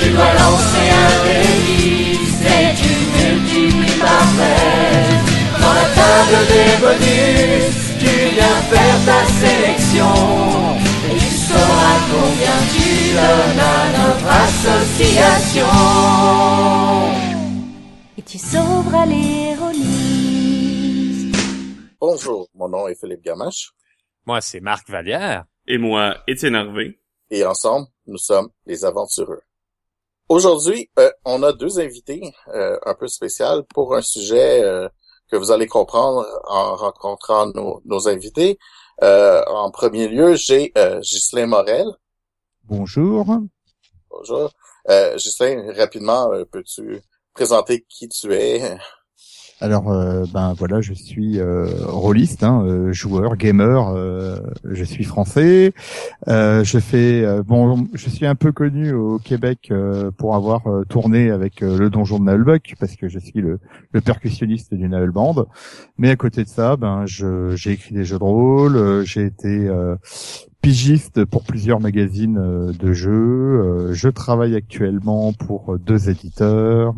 Tu dois lancer un défi, et tu multiplies par 13. Dans la table des bonus, tu viens faire ta sélection. Et tu sauras combien tu donnes à notre association. Et tu sauveras l'ironie. Bonjour, mon nom est Philippe Gamache Moi, c'est Marc Vallière. Et moi, Étienne Harvey. et ensemble, nous sommes les aventureux. Aujourd'hui, euh, on a deux invités euh, un peu spéciaux pour un sujet euh, que vous allez comprendre en rencontrant nos, nos invités. Euh, en premier lieu, j'ai euh, Ghislain Morel. Bonjour. Bonjour. Euh, Ghislain, rapidement, peux-tu présenter qui tu es? Alors, euh, ben voilà, je suis euh, rôliste, hein, euh, joueur, gamer. euh, je suis français. Je fais bon, je suis un peu connu au Québec pour avoir tourné avec le donjon de Naelbuck parce que je suis le, percussionniste du Nael Band. Mais à côté de ça, ben j'ai écrit des jeux de rôle. j'ai été pigiste pour plusieurs magazines de jeux. je travaille actuellement pour deux éditeurs.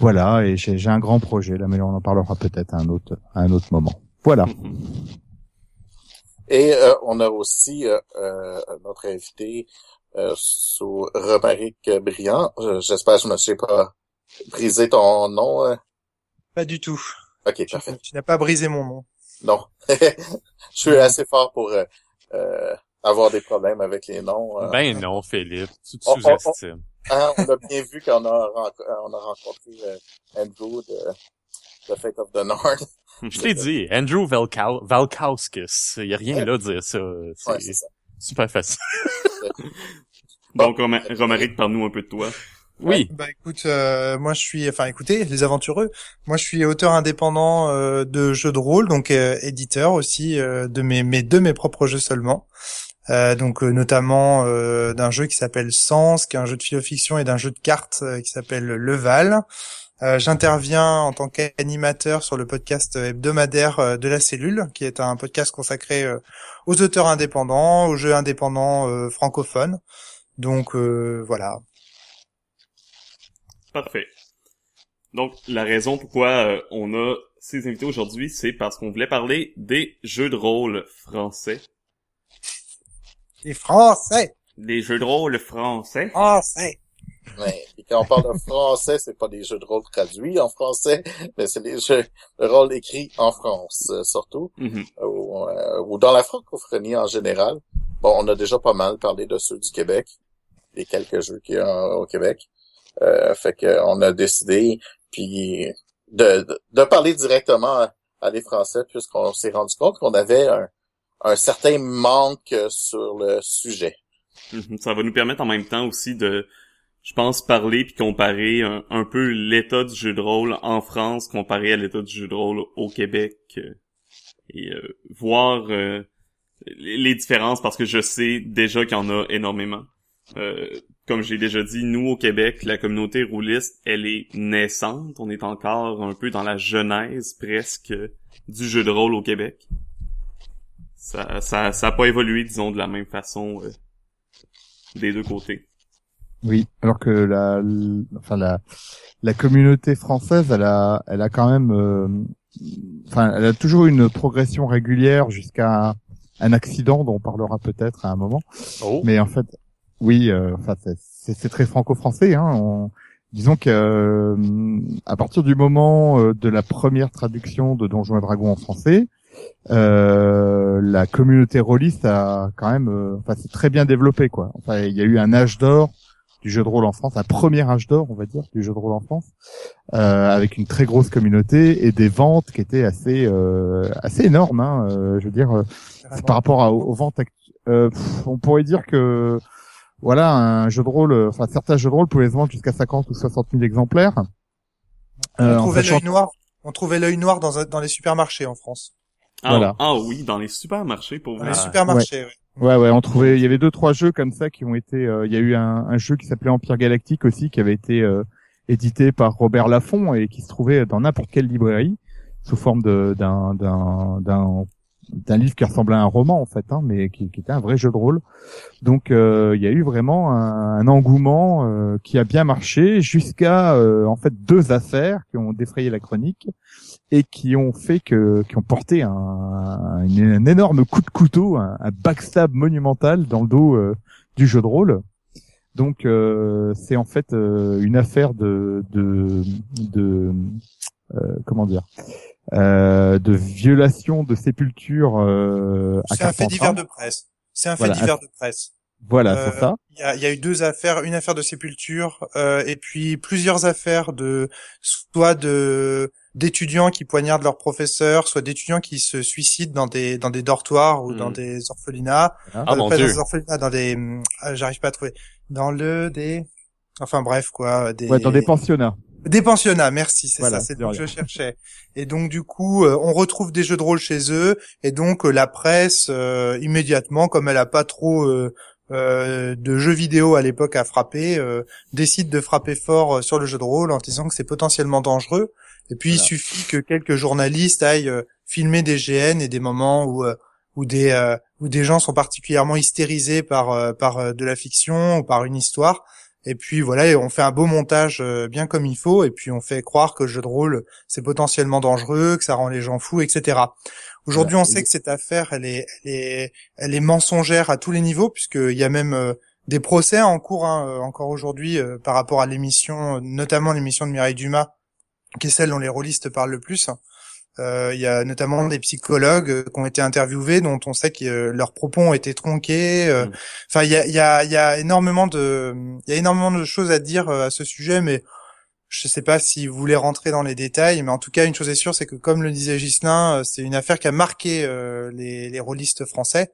Voilà, et j'ai j'ai un grand projet là, mais on en parlera peut-être à un autre à un autre moment. Voilà. Et euh, on a aussi euh, euh, notre invité euh, sous Romaric Briand. Euh, J'espère que je ne me suis pas brisé ton nom. euh. Pas du tout. Ok, Tu, parfait. tu n'as pas brisé mon nom. Non. je suis assez fort pour avoir des problèmes avec les noms. euh. Ben non, Philippe, tu te Oh, oh, oh. sous-estimes. Hein, on a bien vu qu'on a, on a rencontré euh, Andrew de The Fate of the North. Je t'ai dit, Andrew Valkau- Valkowskis. Il y a rien là à dire ça. C'est Ouais, super facile. Donc, Roma- Romaric, parle-nous un peu de toi. Oui. Bah écoute, euh, moi je suis, enfin écoutez, les aventureux. Moi je suis auteur indépendant euh, de jeux de rôle, donc euh, éditeur aussi euh, de mes, mes de mes propres jeux seulement. Euh, donc euh, notamment euh, d'un jeu qui s'appelle Sens, qui est un jeu de philo-fiction et d'un jeu de cartes euh, qui s'appelle Leval. Euh, J'interviens en tant qu'animateur sur le podcast hebdomadaire de la cellule, qui est un podcast consacré aux auteurs indépendants, aux jeux indépendants francophones. Donc voilà. Parfait. Donc, la raison pourquoi on a ces invités aujourd'hui, c'est parce qu'on voulait parler des jeux de rôle français. Les Français, Des jeux de rôle français. Français. Ouais. Et quand on parle de français, c'est pas des jeux de rôle traduits en français, mais c'est des jeux de rôle écrits en France, euh, surtout, Mhm. ou, euh, ou dans la francophonie en général. Bon, on a déjà pas mal parlé de ceux du Québec, les quelques jeux qu'il y a au Québec. Euh, fait que on a décidé, puis de, de, de parler directement à, à les Français, puisqu'on s'est rendu compte qu'on avait un, un certain manque sur le sujet. Mhm. Ça va nous permettre en même temps aussi de, je pense, parler puis comparer un, un peu l'état du jeu de rôle en France comparé à l'état du jeu de rôle au Québec euh, et euh, voir euh, les différences parce que je sais déjà qu'il y en a énormément. Euh, comme j'ai déjà dit, nous au Québec, la communauté rouliste, elle est naissante. On est encore un peu dans la genèse presque du jeu de rôle au Québec. Ça, ça, ça a pas évolué, disons, de la même façon euh, des deux côtés. Oui, alors que la, enfin la, la communauté française, elle a, elle a quand même, euh, enfin, elle a toujours une progression régulière jusqu'à un accident dont on parlera peut-être à un moment. Oh. Mais en fait, oui, euh, enfin, c'est- très franco-français. Hein, on- disons que euh, à partir du moment euh, de la première traduction de Donjons et Dragons en français, euh, la communauté rôliste a quand même, euh, enfin, c'est très bien développé, quoi. Enfin, il y a eu un âge d'or du jeu de rôle en France, un premier âge d'or, on va dire, du jeu de rôle en France, euh, avec une très grosse communauté et des ventes qui étaient assez euh, assez énormes. Hein, euh, je veux dire, euh, par rapport à- aux, ventes euh, pff, on pourrait dire que voilà un jeu de rôle, enfin certains jeux de rôle pouvaient se vendre jusqu'à 50 ou 60 000 exemplaires. Euh, on trouvait sachant- l'œil noir. On trouvait l'œil noir dans, dans les supermarchés en France. Ah, Voilà. ah oui, dans les supermarchés pour Dans vrai. les Ah, supermarchés, oui. Ouais, ouais, on trouvait, il y avait deux, trois jeux comme ça qui ont été, euh, il y a eu un, un jeu qui s'appelait Empire Galactique aussi, qui avait été euh, édité par Robert Laffont et qui se trouvait dans n'importe quelle librairie sous forme de d'un d'un d'un livre qui ressemblait à un roman en fait, hein, mais qui, qui, était un vrai jeu de rôle. Donc euh, il y a eu vraiment un, un engouement euh, qui a bien marché jusqu'à euh, en fait deux affaires qui ont défrayé la chronique et qui ont fait que qui ont porté un, un, énorme coup de couteau, un, un, backstab monumental dans le dos euh, du jeu de rôle. Donc euh, c'est en fait euh, une affaire de de, de comment dire de violation de sépulture. c'est un fait divers de presse. C'est un fait voilà, divers de presse. Voilà, euh, c'est ça. Il y a, y a, eu deux affaires, une affaire de sépulture euh, et puis plusieurs affaires de soit de d'étudiants qui poignardent leurs professeurs, soit d'étudiants qui se suicident dans des dans des dortoirs ou dans hmm. des orphelinats. Ah, euh, mon pas Dieu. dans des orphelinats, dans des euh, j'arrive pas à trouver. Dans le des enfin bref quoi, des Ouais, dans des pensionnats. Des pensionnats, merci, c'est ça, c'est ce que je cherchais. Et donc du coup, euh, on retrouve des jeux de rôle chez eux, et donc euh, la presse euh, immédiatement, comme elle a pas trop de jeux vidéo à l'époque à frapper, décide de frapper fort sur le jeu de rôle en disant que c'est potentiellement dangereux. Et puis il suffit que quelques journalistes aillent filmer des GN et des moments où où des où des gens sont particulièrement hystérisés par par de la fiction ou par une histoire et puis voilà, on fait un beau montage euh, bien comme il faut, et puis on fait croire que le jeu de rôle c'est potentiellement dangereux, que ça rend les gens fous, etc. Aujourd'hui, on sait que cette affaire, elle est, elle est, elle est mensongère à tous les niveaux, puisqu'il y a même euh, des procès en cours hein, euh, encore aujourd'hui par rapport à l'émission, notamment l'émission de Mireille Dumas, qui est celle dont les rôlistes parlent le plus. Il y a notamment des psychologues euh, qui ont été interviewés, dont on sait que euh, leurs propos ont été tronqués. Mm. Enfin, il y a, y, a, y a énormément de, il y a énormément de choses à dire à ce sujet, mais je sais pas si vous voulez rentrer dans les détails, mais en tout cas, une chose est sûre, c'est que comme le disait Gislin, c'est une affaire qui a marqué les, les rôlistes français.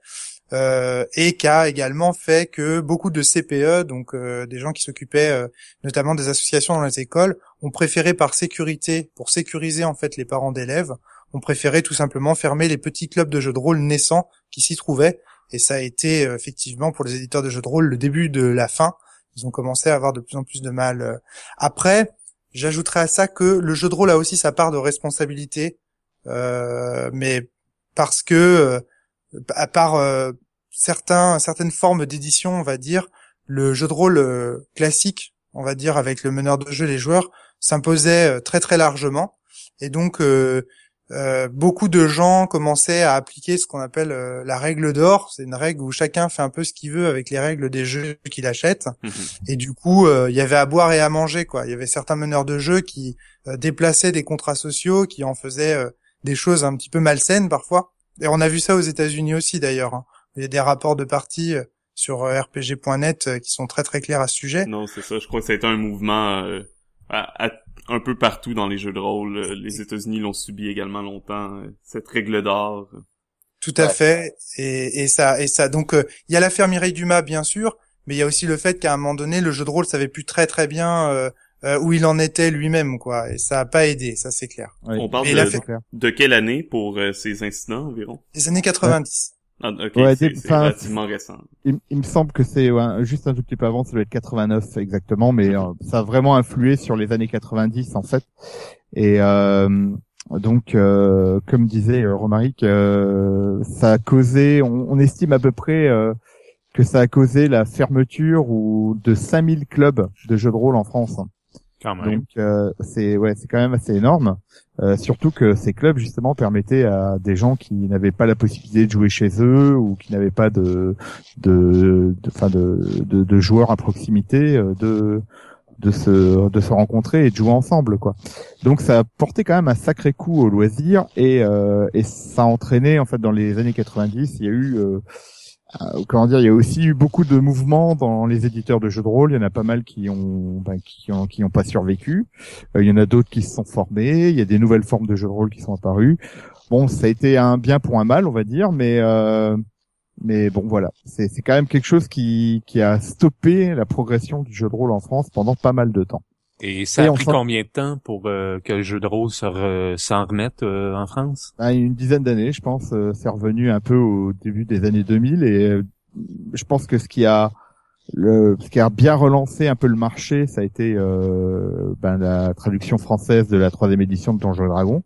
Euh, et qui a également fait que beaucoup de CPE, donc euh, des gens qui s'occupaient euh, notamment des associations dans les écoles, ont préféré par sécurité, pour sécuriser en fait les parents d'élèves, ont préféré tout simplement fermer les petits clubs de jeux de rôle naissants qui s'y trouvaient. Et ça a été effectivement pour les éditeurs de jeux de rôle le début de la fin. Ils ont commencé à avoir de plus en plus de mal. Après, j'ajouterais à ça que le jeu de rôle a aussi sa part de responsabilité, mais parce que à part euh, certains certaines formes d'édition, on va dire, le jeu de rôle euh, classique, on va dire avec le meneur de jeu, les joueurs s'imposait euh, très très largement, et donc beaucoup de gens commençaient à appliquer ce qu'on appelle la règle d'or. C'est une règle où chacun fait un peu ce qu'il veut avec les règles des jeux qu'il achète. Mhm. Et du coup, il y avait à boire et à manger. quoi. Il y avait certains meneurs de jeu qui déplaçaient des contrats sociaux, qui en faisaient des choses un petit peu malsaines parfois. Et on a vu ça aux États-Unis aussi d'ailleurs. Hein. Il y a des rapports de parties euh, sur euh, rpg.net euh, qui sont très très clairs à ce sujet. Non, c'est ça. Je crois que ça a été un mouvement un peu partout dans les jeux de rôle. Les États-Unis l'ont subi également longtemps. cette règle d'or. Tout à fait. Et, et, ça, et ça. Donc, il y a l'affaire Mireille Dumas, bien sûr, mais il y a aussi le fait qu'à un moment donné, le jeu de rôle savait plus très très bien euh, où il en était lui-même, quoi. Et ça a pas aidé, ça c'est clair. On parle de, de, quelle année pour euh, ces incidents environ? Les années 90. Ah, ok, c'est relativement récent. Il, me semble que c'est juste un tout petit peu avant, ça doit être 89 exactement, mais euh, ça a vraiment influé sur les années 90 en fait. Et donc, comme disait Romaric, ça a causé, on, on, estime à peu près que ça a causé la fermeture ou de 5000 clubs de jeux de rôle en France. Donc euh, c'est ouais, c'est quand même assez énorme. Euh, surtout que ces clubs justement permettaient à des gens qui n'avaient pas la possibilité de jouer chez eux ou qui n'avaient pas de de de, de, de, joueurs à proximité euh, de de se de se rencontrer et de jouer ensemble quoi. Donc ça a porté quand même un sacré coup au loisir et euh, et ça a entraîné en fait dans les années 90, il y a eu euh, comment dire, il y a aussi eu beaucoup de mouvements dans les éditeurs de jeux de rôle. Il y en a pas mal qui ont, ben, qui ont, qui ont pas survécu. Euh, il y en a d'autres qui se sont formés. Il y a des nouvelles formes de jeux de rôle qui sont apparues. Bon, ça a été un bien pour un mal, on va dire, mais euh, mais bon, voilà, c'est c'est quand même quelque chose qui qui a stoppé la progression du jeu de rôle en France pendant pas mal de temps. Et ça a pris combien de temps pour euh, que le jeu de rôle s'en remette euh, en France? Ah, Une dizaine d'années, je pense. Euh, c'est revenu un peu au début des années 2000 et je pense que ce qui a le, ce qui a bien relancé un peu le marché, ça a été ben, la traduction française de la troisième édition de Donjons et Dragons,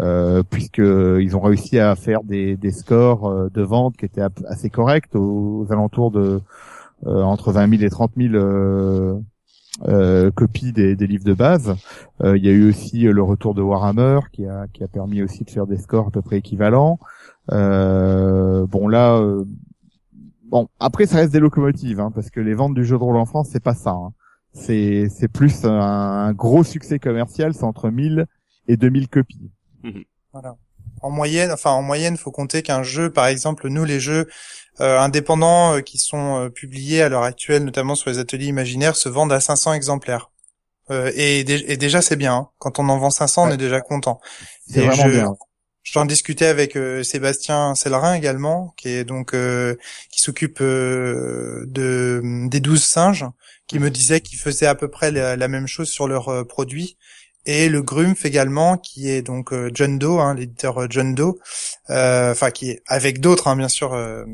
euh, puisque ils ont réussi à faire des, des scores de vente qui étaient assez corrects aux, alentours de entre 20 000 et 30 000 euh, copie des, des, livres de base. Euh, il y a eu aussi le retour de Warhammer qui a, qui a permis aussi de faire des scores à peu près équivalents. Euh, bon là, euh, bon après ça reste des locomotives hein, parce que les ventes du jeu de rôle en France c'est pas ça. Hein. C'est c'est plus un, gros succès commercial, c'est entre 1000 et 2000 copies. Voilà en moyenne, enfin en moyenne, faut compter qu'un jeu, par exemple, nous les jeux euh, indépendants euh, qui sont euh, publiés à l'heure actuelle, notamment sur les ateliers imaginaires, se vendent à 500 exemplaires. Et, et, déjà c'est bien. Hein. Quand on en vend 500, on est déjà content. C'est vraiment bien. J'en discutais avec Sébastien Sellerin également, qui est donc qui s'occupe de des 12 singes, qui me disait qu'ils faisaient à peu près la, la même chose sur leurs produits et le Grumpf également, qui est donc euh, John Doe, hein, l'éditeur euh, John Doe, euh, enfin qui est avec d'autres, hein, bien sûr, euh,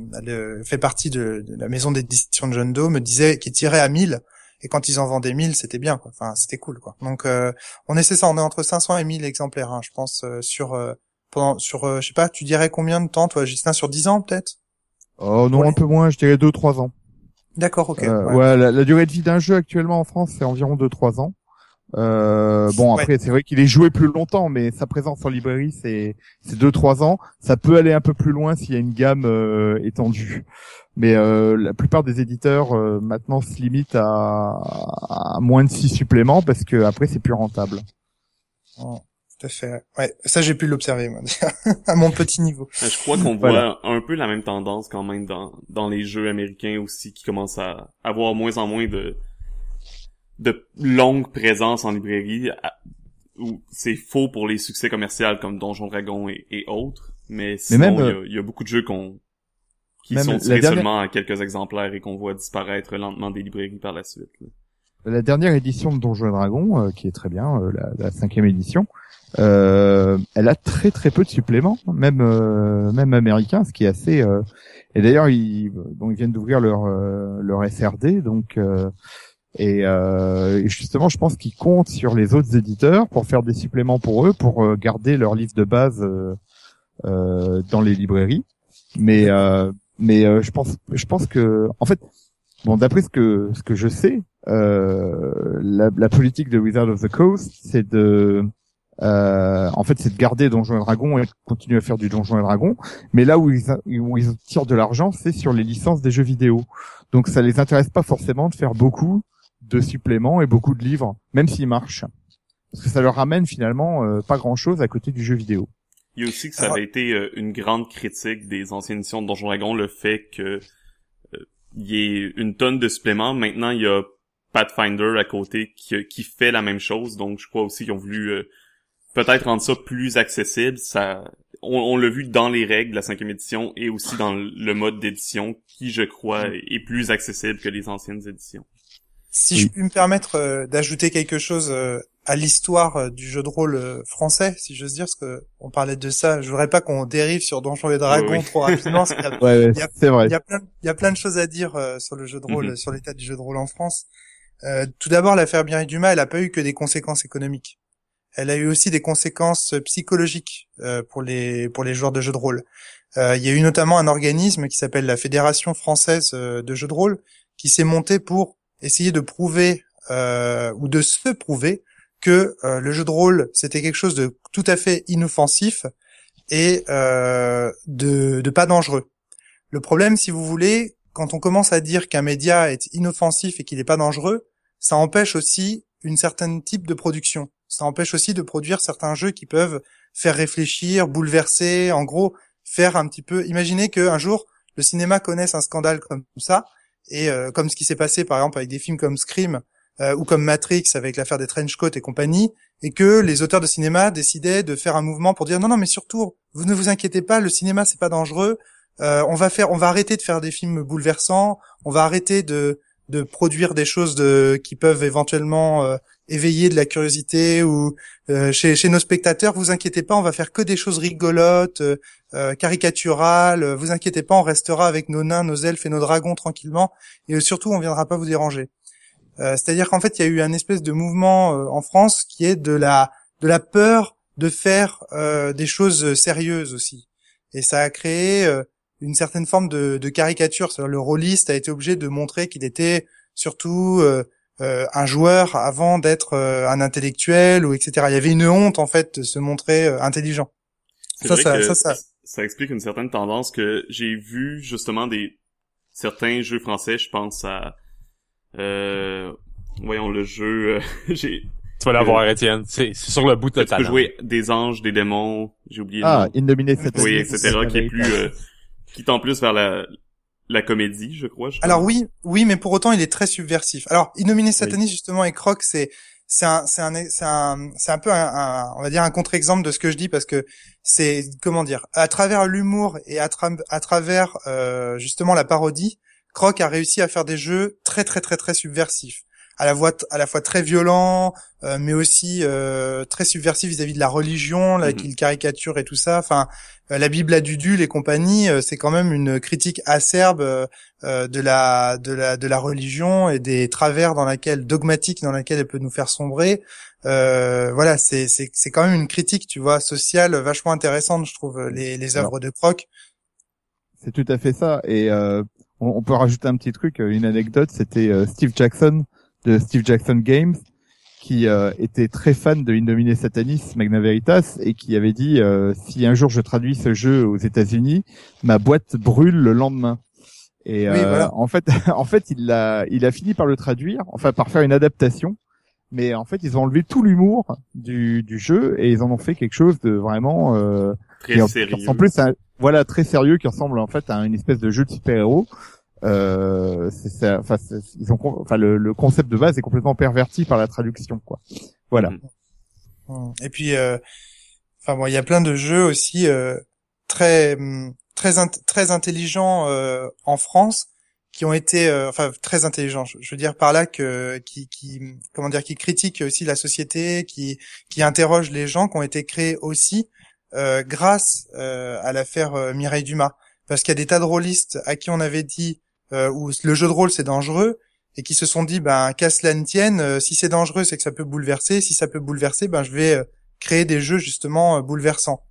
fait partie de, la maison d'édition de John Doe, me disait qu'il tirait à 1000 et quand ils en vendaient 1000, c'était bien, quoi. Enfin, c'était cool, quoi. Donc, on essaie ça, on est entre 500 et 1000 exemplaires, hein, je pense, sur pendant sur, je sais pas, tu dirais combien de temps, toi, Justin, sur 10 ans peut-être? Oh non, un peu moins, je dirais 2-3 ans. D'accord, ok. ouais, la, la, durée de vie d'un jeu actuellement en France, c'est environ 2-3 ans. Euh, bon après c'est vrai qu'il est joué plus longtemps, mais sa présence en librairie c'est c'est deux trois ans. Ça peut aller un peu plus loin s'il y a une gamme euh, étendue, mais euh, la plupart des éditeurs euh, maintenant se limitent à, à, moins de six suppléments parce que après c'est plus rentable. Oh, tout à fait. Ouais, ça j'ai pu l'observer moi à mon petit niveau. Je crois qu'on voit un peu la même tendance quand même dans dans les jeux américains aussi qui commencent à avoir moins en moins de de longue présence en librairie où c'est faux pour les succès commerciaux comme Donjon Dragon et, autres mais sinon euh, il y, a beaucoup de jeux qu'on qui sont tirés seulement à quelques exemplaires et qu'on voit disparaître lentement des librairies par la suite. La dernière édition de Donjon Dragon, euh, qui est très bien, euh, la, cinquième édition, elle a très très peu de suppléments, même même américains, ce qui est assez. Et d'ailleurs, ils, ils viennent d'ouvrir leur leur SRD, donc et euh, justement, je pense qu'ils comptent sur les autres éditeurs pour faire des suppléments pour eux, pour euh, garder leur livre de base euh, euh dans les librairies. Mais euh, mais euh, je pense je pense que en fait, bon d'après ce que ce que je sais, la, la, politique de Wizard of the Coast, c'est de en fait, c'est de garder Donjons et Dragons et continuer à faire du Donjons et Dragons. Mais là où ils, où ils tirent de l'argent, c'est sur les licences des jeux vidéo. Donc ça les intéresse pas forcément de faire beaucoup de suppléments et beaucoup de livres, même s'ils marchent. Parce que ça leur ramène finalement euh, pas grand-chose à côté du jeu vidéo. Il y a aussi que ça avait été euh, une grande critique des anciennes éditions de Donjon Dragon, le fait que euh, il y ait une tonne de suppléments. Maintenant, il y a Pathfinder à côté qui, qui fait la même chose. Donc, je crois aussi qu'ils ont voulu peut-être rendre ça plus accessible. Ça, on, on l'a vu dans les règles de la cinquième édition et aussi dans le mode d'édition qui, je crois, est plus accessible que les anciennes éditions. Si je puis me permettre euh, d'ajouter quelque chose euh, à l'histoire euh, du jeu de rôle français, si j'ose dire, parce que on parlait de ça, je voudrais pas qu'on dérive sur Donjons et Dragons trop rapidement. c'est vrai. Il y a plein, il y a plein de choses à dire sur le jeu de rôle, mhm. sur l'état du jeu de rôle en France. tout d'abord, l'affaire Bien et Dumas, elle a pas eu que des conséquences économiques. Elle a eu aussi des conséquences psychologiques pour les pour les joueurs de jeux de rôle. il y a eu notamment un organisme qui s'appelle la Fédération française de jeux de rôle qui s'est monté pour essayer de prouver euh, ou de se prouver que euh, le jeu de rôle c'était quelque chose de tout à fait inoffensif et euh, de, de pas dangereux. Le problème, si vous voulez, quand on commence à dire qu'un média est inoffensif et qu'il n'est pas dangereux, ça empêche aussi une certaine type de production. Ça empêche aussi de produire certains jeux qui peuvent faire réfléchir, bouleverser, en gros, faire un petit peu. Imaginez qu'un jour le cinéma connaisse un scandale comme ça et euh, comme ce qui s'est passé par exemple avec des films comme Scream euh, ou comme Matrix avec l'affaire des trenchcoats et compagnie, et que les auteurs de cinéma décidaient de faire un mouvement pour dire non non mais surtout vous ne vous inquiétez pas, le cinéma c'est pas dangereux, euh, on va faire, on va arrêter de faire des films bouleversants, on va arrêter de de produire des choses de, qui peuvent éventuellement euh, éveiller de la curiosité ou euh, chez, nos spectateurs, vous inquiétez pas, on va faire que des choses rigolotes, euh, euh caricaturales. Vous inquiétez pas, on restera avec nos nains, nos elfes et nos dragons tranquillement, et surtout, on viendra pas vous déranger. C'est-à-dire qu'en fait, il y a eu un espèce de mouvement en France qui est de la de la peur de faire des choses sérieuses aussi. Et ça a créé une certaine forme de, de caricature. Le rôliste a été obligé de montrer qu'il était surtout euh, un joueur avant d'être un intellectuel ou etc. Il y avait une honte en fait de se montrer intelligent. Ça ça, ça, ça, ça, explique une certaine tendance que j'ai vu justement des certains jeux français. Je pense à voyons le jeu. j'ai tu vas l'avoir, Étienne. C'est sur le bout de ta Tu peux jouer des anges, des démons, j'ai oublié Ah, Indominé Oui, etc., qui est plus, euh, qui tend plus vers la, la comédie, je crois. Alors oui, oui, mais pour autant, il est très subversif. Alors, Innominé Satanis, justement, et Croc, c'est, c'est un, c'est un, c'est un, c'est un peu un, on va dire un contre-exemple de ce que je dis parce que c'est, comment dire, à travers l'humour et à, à travers, euh, justement la parodie, Croc a réussi à faire des jeux très, très, très, très subversifs à la fois à la fois très violent, euh, mais aussi euh, très subversif vis-à-vis de la religion, là, mm qu'il caricature et tout ça. Enfin, euh, la Bible à Dudul et compagnie, c'est quand même une critique acerbe de la de la de la religion et des travers dans laquelle dogmatique dans laquelle elle peut nous faire sombrer. voilà, c'est c'est c'est quand même une critique, tu vois, sociale vachement intéressante, je trouve, les les œuvres de Croc. C'est tout à fait ça. Et on, on, peut rajouter un petit truc, une anecdote. C'était Steve Jackson de Steve Jackson Games qui euh, était très fan de Indominé Satanis Magna Veritas et qui avait dit euh, si un jour je traduis ce jeu aux États-Unis, ma boîte brûle le lendemain. Et euh, en fait, en fait, il a, il a fini par le traduire, enfin par faire une adaptation. Mais en fait, ils ont enlevé tout l'humour du, du jeu et ils en ont fait quelque chose de vraiment très sérieux. en plus, voilà, très sérieux, qui ressemble en fait à une espèce de jeu de super-héros euh, c'est, enfin, ils ont, enfin, le, le, concept de base est complètement perverti par la traduction, quoi. Voilà. Mmh. Et puis, euh, enfin bon, il y a plein de jeux aussi euh, très, très, très intelligents euh, en France qui ont été, euh, enfin, très intelligents. Je, veux dire par là que, qui, qui, comment dire, qui critiquent aussi la société, qui, qui interrogent les gens, qui ont été créés aussi grâce à l'affaire Mireille Dumas parce qu'il y a des tas de rôlistes à qui on avait dit euh, où le jeu de rôle c'est dangereux et qui se sont dit ben qu'à cela ne tienne, euh, si c'est dangereux c'est que ça peut bouleverser, si ça peut bouleverser ben je vais euh, créer des jeux justement bouleversants.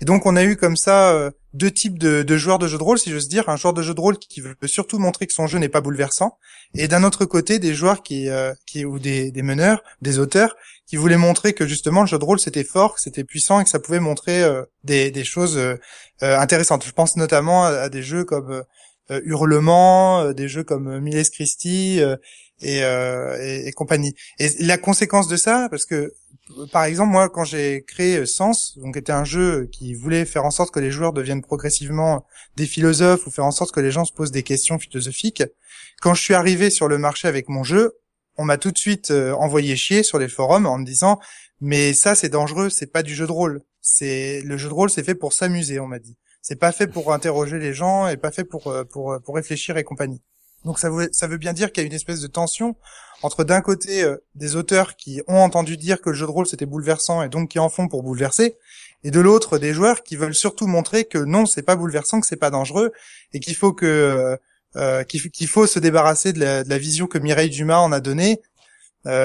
Et donc on a eu comme ça deux types de, de, joueurs de jeux de rôle, si j'ose dire, un joueur de jeu de rôle qui veut surtout montrer que son jeu n'est pas bouleversant, et d'un autre côté des joueurs qui, qui ou des, des, meneurs, des auteurs, qui voulaient montrer que justement le jeu de rôle c'était fort, que c'était puissant et que ça pouvait montrer des, des, choses intéressantes. Je pense notamment à, des jeux comme euh, Hurlement, euh, des jeux comme euh, Miles Christie et, et, et, compagnie. Et la conséquence de ça, parce que par exemple moi quand j'ai créé Sens, donc était un jeu qui voulait faire en sorte que les joueurs deviennent progressivement des philosophes ou faire en sorte que les gens se posent des questions philosophiques. Quand je suis arrivé sur le marché avec mon jeu, on m'a tout de suite envoyé chier sur les forums en me disant mais ça c'est dangereux, c'est pas du jeu de rôle. C'est le jeu de rôle c'est fait pour s'amuser, on m'a dit. C'est pas fait pour interroger les gens et pas fait pour euh, pour euh, pour réfléchir et compagnie. Donc ça veut ça veut bien dire qu'il y a une espèce de tension entre d'un côté euh, des auteurs qui ont entendu dire que le jeu de rôle c'était bouleversant et donc qui en font pour bouleverser, et de l'autre des joueurs qui veulent surtout montrer que non c'est pas bouleversant, que c'est pas dangereux et qu'il faut que qu'il faut se débarrasser de la, de la, vision que Mireille Dumas en a donnée,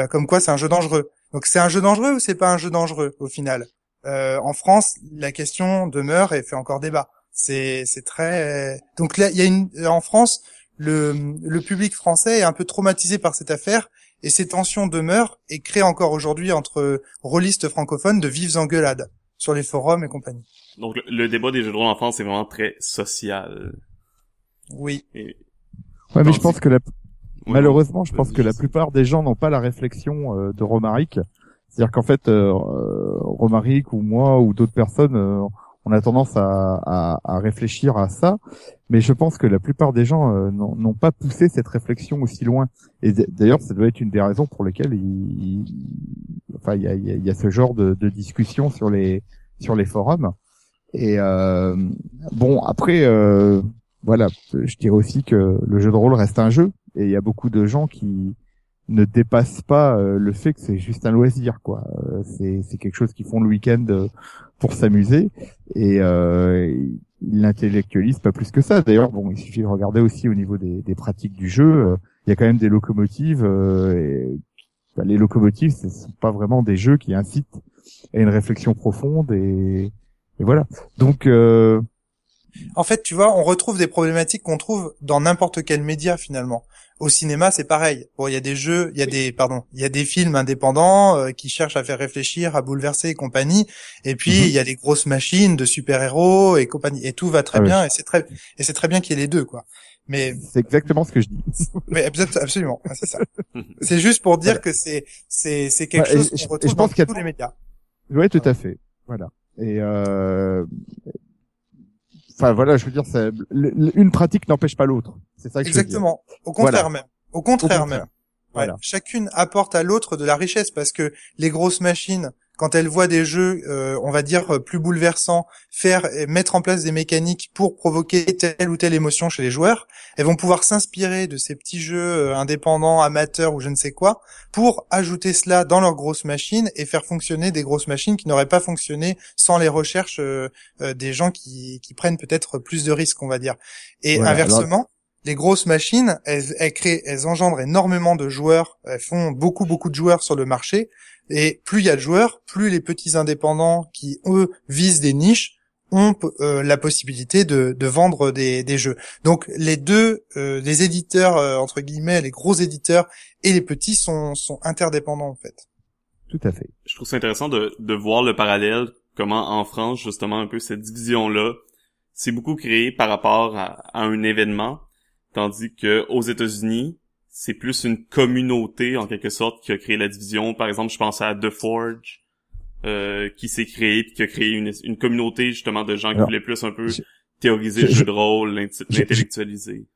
comme quoi c'est un jeu dangereux. Donc c'est un jeu dangereux ou c'est pas un jeu dangereux au final? Euh, en France, la question demeure et fait encore débat. C'est c'est très donc là il y a une en France le le public français est un peu traumatisé par cette affaire et ces tensions demeurent et créent encore aujourd'hui entre rôlistes francophones de vives engueulades sur les forums et compagnie. Donc le, débat des jeux de rôle en France est vraiment très social. Oui. Ouais, mais je pense que la... malheureusement, je pense que la plupart des gens n'ont pas la réflexion euh, de Romaric c'est-à-dire qu'en fait, euh, Romaric ou moi ou d'autres personnes, euh, on a tendance à, réfléchir à ça, mais je pense que la plupart des gens euh, n'ont pas poussé cette réflexion aussi loin. Et d'ailleurs, ça doit être une des raisons pour lesquelles il, y a, ce genre de, de, discussion sur les forums. Et bon, après, voilà, je dirais aussi que le jeu de rôle reste un jeu, et il y a beaucoup de gens qui ne dépasse pas euh, le fait que c'est juste un loisir quoi. Euh, c'est c'est quelque chose qu'ils font le week-end euh, pour s'amuser et ils l'intellectualisent pas plus que ça. D'ailleurs, bon, il suffit de regarder aussi au niveau des, des pratiques du jeu. Il y a quand même des locomotives. Et, bah, les locomotives, ce sont pas vraiment des jeux qui incitent à une réflexion profonde et, et voilà. Donc euh, En fait, tu vois, on retrouve des problématiques qu'on trouve dans n'importe quel média finalement. Au cinéma, c'est pareil. Bon, il y a des jeux, il y a des, pardon, il y a des films indépendants euh, qui cherchent à faire réfléchir, à bouleverser et compagnie. Et puis Mhm. il y a des grosses machines de super-héros et compagnie. Et tout va très Ah oui. bien. Et c'est très, et c'est très bien qu'il y ait les deux, quoi. Mais, c'est exactement ce que je dis. mais absolu- absolument, c'est ça. C'est juste pour dire Voilà. que c'est, c'est, c'est quelque Ouais, et chose je qu'on retrouve pense dans tous les médias. Ouais, tout à fait. Voilà. Et euh... enfin voilà, je veux dire, c'est- une pratique n'empêche pas l'autre. C'est ça que je veux dire. Exactement. Au contraire Voilà. même. Au contraire, Au contraire. même. Ouais. Chacune apporte à l'autre de la richesse parce que les grosses machines, quand elles voient des jeux, euh, on va dire euh, plus bouleversants, faire et mettre en place des mécaniques pour provoquer telle ou telle émotion chez les joueurs, elles vont pouvoir s'inspirer de ces petits jeux euh, indépendants, amateurs ou je ne sais quoi, pour ajouter cela dans leurs grosses machines et faire fonctionner des grosses machines qui n'auraient pas fonctionné sans les recherches euh, euh, des gens qui, qui prennent peut-être plus de risques, on va dire. Et inversement, les grosses machines, elles, elles créent, elles engendrent énormément de joueurs, elles font beaucoup beaucoup de joueurs sur le marché. Et plus il y a de joueurs, plus les petits indépendants qui eux visent des niches ont euh, la possibilité de, de vendre des, des jeux. Donc les deux, euh, les éditeurs euh, entre guillemets, les gros éditeurs et les petits sont, sont interdépendants en fait. Tout à fait. je trouve ça intéressant de, de voir le parallèle, comment en France, justement, un peu cette division-là, c'est beaucoup créé par rapport à, à un événement, tandis que aux États-Unis, c'est plus une communauté, en quelque sorte, qui a créé la division. Par exemple, je pense à The Forge, euh, qui s'est créé, puis qui a créé une, une communauté, justement, de gens qui voulaient plus un peu théoriser le jeu de rôle, l'intellectualiser.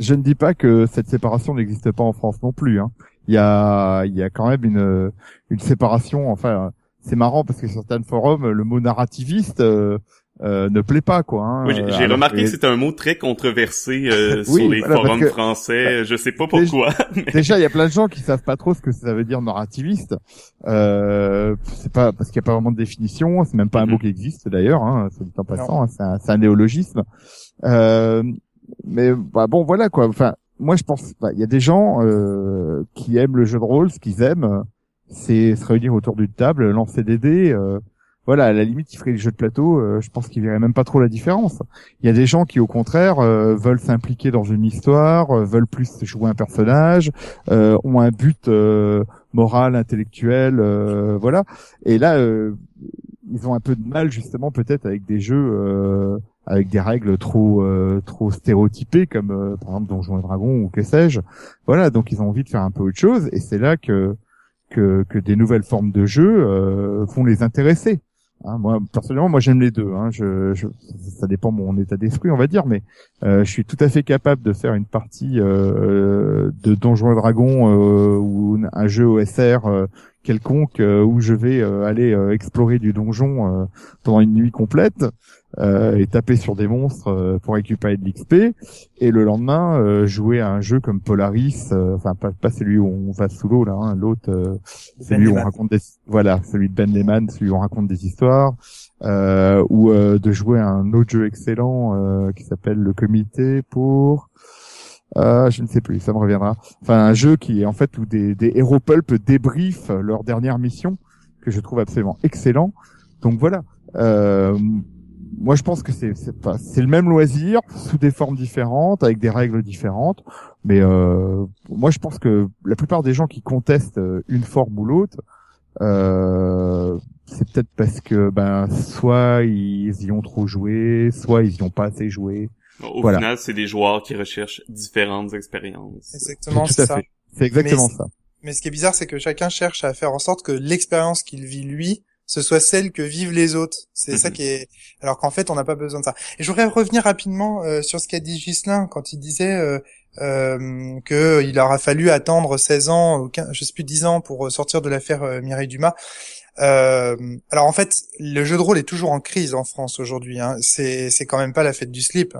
Je ne dis pas que cette séparation n'existe pas en France non plus. Hein. Il y a, il y a quand même une, une séparation. Enfin, c'est marrant parce que sur certains forums, le mot narrativiste euh, euh, ne plaît pas, quoi. Hein, Oui, j'ai- Alors remarqué que- que c'était un mot très controversé euh, Oui, sur les voilà, forums que- français. Je sais pas Déjà- pourquoi. Déjà, il y a plein de gens qui savent pas trop ce que ça veut dire narrativiste. Euh, c'est pas parce qu'il y a pas vraiment de définition. C'est même pas un Mhm. mot qui existe d'ailleurs. Hein, c'est en passant. hein, c'est un, c'est un néologisme. Euh, mais bah, bon, voilà quoi. Enfin, moi, je pense. bah, Il y a des gens euh, qui aiment le jeu de rôle. Ce qu'ils aiment, euh, c'est se réunir autour d'une table, lancer des dés. euh, voilà, à la limite, ils feraient les jeux de plateau. euh, je pense qu'ils verraient même pas trop la différence. Il y a des gens qui, au contraire, euh, veulent s'impliquer dans une histoire, euh, veulent plus jouer un personnage, ont un but moral, intellectuel, voilà. Et là, ils ont un peu de mal justement peut-être avec des jeux avec des règles trop trop stéréotypées comme euh, par exemple Donjons et Dragons ou que sais-je. Voilà, donc ils ont envie de faire un peu autre chose et c'est là que que, que des nouvelles formes de jeux euh, vont les intéresser. Hein, moi personnellement, moi j'aime les deux. Hein, ça dépend mon état d'esprit, on va dire, mais euh, je suis tout à fait capable de faire une partie euh, de Donjons et Dragons euh, ou un jeu OSR quelconque euh, où je vais euh, aller euh, explorer du donjon euh, pendant une nuit complète euh, et taper sur des monstres euh, pour récupérer de l'XP et le lendemain euh, jouer à un jeu comme Polaris euh, enfin pas, pas celui où on va sous l'eau là hein, l'autre euh, celui où on raconte des voilà celui de Ben Lehman celui où on raconte des histoires euh, ou euh, de jouer à un autre jeu excellent euh, qui s'appelle le comité pour euh, je ne sais plus, ça me reviendra. Enfin, un jeu qui est en fait où des, des héros pulp débriefent leur dernière mission, que je trouve absolument excellent. Donc voilà. Euh, moi, je pense que c'est c'est le même loisir sous des formes différentes, avec des règles différentes. Mais euh, moi, je pense que la plupart des gens qui contestent euh, une forme ou l'autre, euh, c'est peut-être parce que ben soit ils y ont trop joué, soit ils y ont pas assez joué. Au Voilà. final, c'est des joueurs qui recherchent différentes expériences. Exactement, Tout c'est à ça. fait. C'est exactement Mais ça. Mais ce qui est bizarre, c'est que chacun cherche à faire en sorte que l'expérience qu'il vit lui, ce soit celle que vivent les autres. C'est ça Mhm. qui est. Alors qu'en fait, on n'a pas besoin de ça. Et je voudrais revenir rapidement euh, sur ce qu'a dit Ghislain quand il disait euh, euh, que il aura fallu attendre 16 ans, ou 15, je sais plus 10 ans pour sortir de l'affaire euh, Mireille Dumas. Euh, alors en fait, le jeu de rôle est toujours en crise en France aujourd'hui. Hein. C'est c'est quand même pas la fête du slip.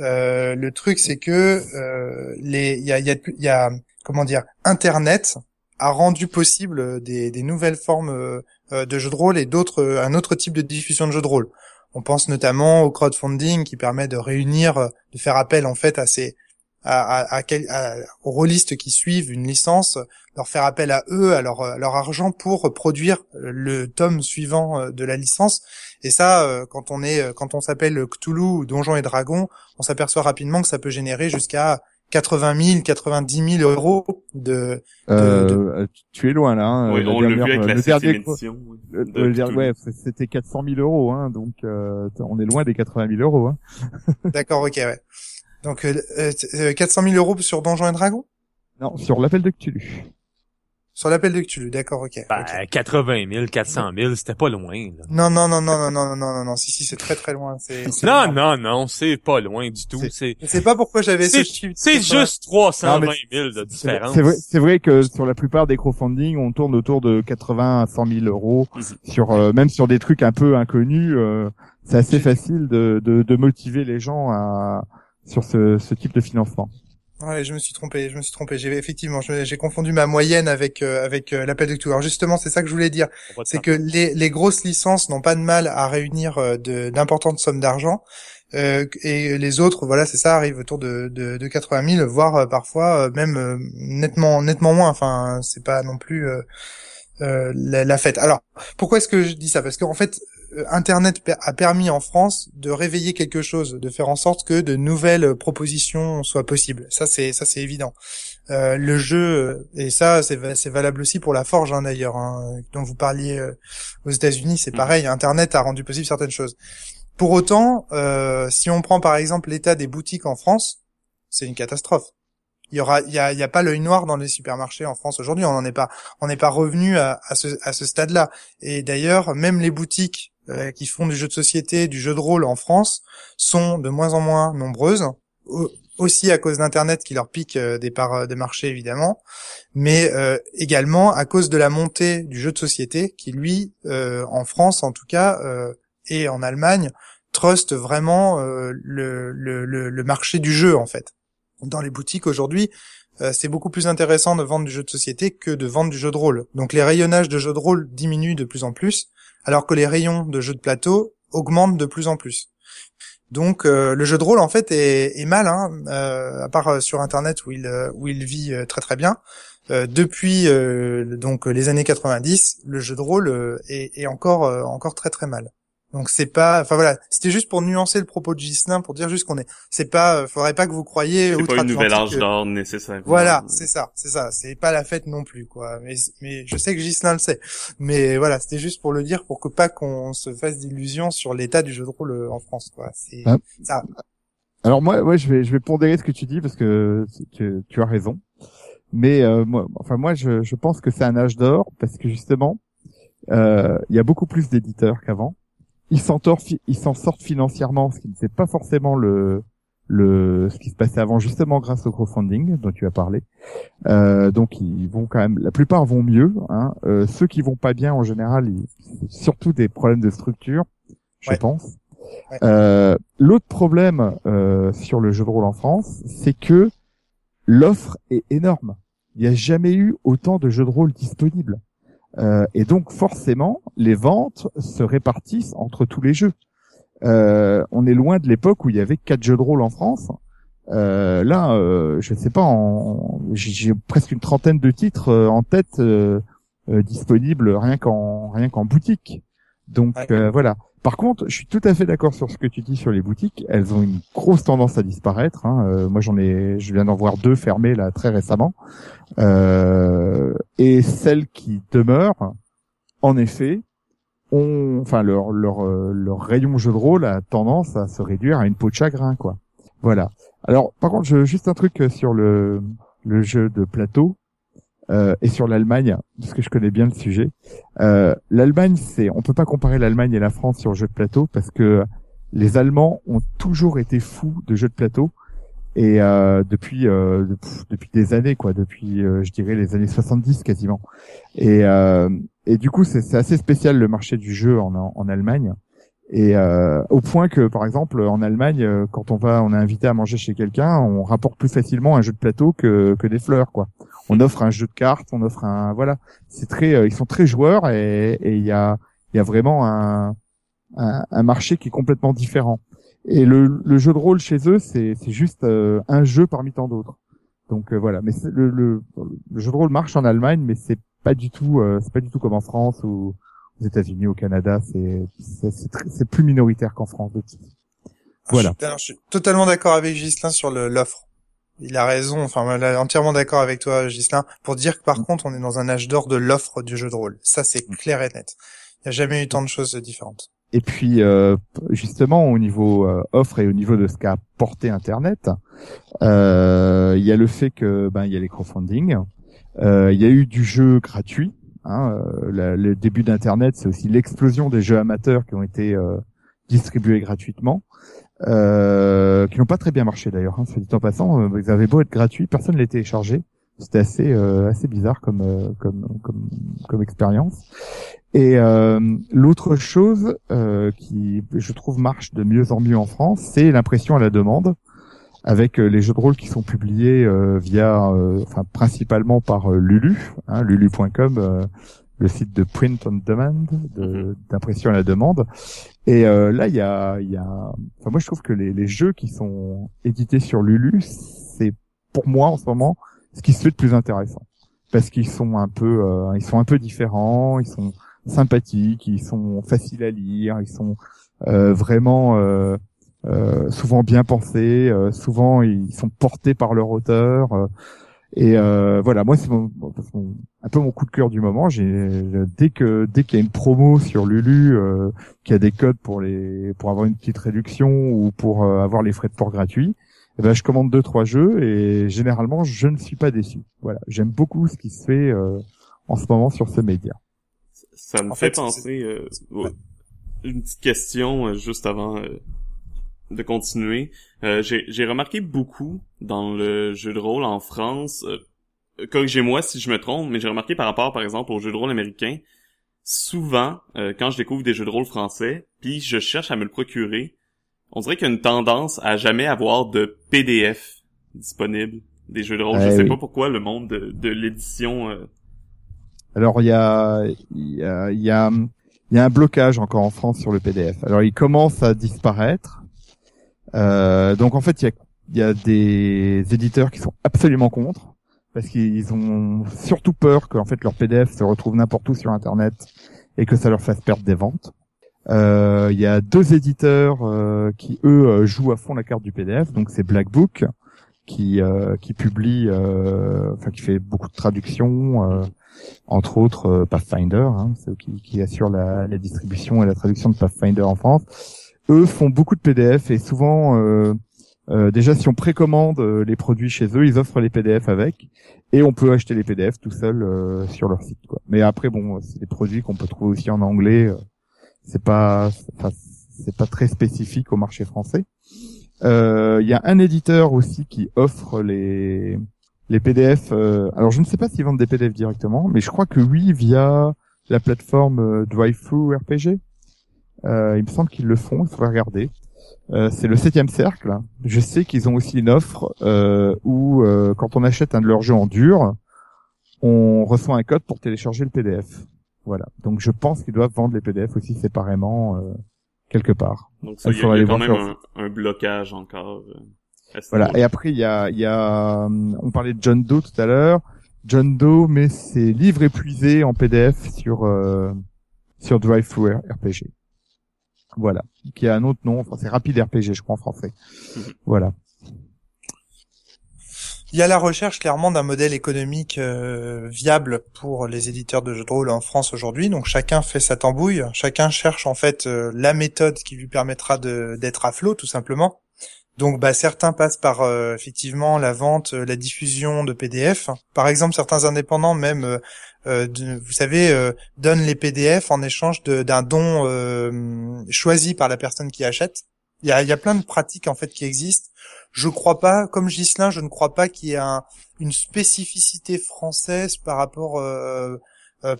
Euh, le truc, c'est que euh, les il y a y a, y a comment dire Internet a rendu possible des, des nouvelles formes euh, euh, de jeux de rôle et d'autres euh, un autre type de diffusion de jeux de rôle. On pense notamment au crowdfunding qui permet de réunir, de faire appel en fait à ces à, à, à, aux rôlistes qui suivent une licence, leur faire appel à eux, à leur, leur argent pour produire le tome suivant euh, de la licence. Et ça, euh, quand on est, quand on s'appelle Cthulhu ou Donjons et Dragons, on s'aperçoit rapidement que ça peut générer jusqu'à 80 000, 90 000 euros de, euh, Tu es loin là. Hein. Oui, on vu avec la le dernier, le, ouais, c'était 400 000 euros, hein, donc euh, on est loin des 80 000 euros. Hein. D'accord, ok, ouais. Donc euh, 400 000 euros sur Donjons et Dragons? Non, sur l'appel de Cthulhu. Sur l'appel de Cthulhu, d'accord, ok. Ben, 80 000, 400 000, c'était pas loin. Là. Non, non, non, non, non, non, non, non, non, si, si, c'est très, très loin. Non, non, non, c'est pas loin du tout. C'est. C'est pas pourquoi j'avais ce chiffre. C'est juste 320 000 de différence. C'est vrai, c'est vrai que sur la plupart des crowdfunding, on tourne autour de 80 à 100 000 euros mhm. sur, euh, même sur des trucs un peu inconnus. Euh, c'est assez facile de, de, de motiver les gens à sur ce, ce type de financement. Ouais, je me suis trompé, je me suis trompé. J'ai effectivement, j'ai confondu ma moyenne avec euh, avec euh, l'appel de tout. Alors justement, c'est ça que je voulais dire, c'est que les, les grosses licences n'ont pas de mal à réunir euh, d'importantes sommes d'argent, et les autres, voilà, c'est ça, arrivent autour de, de, de 80 000, voire parfois même nettement nettement moins. Enfin, c'est pas non plus la, la, fête. Alors, pourquoi est-ce que je dis ça? Parce qu'en fait, euh, Internet a permis en France de réveiller quelque chose, de faire en sorte que de nouvelles propositions soient possibles. Ça c'est ça c'est évident. Euh, le jeu euh, et ça c'est valable aussi pour la forge hein, d'ailleurs hein, dont vous parliez euh, aux États-Unis c'est mm. pareil. Internet a rendu possible certaines choses. Pour autant, euh, si on prend par exemple l'état des boutiques en France, c'est une catastrophe. Il y aura, il y a, il y a pas l'œil noir dans les supermarchés en France aujourd'hui. On n'en est pas, on n'est pas revenu à, à ce, à ce stade-là. Et d'ailleurs, même les boutiques euh, qui font du jeu de société, du jeu de rôle en France sont de moins en moins nombreuses, aussi à cause d'Internet qui leur pique euh, des parts des marchés évidemment, mais euh, également à cause de la montée du jeu de société qui lui, en France en tout cas, et en Allemagne, trust vraiment le, le, le, marché du jeu en fait. Dans les boutiques aujourd'hui, c'est beaucoup plus intéressant de vendre du jeu de société que de vendre du jeu de rôle. Donc les rayonnages de jeux de rôle diminuent de plus en plus, alors que les rayons de jeux de plateau augmentent de plus en plus. Donc euh, le jeu de rôle en fait est, mal, hein, euh, à part euh, sur internet où il où il vit très très bien. depuis donc les années 90, le jeu de rôle est, est encore encore très très mal. Donc c'est pas, enfin voilà, c'était juste pour nuancer le propos de Gislin, pour dire juste qu'on est, c'est pas, faudrait pas que vous croyez. C'est pas une nouvelle âge d'or nécessaire. Voilà, c'est ça, c'est ça, c'est pas la fête non plus quoi. Mais mais je sais que Gislin le sait. Mais voilà, c'était juste pour le dire, pour que pas qu'on se fasse d'illusions sur l'état du jeu de rôle euh, en France quoi. C'est ah. ça. Alors moi, ouais, je vais je vais pondérer ce que tu dis parce que tu, tu as raison. Mais euh, moi, enfin moi, je, je pense que c'est un âge d'or parce que justement, euh, il y a beaucoup plus d'éditeurs qu'avant ils s'en ils s'en sortent financièrement, ce qui n'était pas forcément le le ce qui se passait avant justement grâce au crowdfunding dont tu as parlé. Euh, donc ils vont quand même, la plupart vont mieux. Hein. Euh, ceux qui vont pas bien en général, c'est surtout des problèmes de structure, je pense. Euh, L'autre problème euh, sur le jeu de rôle en France, c'est que l'offre est énorme. Il n'y a jamais eu autant de jeux de rôle disponibles. Euh, et donc forcément, les ventes se répartissent entre tous les jeux. Euh, on est loin de l'époque où il y avait quatre jeux de rôle en France. Euh, là, euh, je ne sais pas, j'ai presque une trentaine de titres en tête disponibles rien qu'en rien qu'en boutique. Donc voilà. Par contre, je suis tout à fait d'accord sur ce que tu dis sur les boutiques. Elles ont une grosse tendance à disparaître. Hein. Euh, moi, j'en ai, je viens d'en voir deux fermées là très récemment. Euh, et celles qui demeurent, en effet, ont, enfin leur leur euh, leur rayon jeu de rôle a tendance à se réduire à une peau de chagrin, quoi. Voilà. Alors, par contre, je, juste un truc sur le le jeu de plateau. Euh, et sur l'Allemagne, parce que je connais bien le sujet. Euh, L'Allemagne, c'est, on peut pas comparer l'Allemagne et la France sur le jeu de plateau parce que les Allemands ont toujours été fous de jeux de plateau et euh, depuis euh, depuis des années quoi, depuis euh, je dirais les années 70 quasiment. Et euh, et du coup, c'est assez spécial le marché du jeu en, en Allemagne. Et euh, au point que, par exemple, en Allemagne, quand on va, on est invité à manger chez quelqu'un, on rapporte plus facilement un jeu de plateau que, que des fleurs, quoi on offre un jeu de cartes, on offre un voilà, c'est très, euh, ils sont très joueurs et il y a il y a vraiment un, un, marché qui est complètement différent. Et le, le jeu de rôle chez eux, c'est juste euh, un jeu parmi tant d'autres. Donc euh, voilà, mais le, le, le jeu de rôle marche en Allemagne, mais c'est pas du tout euh, c'est pas du tout comme en France ou aux États-Unis, au Canada, c'est c'est plus minoritaire qu'en France. Voilà. Je, alors, je suis totalement d'accord avec Gislin sur l'offre. Il a raison, enfin, entièrement d'accord avec toi, Gislin, pour dire que Mm. par contre, on est dans un âge d'or de l'offre du jeu de rôle. Ça, c'est clair et net. Il n'y a jamais eu tant de choses différentes. Et puis euh, justement au niveau euh, offre et au niveau de ce qu'a apporté Internet, euh, il y a le fait que ben il y a les crowdfunding, euh, il y a eu du jeu gratuit. Hein, la- le début d'Internet, c'est aussi l'explosion des jeux amateurs qui ont été euh, distribués gratuitement, euh, qui n'ont pas très bien marché d'ailleurs. Hein, soit dit en passant, euh, ils avaient beau être gratuits, personne ne les téléchargeait. C'était assez euh, assez bizarre comme euh, comme comme comme expérience. Et euh, l'autre chose euh, qui, je trouve, marche de mieux en mieux en France, c'est l'impression à la demande, avec euh, les jeux de rôle qui sont publiés euh, via, euh, enfin principalement par euh, Lulu, hein, lulu.com, euh, le site de print on demand, de- Mhm. d'impression à la demande. Et euh, là, il y a, il y a, enfin moi je trouve que les, les jeux qui sont édités sur Lulu, c'est pour moi en ce moment ce qui se fait de plus intéressant, parce qu'ils sont un peu, euh, ils sont un peu différents, ils sont sympathiques, ils sont faciles à lire, ils sont euh, vraiment euh, euh, souvent bien pensés, euh, souvent ils sont portés par leur auteur. Euh, et euh, voilà, moi c'est mon- mon- un peu mon coup de cœur du moment. J'ai dès que dès qu'il y a une promo sur Lulu, euh, qu'il y a des codes pour les pour avoir une petite réduction ou pour euh, avoir les frais de port gratuits, eh ben je commande deux trois jeux et généralement je ne suis pas déçu. Voilà, j'aime beaucoup ce qui se fait euh, en ce moment sur ce média. Ça me En fait fait, penser euh, une petite question euh, juste avant euh, de continuer. Euh, J'ai remarqué beaucoup dans le jeu de rôle en France. euh, Corrigez-moi si je me trompe, mais j'ai remarqué par rapport, par exemple, au jeu de rôle américain, souvent euh, quand je découvre des jeux de rôle français, puis je cherche à me le procurer, on dirait qu'il y a une tendance à jamais avoir de PDF disponible des jeux de rôle. je Eh sais oui. pas pourquoi le monde de, de l'édition. euh, Alors il y a il y a il y a il y a un blocage encore en France sur le PDF. Alors il commence à disparaître. Euh, donc en fait il y a y a des éditeurs qui sont absolument contre parce qu'ils ont surtout peur qu'en fait leur PDF se retrouve n'importe où sur internet et que ça leur fasse perdre des ventes. Euh, Il y a deux éditeurs euh, qui eux euh, jouent à fond la carte du PDF. Donc c'est Black Book qui qui publie, enfin qui fait beaucoup de traductions. entre autres Pathfinder, hein, qui, qui assurent la, la distribution et la traduction de Pathfinder en France. Eux font beaucoup de PDF et souvent, euh, euh, déjà si on précommande euh, les produits chez eux, ils offrent les PDF avec et on peut acheter les PDF tout seul sur leur site. Quoi. Mais après, bon, c'est des produits qu'on peut trouver aussi en anglais. c'est pas, c'est pas très spécifique au marché français. Il y a un éditeur aussi qui offre les les PDF. euh, alors je ne sais pas s'ils vendent des PDF directement, mais je crois que oui via la plateforme euh, RPG. Euh, il me semble qu'ils le font. Il faudrait regarder. Euh, c'est le septième cercle. Je sais qu'ils ont aussi une offre euh, où euh, quand on achète un de leurs jeux en dur, on reçoit un code pour télécharger le PDF. Voilà. Donc je pense qu'ils doivent vendre les PDF aussi séparément euh, quelque part. Donc ça, Il y a, y quand même un, un blocage encore. Voilà. Et après, il y a, y a, on parlait de John Doe tout à l'heure. John Doe met ses livres épuisés en PDF sur euh, sur DriveThru RPG. Voilà. Qui a un autre nom. Enfin, c'est Rapide RPG, je crois en français. Mhm. Voilà. Il y a la recherche clairement d'un modèle économique euh, viable pour les éditeurs de jeux de rôle en France aujourd'hui. Donc chacun fait sa tambouille, chacun cherche en fait euh, la méthode qui lui permettra de d'être à flot tout simplement. Donc bah certains passent par euh, effectivement la vente, euh, la diffusion de PDF. Par exemple, certains indépendants même euh, euh, de- vous savez euh, donnent les PDF en échange d'un don euh, choisi par la personne qui achète. Il y a, y a plein de pratiques en fait qui existent je crois pas, comme Gislin, je ne crois pas qu'il y ait un, une spécificité française par rapport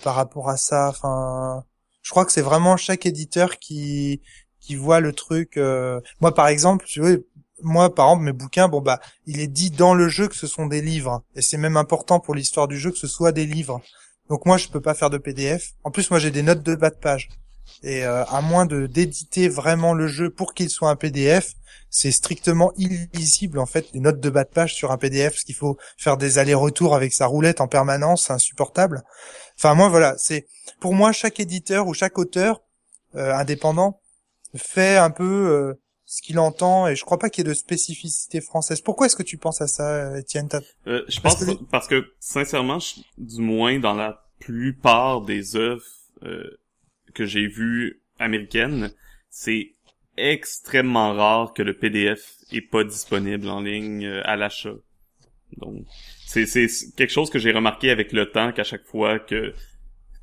par rapport à ça. Enfin, je crois que c'est vraiment chaque éditeur qui qui voit le truc. euh, Moi, par exemple, tu vois, moi, par exemple, mes bouquins, bon bah, il est dit dans le jeu que ce sont des livres, et c'est même important pour l'histoire du jeu que ce soit des livres. Donc moi, je peux pas faire de PDF. En plus, moi, j'ai des notes de bas de page. Et euh, à moins de d'éditer vraiment le jeu pour qu'il soit un PDF, c'est strictement illisible en fait les notes de bas de page sur un PDF, parce qu'il faut faire des allers-retours avec sa roulette en permanence, c'est insupportable. Enfin moi voilà, c'est pour moi chaque éditeur ou chaque auteur euh, indépendant fait un peu euh, ce qu'il entend et je crois pas qu'il y ait de spécificité française. Pourquoi est-ce que tu penses à ça, Étienne? Euh, Je pense parce que, parce que sincèrement, du moins dans la plupart des œuvres euh, que j'ai vues américaines, c'est extrêmement rare que le PDF est pas disponible en ligne euh, à l'achat. Donc c'est c'est quelque chose que j'ai remarqué avec le temps qu'à chaque fois que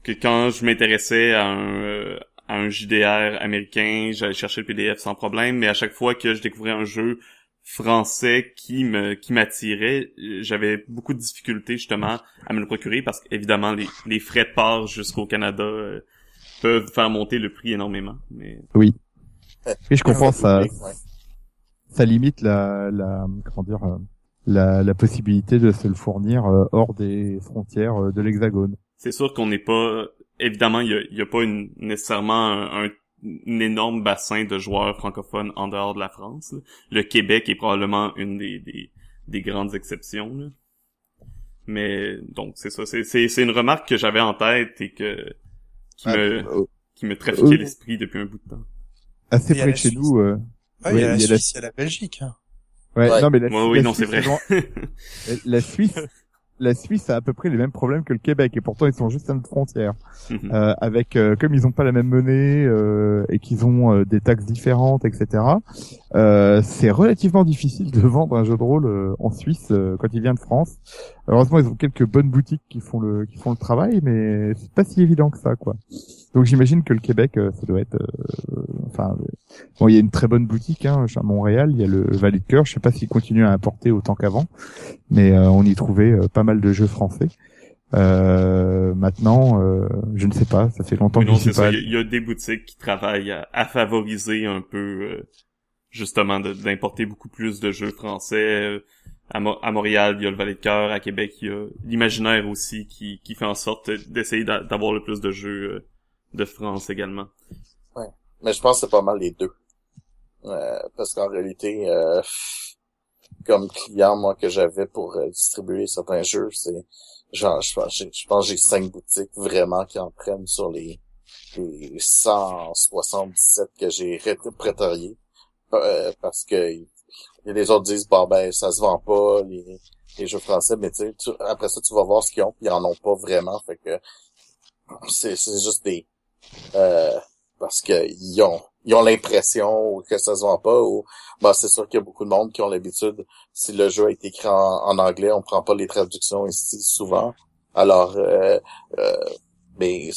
que quand je m'intéressais à un euh, à un JDR américain, j'allais chercher le PDF sans problème, mais à chaque fois que je découvrais un jeu français qui me qui m'attirait, j'avais beaucoup de difficultés justement à me le procurer parce qu'évidemment les, les frais de port jusqu'au Canada euh, peuvent faire monter le prix énormément. Mais oui, oui je comprends ça. Ça limite la la comment dire euh, la, la possibilité de se le fournir euh, hors des frontières de l'Hexagone. C'est sûr qu'on n'est pas évidemment, il y a, y a, pas une, nécessairement un, énorme bassin de joueurs francophones en dehors de la France. Le Québec est probablement une des, des, des grandes exceptions. Mais donc c'est ça, c'est, c'est, une remarque que j'avais en tête et que qui me euh, qui me trafiquait l'esprit depuis un bout de temps. Assez près de chez nous. Euh... il y a la Suisse, il y a la Belgique. Hein. Ouais, non mais la, oui, non, c'est vrai. la Suisse, la Suisse a à peu près les mêmes problèmes que le Québec et pourtant ils sont juste à notre frontière. Mhm. euh, avec euh, comme ils ont pas la même monnaie euh, et qu'ils ont euh, des taxes différentes, etc. c'est relativement difficile de vendre un jeu de rôle en Suisse quand il vient de France. Heureusement ils ont quelques bonnes boutiques qui font le qui font le travail, mais c'est pas si évident que ça quoi. Donc j'imagine que le Québec ça doit être enfin bon il y a une très bonne boutique hein, à Montréal, il y a le Valley de Cœur, je sais pas s'ils continuent à importer autant qu'avant, mais on y trouvait pas mal de jeux français. Euh, maintenant, euh, je ne sais pas, ça fait longtemps que je sais pas. Il y, a des boutiques qui travaillent à, favoriser un peu, euh, justement, d'importer beaucoup plus de jeux français. À, à, Montréal, il y a le Valet de Cœur. À Québec, il y a l'Imaginaire aussi qui, qui fait en sorte d'essayer d'avoir le plus de jeux de France également. Ouais, mais je pense que c'est pas mal les deux. parce qu'en réalité, comme client, moi, que j'avais pour distribuer certains jeux, c'est genre, je, je pense j'ai cinq boutiques vraiment qui en prennent sur les, les 177 que j'ai répertoriés. Euh, parce que les autres disent, bon ben, ça se vend pas, les, les jeux français, mais tu sais, après ça, tu vas voir ce qu'ils ont, puis ils en ont pas vraiment, fait que c'est, juste des... Euh, parce que ils ont ils ont l'impression que ça se vend pas ou bah c'est sûr qu'il y a beaucoup de monde qui ont l'habitude. Si le jeu a été écrit en, anglais on prend pas les traductions ici souvent. Alors euh, euh, mais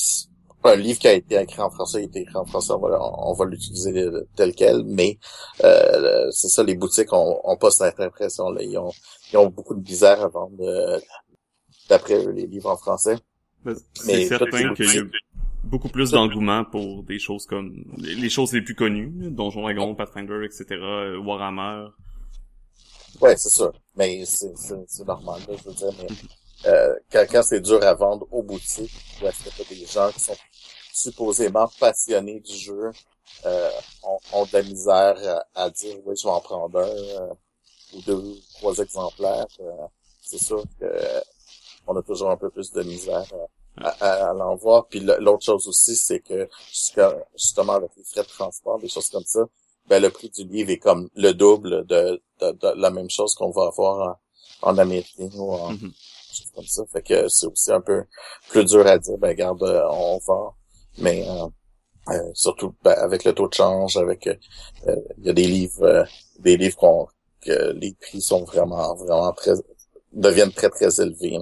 un livre qui a été écrit en français a été écrit en français on va, on va l'utiliser tel quel mais euh, c'est ça les boutiques ont, ont pas cette impression là ils ont ils ont beaucoup de bizarre à vendre euh, d'après les livres en français mais certain que beaucoup plus d'engouement pour des choses comme les choses les plus connues, Donjon Dragon, Pathfinder, etc., euh, Warhammer. Ouais, c'est ça. Mais c'est, c'est, normal, je veux dire. Mais, euh, quand, quand c'est dur à vendre au boutique, est-ce que des gens qui sont supposément passionnés du jeu, euh, ont, ont de la misère à, dire oui, je vais en prendre un euh, ou deux, trois exemplaires. Euh, c'est sûr que on a toujours un peu plus de misère à, à, l'envoi. Puis l'autre chose aussi, c'est que justement avec les frais de transport, des choses comme ça, ben le prix du livre est comme le double de, de, la même chose qu'on va avoir en, en Amérique ou en mm ça. Fait que c'est aussi un peu plus dur à dire, ben regarde, euh, on va. Mais euh, euh, surtout ben, avec le taux de change, avec il y a des livres, des livres qu'on que les prix sont vraiment, vraiment très deviennent très très élevés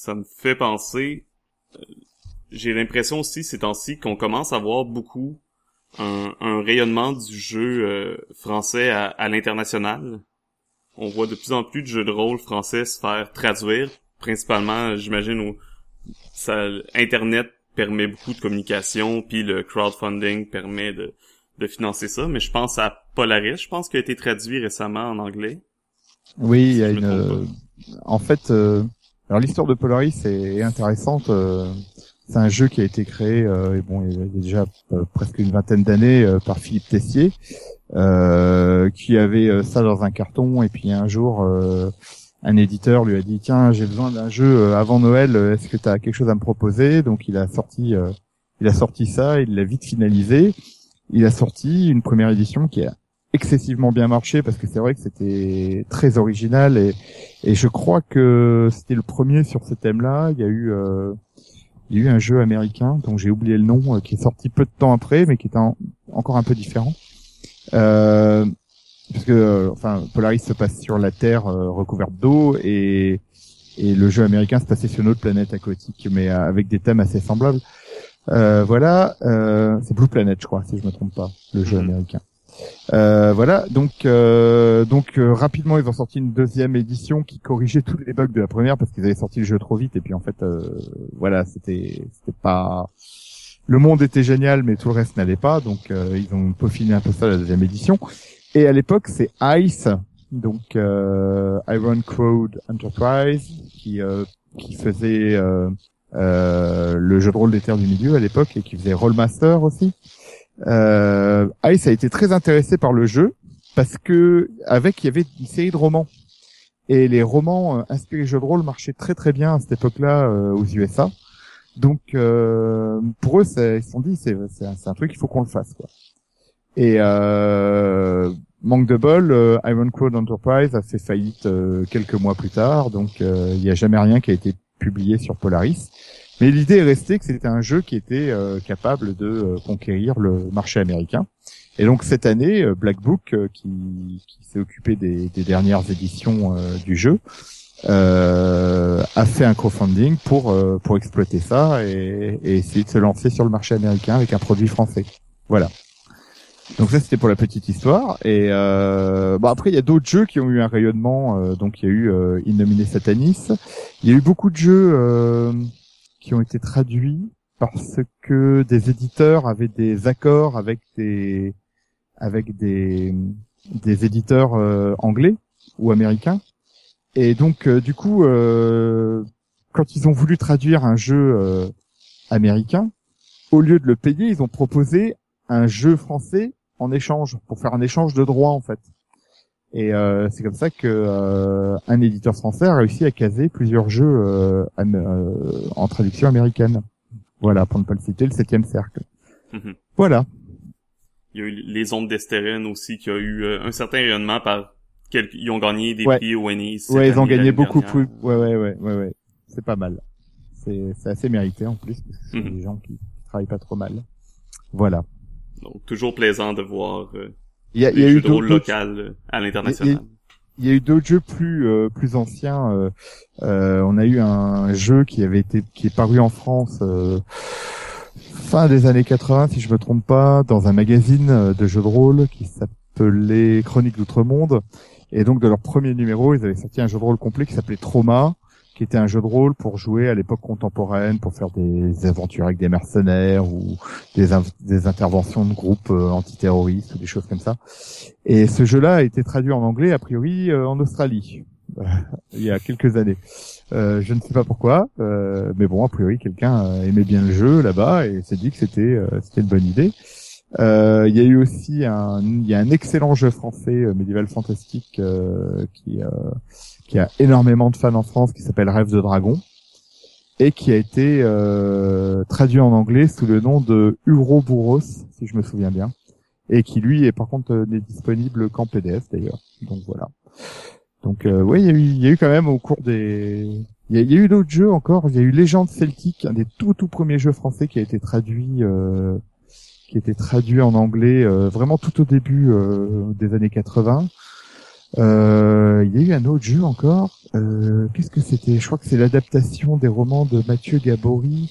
ça me fait penser, euh, j'ai l'impression aussi ces temps-ci qu'on commence à voir beaucoup un, rayonnement du jeu euh, français à, l'international. On voit de plus en plus de jeux de rôle français se faire traduire, principalement, j'imagine, où ça, Internet permet beaucoup de communication, puis le crowdfunding permet de, de financer ça. Mais je pense à Polaris, je pense qu'il a été traduit récemment en anglais. Oui, il y a une. En fait, euh, alors l'histoire de Polaris est intéressante. Euh, C'est un jeu qui a été créé, euh, bon, il y a déjà euh, presque une vingtaine d'années euh, par Philippe Tessier, euh, qui avait euh, ça dans un carton, et puis un jour, un éditeur lui a dit tiens, j'ai besoin d'un jeu avant Noël, est-ce que tu as quelque chose à me proposer? Donc il a sorti, il a sorti ça, il l'a vite finalisé. Il a sorti une première édition qui a excessivement bien marché parce que c'est vrai que c'était très original et, et je crois que c'était le premier sur ce thème-là. Il y a eu il y a eu un jeu américain dont j'ai oublié le nom euh, qui est sorti peu de temps après mais qui en- encore un peu différent. Euh, parce que euh, enfin Polaris se passe sur la Terre euh, recouverte d'eau et et le jeu américain se passait sur une autre planète aquatique mais avec des thèmes assez semblables. Euh, voilà, euh, c'est Blue Planet, je crois, si je me trompe pas, le jeu Mhm. américain. Euh, voilà, donc euh, donc euh, rapidement ils ont sorti une deuxième édition qui corrigeait tous les bugs de la première parce qu'ils avaient sorti le jeu trop vite. Et puis en fait euh, voilà c'était c'était pas le monde était génial mais tout le reste n'allait pas. Donc euh, ils ont peaufiné un peu ça la deuxième édition. Et à l'époque c'est Ice donc Iron Crowd Enterprise qui qui faisait le jeu de rôle des terres du milieu à l'époque et qui faisait Rollmaster aussi euh, Ice a été très intéressé par le jeu parce que avec il y avait une série de romans et les romans euh, inspirés jeux de rôle marchaient très très bien à cette époque-là euh, aux USA. Donc euh, pour eux, ils se sont dit c'est un, truc il faut qu'on le fasse quoi. Et euh, manque de bol, Iron Crowd Enterprise a fait faillite quelques mois plus tard, donc il n'y a jamais rien qui a été publié sur Polaris. Mais l'idée est restée que c'était un jeu qui était euh, capable de euh, conquérir le marché américain. Et donc cette année, euh, Black Book, qui, qui s'est occupé des, des dernières éditions du jeu, euh, a fait un crowdfunding pour euh, pour exploiter ça et, et essayer de se lancer sur le marché américain avec un produit français. Voilà. Donc ça c'était pour la petite histoire et euh, bon après il y a d'autres jeux qui ont eu un rayonnement donc il y a eu euh, Innominé Satanis il y a eu beaucoup de jeux qui ont été traduits parce que des éditeurs avaient des accords avec des avec des des éditeurs euh, anglais ou américains. Et donc euh, du coup euh, quand ils ont voulu traduire un jeu américain au lieu de le payer ils ont proposé un jeu français en échange pour faire un échange de droits en fait et euh, c'est comme ça que euh, un éditeur français a réussi à caser plusieurs jeux euh, am- euh, en traduction américaine. Voilà, pour ne pas le citer, le septième cercle. Mhm. Voilà. Il y a eu les ondes d'Estérène aussi qui a eu euh, un certain rayonnement par quelques... ils ont gagné des Ouais. prix au Ouais, ils ont gagné beaucoup dernière. plus. Ouais, ouais, ouais, ouais, ouais. C'est pas mal. C'est, c'est assez mérité en plus parce que c'est Mhm. des gens qui travaillent pas trop mal. Voilà. Donc toujours plaisant de voir euh, Il y a, y eu de rôle d'autres- local euh, à l'international. il y a eu d'autres jeux plus euh, plus anciens. euh, euh, on a eu un jeu qui avait été qui est paru en France euh, fin des années 80, si je me trompe pas, dans un magazine euh, de jeux de rôle qui s'appelait Chroniques d'Outre-Monde. Et donc de leur premier numéro, ils avaient sorti un jeu de rôle complet qui s'appelait Trauma, qui était un jeu de rôle pour jouer à l'époque contemporaine, pour faire des aventures avec des mercenaires ou des, des interventions de groupes euh, antiterroristes ou des choses comme ça. Et ce jeu-là a été traduit en anglais, a priori, euh, en Australie, il y a quelques années. Euh, je ne sais pas pourquoi, euh, mais bon, a priori, quelqu'un euh, aimait bien le jeu là-bas et s'est dit que c'était euh, c'était une bonne idée. Euh, Il y a eu aussi un, il y a un excellent jeu français euh, médiéval fantastique euh, qui euh, qui a énormément de fans en France, qui s'appelle Rêve de Dragon et qui a été euh, traduit en anglais sous le nom de Uroboros, si je me souviens bien et qui lui est par contre euh, n'est disponible qu'en PDF d'ailleurs. Donc voilà. Donc euh, ouais, il y a eu il y a eu quand même au cours des il y a, il y a eu d'autres jeux encore. Il y a eu Légende celtique, un des tout tout premiers jeux français qui a été traduit euh, qui a été traduit en anglais euh, vraiment tout au début euh, des années 80. Euh, il y a eu un autre jeu encore. Euh, Qu'est-ce que c'était? Je crois que c'est l'adaptation des romans de Mathieu Gabory.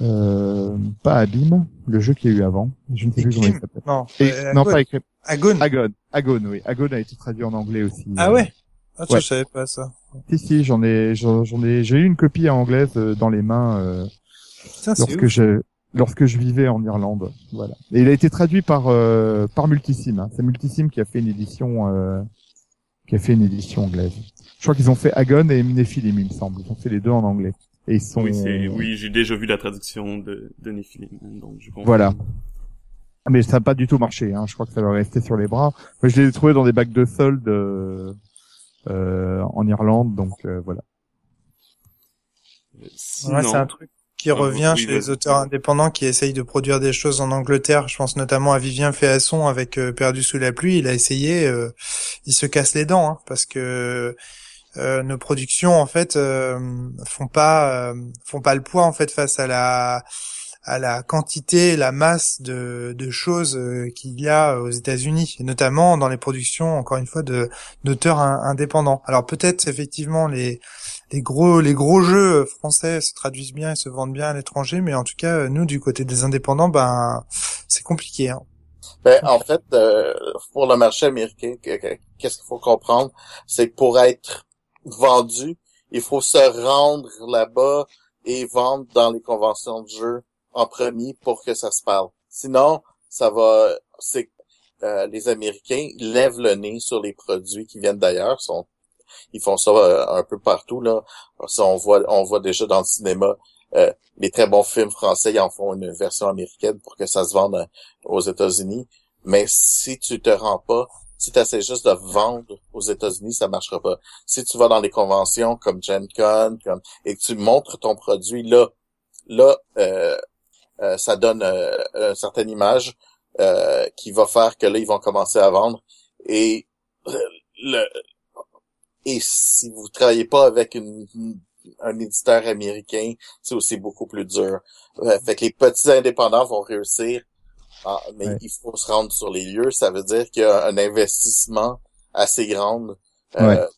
Euh, pas Abîme, le jeu qu'il y a eu avant. Je ne sais plus comment il s'appelle. Non, Et- euh, non, pas écrit. Agon. Agon. Agon, oui. Agon a été traduit en anglais aussi. Ah ouais? Ah, ça, Ouais. je savais pas ça. Si, si, j'en ai, j'en ai, j'ai eu une copie en anglaise euh, dans les mains euh, Putain, lorsque je, lorsque je vivais en Irlande. Voilà. Et il a été traduit par, euh, par Multisim. Hein. C'est Multisim qui a fait une édition, euh, qui a fait une édition anglaise. Je crois qu'ils ont fait Agon et Mnéphilim, il me semble. Ils ont fait les deux en anglais. Et ils sont. Oui, c'est, oui, j'ai déjà vu la traduction de, de Nephilim, donc je comprends. Voilà. Mais ça n'a pas du tout marché. Hein. Je crois que ça va rester sur les bras. Moi, je les ai trouvés dans des bacs de solde euh, euh, en Irlande, donc euh, voilà. Sinon, Ouais, c'est un truc qui Ah, revient oui, chez les auteurs indépendants qui essayent de produire des choses en Angleterre. Je pense notamment à Vivien Féasson avec euh, Perdu sous la pluie. Il a essayé, euh, il se casse les dents hein, parce que euh, nos productions en fait euh, font pas euh, font pas le poids en fait face à la à la quantité, la masse de, de choses euh, qu'il y a aux États-Unis, notamment dans les productions, encore une fois, de d'auteurs in- indépendants. Alors peut-être effectivement les les gros les gros jeux français se traduisent bien et se vendent bien à l'étranger, mais en tout cas nous du côté des indépendants, ben c'est compliqué. Hein. Ben, en fait, euh, pour le marché américain, que- que- qu'est-ce qu'il faut comprendre, c'est que pour être vendu, il faut se rendre là-bas et vendre dans les conventions de jeu en premier pour que ça se parle. Sinon, ça va, c'est euh, les Américains lèvent le nez sur les produits qui viennent d'ailleurs. Ils font ça euh, un peu partout là. Ça, on voit, on voit déjà dans le cinéma. euh, les très bons films français, ils en font une version américaine pour que ça se vende euh, aux États-Unis. Mais si tu te rends pas, si tu essaies juste de vendre aux États-Unis, ça marchera pas. Si tu vas dans les conventions comme Gen Con, comme, et que tu montres ton produit là, là, ça donne euh, une certaine image euh, qui va faire que là, ils vont commencer à vendre. Et euh, le et si vous travaillez pas avec une, un éditeur américain, c'est aussi beaucoup plus dur. Euh, fait que les petits indépendants vont réussir ah, mais Ouais. il faut se rendre sur les lieux. Ça veut dire qu'il y a un investissement assez grand. Euh,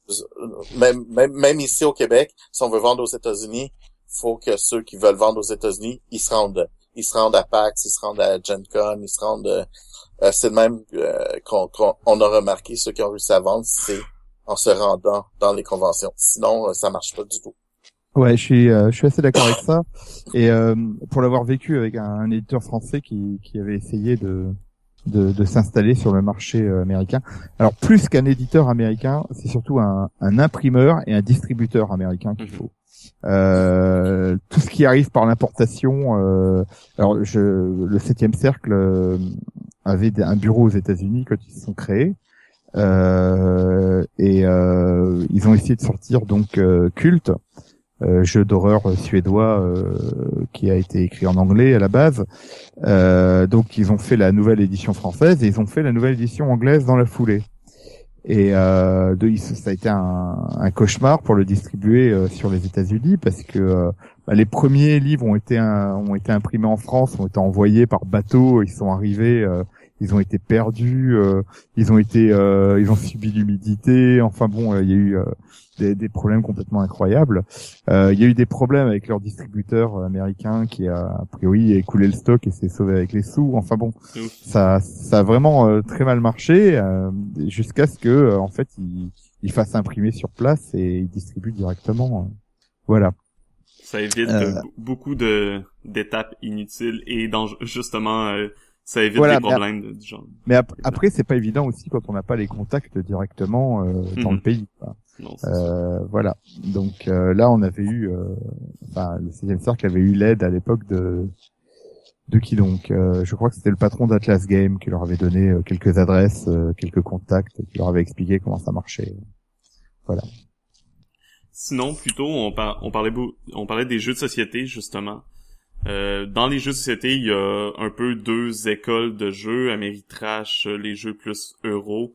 même, même, même ici au Québec, si on veut vendre aux États-Unis, faut que ceux qui veulent vendre aux États-Unis, ils se rendent, ils se rendent à PAX, ils se rendent à Gen Con, ils se rendent. euh, euh, c'est de même euh, qu'on qu'on- on a remarqué ceux qui ont réussi à vendre, c'est en se rendant dans les conventions. Sinon, euh, ça marche pas du tout. Ouais, je suis, euh, je suis assez d'accord avec ça. Et euh, pour l'avoir vécu avec un, un éditeur français qui, qui avait essayé de, de, de s'installer sur le marché euh, américain. Alors plus qu'un éditeur américain, c'est surtout un, un imprimeur et un distributeur américain qu'il Mhm. faut. Euh, tout ce qui arrive par l'importation. euh, alors, je, le septième cercle euh, avait un bureau aux États-Unis quand ils se sont créés. Euh, et ils ont essayé de sortir donc culte jeu d'horreur suédois qui a été écrit en anglais à la base. Donc ils ont fait la nouvelle édition française et ils ont fait la nouvelle édition anglaise dans la foulée. Et euh, ça a été un, cauchemar pour le distribuer euh, sur les États-Unis parce que euh, bah, les premiers livres ont été ont été imprimés en France, ont été envoyés par bateau, ils sont arrivés, euh, ils ont été perdus, euh, ils ont été, ils ont subi l'humidité. Enfin bon, il y a eu des, des problèmes complètement incroyables. Euh, il y a eu des problèmes avec leur distributeur américain qui a a priori écoulé le stock et s'est sauvé avec les sous. Enfin bon, ça, ça a vraiment euh, très mal marché euh, jusqu'à ce que euh, en fait ils, ils fassent imprimer sur place et ils distribuent directement. Voilà. Ça évite Euh. beaucoup de d'étapes inutiles et dange- justement euh, ça évite Voilà, des mais- problèmes de- du genre. Mais ap- après, c'est pas évident aussi quand on n'a pas les contacts directement euh, dans Mhm. le pays. quoi. Non. Euh, voilà. Donc euh, là, on avait eu, euh, enfin, le 16 cercle avait eu l'aide à l'époque de de qui donc Euh, Je crois que c'était le patron d'Atlas Game qui leur avait donné euh, quelques adresses, euh, quelques contacts, et qui leur avait expliqué comment ça marchait. Sinon, plutôt, on, par- on parlait on parlait des jeux de société justement. Euh, dans les jeux de société, il y a un peu deux écoles de jeux, Ameritrash, les jeux plus euro.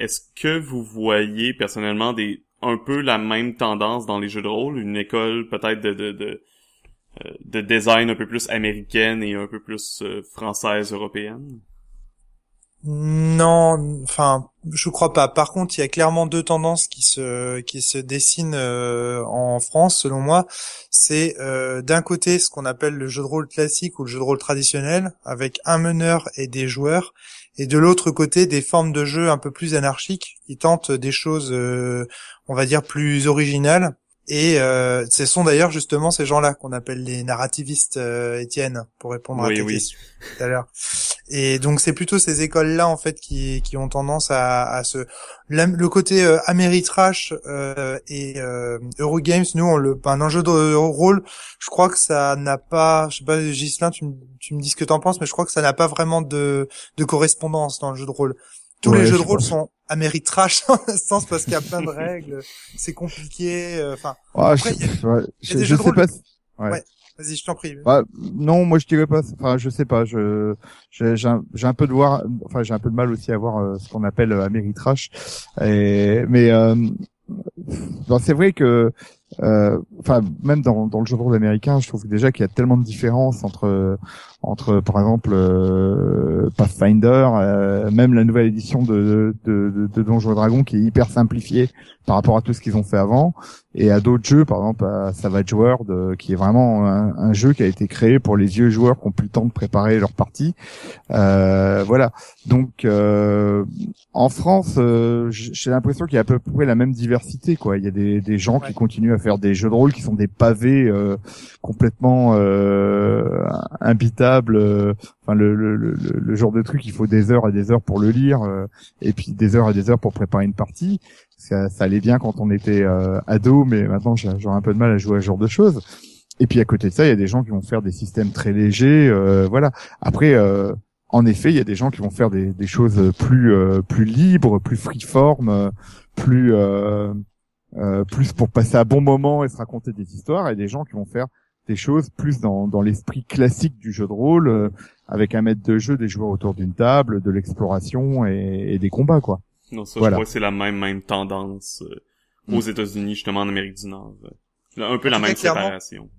Est-ce que vous voyez personnellement des un peu la même tendance dans les jeux de rôle, une école peut-être de de, de euh, de design un peu plus américaine et un peu plus euh, française européenne? Non, enfin, je crois pas. Par contre, il y a clairement deux tendances qui se qui se dessinent euh, en France, selon moi. C'est euh, d'un côté ce qu'on appelle le jeu de rôle classique ou le jeu de rôle traditionnel, avec un meneur et des joueurs, et de l'autre côté des formes de jeu un peu plus anarchiques qui tentent des choses, euh, on va dire, plus originales. Et euh, ce sont d'ailleurs justement ces gens-là qu'on appelle les narrativistes, euh, Étienne, pour répondre à Oui, tes oui. questions tout à l'heure. Et donc c'est plutôt ces écoles-là en fait qui, qui ont tendance à, à se le côté euh, Ameritrash euh, et euh, Eurogames, nous on le un jeu de rôle, je crois que ça n'a pas, je sais pas Gislin, tu, me- tu me dis ce que t'en penses, mais je crois que ça n'a pas vraiment de, de correspondance dans le jeu de rôle. Tous Ouais, les jeux je de rôle pense. sont Ameritrash dans le sens parce qu'il y a plein de règles, c'est compliqué. euh, Enfin, Après, je, ouais, je, je sais rôle. pas. si- ouais. Vas-y, je t'en prie. Bah, non, moi je dirais pas. Enfin, je sais pas. Je j'ai un, un peu de voir. Enfin, j'ai un peu de mal aussi à voir euh, ce qu'on appelle euh, Ameritrash. Et mais euh, c'est vrai que. euh, Enfin, même dans, dans le jeu de je trouve déjà qu'il y a tellement de différences entre entre, par exemple, euh, Pathfinder, euh, même la nouvelle édition de, de, de, de Donjons et Dragons qui est hyper simplifiée par rapport à tout ce qu'ils ont fait avant, et à d'autres jeux, par exemple à Savage World, euh, qui est vraiment un, un jeu qui a été créé pour les vieux joueurs qui ont plus le temps de préparer leur partie. Euh, voilà. Donc, euh, en France, euh, j'ai l'impression qu'il y a à peu près la même diversité. Quoi. Il y a des, des gens Ouais. qui continuent à faire des jeux de rôle qui sont des pavés euh, complètement euh, imbitables. Euh, Enfin, le, le, le, le genre de truc, il faut des heures et des heures pour le lire, euh, et puis des heures et des heures pour préparer une partie. Ça, ça allait bien quand on était euh, ado, mais maintenant j'aurais un peu de mal à jouer à ce genre de choses. Et puis à côté de ça, il y a des gens qui vont faire des systèmes très légers, euh, voilà. Après, euh, en effet, il y a des gens qui vont faire des, des choses plus euh, plus libres, plus freeform, plus plus pour passer un bon moment et se raconter des histoires, et des gens qui vont faire des choses plus dans, dans l'esprit classique du jeu de rôle, euh, avec un maître de jeu, des joueurs autour d'une table, de l'exploration et, et des combats, quoi. Non, ça, Voilà. je crois que c'est la même, même tendance euh, Mm. aux États-Unis, justement, en Amérique du Nord. euh. Un peu En la même clairement, séparation.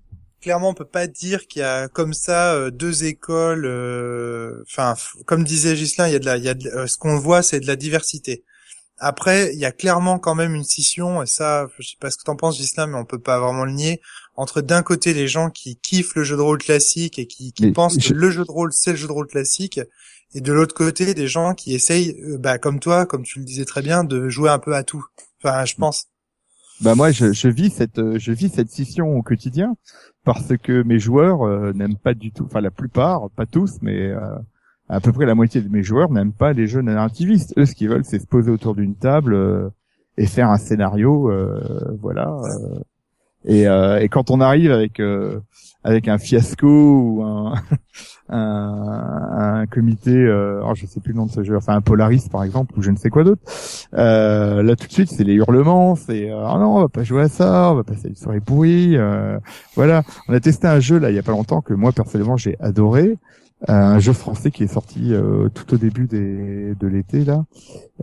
clairement, on peut pas dire qu'il y a comme ça euh, deux écoles. euh, Enfin, comme disait Gislin, il y a de la, il y a de- euh, ce qu'on voit, c'est de la diversité. Après, il y a clairement quand même une scission, et ça, je sais pas ce que t'en penses, Gislin, mais on peut pas vraiment le nier, entre d'un côté les gens qui kiffent le jeu de rôle classique et qui, qui pensent je- que le jeu de rôle c'est le jeu de rôle classique, et de l'autre côté des gens qui essayent, euh, bah, comme toi, comme tu le disais très bien, de jouer un peu à tout. Enfin, je pense. Bah moi, je, je vis cette, euh, je vis cette scission au quotidien parce que mes joueurs euh, n'aiment pas du tout, enfin la plupart, pas tous, mais euh, à peu près la moitié de mes joueurs n'aiment pas les jeux narrativistes. Eux, ce qu'ils veulent, c'est se poser autour d'une table euh, et faire un scénario, euh, voilà. Et, euh, et quand on arrive avec euh, avec un fiasco ou un un, un comité, euh, alors je sais plus le nom de ce jeu, enfin un Polaris par exemple ou je ne sais quoi d'autre. Euh, là tout de suite c'est les hurlements, c'est ah non on va pas jouer à ça, on va passer une soirée pourrie. euh, voilà, on a testé un jeu là il y a pas longtemps que moi personnellement j'ai adoré, un jeu français qui est sorti euh, tout au début des, de l'été là.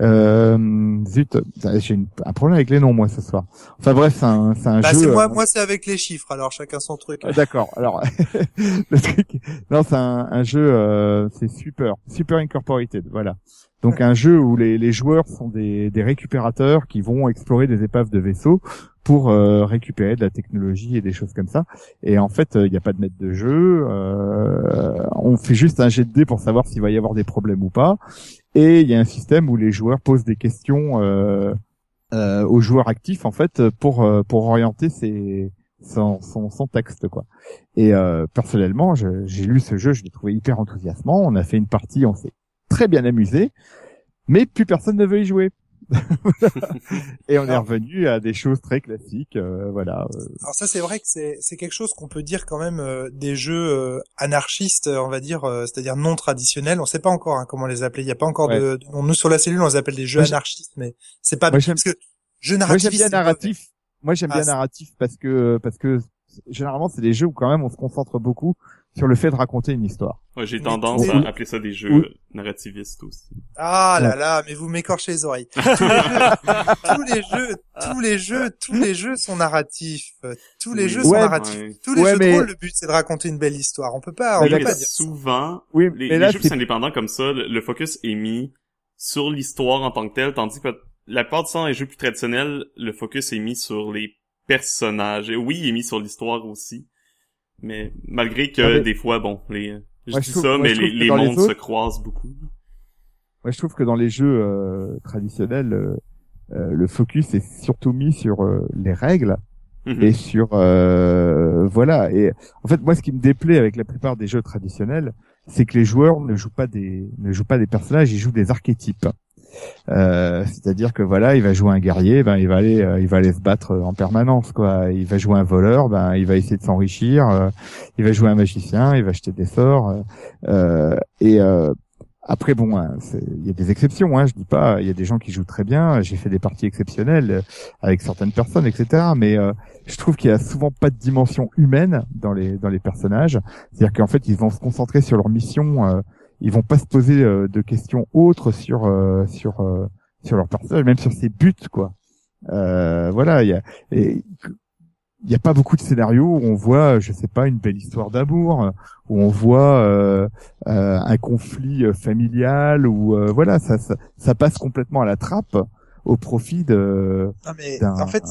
Euh, zut, j'ai un problème avec les noms moi ce soir. Enfin bref c'est un, c'est un Bah, jeu. moi, euh, moi c'est avec les chiffres, alors chacun son truc. ah, D'accord. Alors, le truc, non, c'est un, un jeu, euh, c'est Super, Super Incorporated, voilà. Donc un jeu où les, les joueurs sont des, des récupérateurs qui vont explorer des épaves de vaisseaux pour euh, récupérer de la technologie et des choses comme ça. Et en fait, il n'y a pas de maître de jeu. euh, on fait juste un jet de dés pour savoir s'il va y avoir des problèmes ou pas. Et il y a un système où les joueurs posent des questions euh, euh, aux joueurs actifs en fait pour euh, pour orienter ces son, son, son texte quoi. Et euh, personnellement, j'ai lu ce jeu, je l'ai trouvé hyper enthousiasmant. On a fait une partie, on s'est très bien amusé, mais plus personne ne veut y jouer. et on est revenu à des choses très classiques, euh, voilà. euh, Alors ça c'est vrai que c'est c'est quelque chose qu'on peut dire quand même euh, des jeux euh, anarchistes, on va dire, euh, c'est-à-dire non traditionnels. On sait pas encore hein, comment les appeler. Il y a pas encore de, de- nous sur la cellule on les appelle des jeux Moi, anarchistes, mais c'est pas Moi, parce que jeu Moi narratif. j'aime bien narratif. Moi j'aime Ah, bien narratif parce que parce que généralement c'est des jeux où quand même on se concentre beaucoup sur le fait de raconter une histoire. Ouais, j'ai tendance à appeler ça des jeux Oui. narrativistes aussi. Ah là là, mais vous m'écorchez les oreilles. tous les jeux, tous les jeux, tous les jeux sont narratifs. Tous les Oui. jeux sont Ouais. narratifs. Ouais. Tous les Ouais, jeux mais- de rôle, le but c'est de raconter une belle histoire. On peut pas, on peut mais pas dire ça. souvent, Oui, les, mais les jeux indépendants comme ça, le, le focus est mis sur l'histoire en tant que telle, tandis que la plupart du temps, les jeux plus traditionnels, le focus est mis sur les personnages. Et oui, il est mis sur l'histoire aussi. Mais malgré que Ouais, mais- des fois, bon, les, je Ouais, dis je trouve- ça, mais les, les mondes se croisent beaucoup. Moi, je trouve que dans les jeux euh, traditionnels, euh, euh, le focus est surtout mis sur euh, les règles Mhm. et sur euh, voilà. Et en fait, moi, ce qui me déplaît avec la plupart des jeux traditionnels, c'est que les joueurs ne jouent pas des ne jouent pas des personnages, ils jouent des archétypes. Euh, c'est-à-dire que voilà, il va jouer un guerrier, ben il va aller, euh, il va aller se battre en permanence, quoi. Il va jouer un voleur, ben il va essayer de s'enrichir. Euh, il va jouer un magicien, il va acheter des sorts. et après, bon, hein, il y a des exceptions. Hein, je dis pas, il y a des gens qui jouent très bien. J'ai fait des parties exceptionnelles avec certaines personnes, etc. Mais je trouve qu'il y a souvent pas de dimension humaine dans les dans les personnages. C'est-à-dire qu'en fait, ils vont se concentrer sur leur mission ils vont pas se poser euh, de questions autres sur euh, sur euh, sur leur personnage, même sur ses buts quoi. voilà, il y a il n'y a pas beaucoup de scénarios où on voit, je sais pas, une belle histoire d'amour, où on voit euh, un conflit familial, ou voilà, ça, ça, ça, passe complètement à la trappe au profit de. Non mais en fait,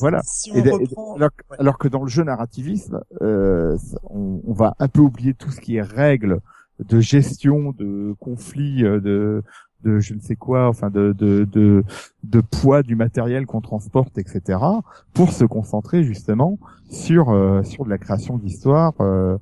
voilà. Si on reprend... alors, que dans le jeu narrativisme, euh, on, on, va un peu oublier tout ce qui est règles de gestion de conflits euh, de je ne sais quoi, enfin de de de, de poids du matériel qu'on transporte, etc. pour se concentrer justement sur euh, sur de la création d'histoires euh,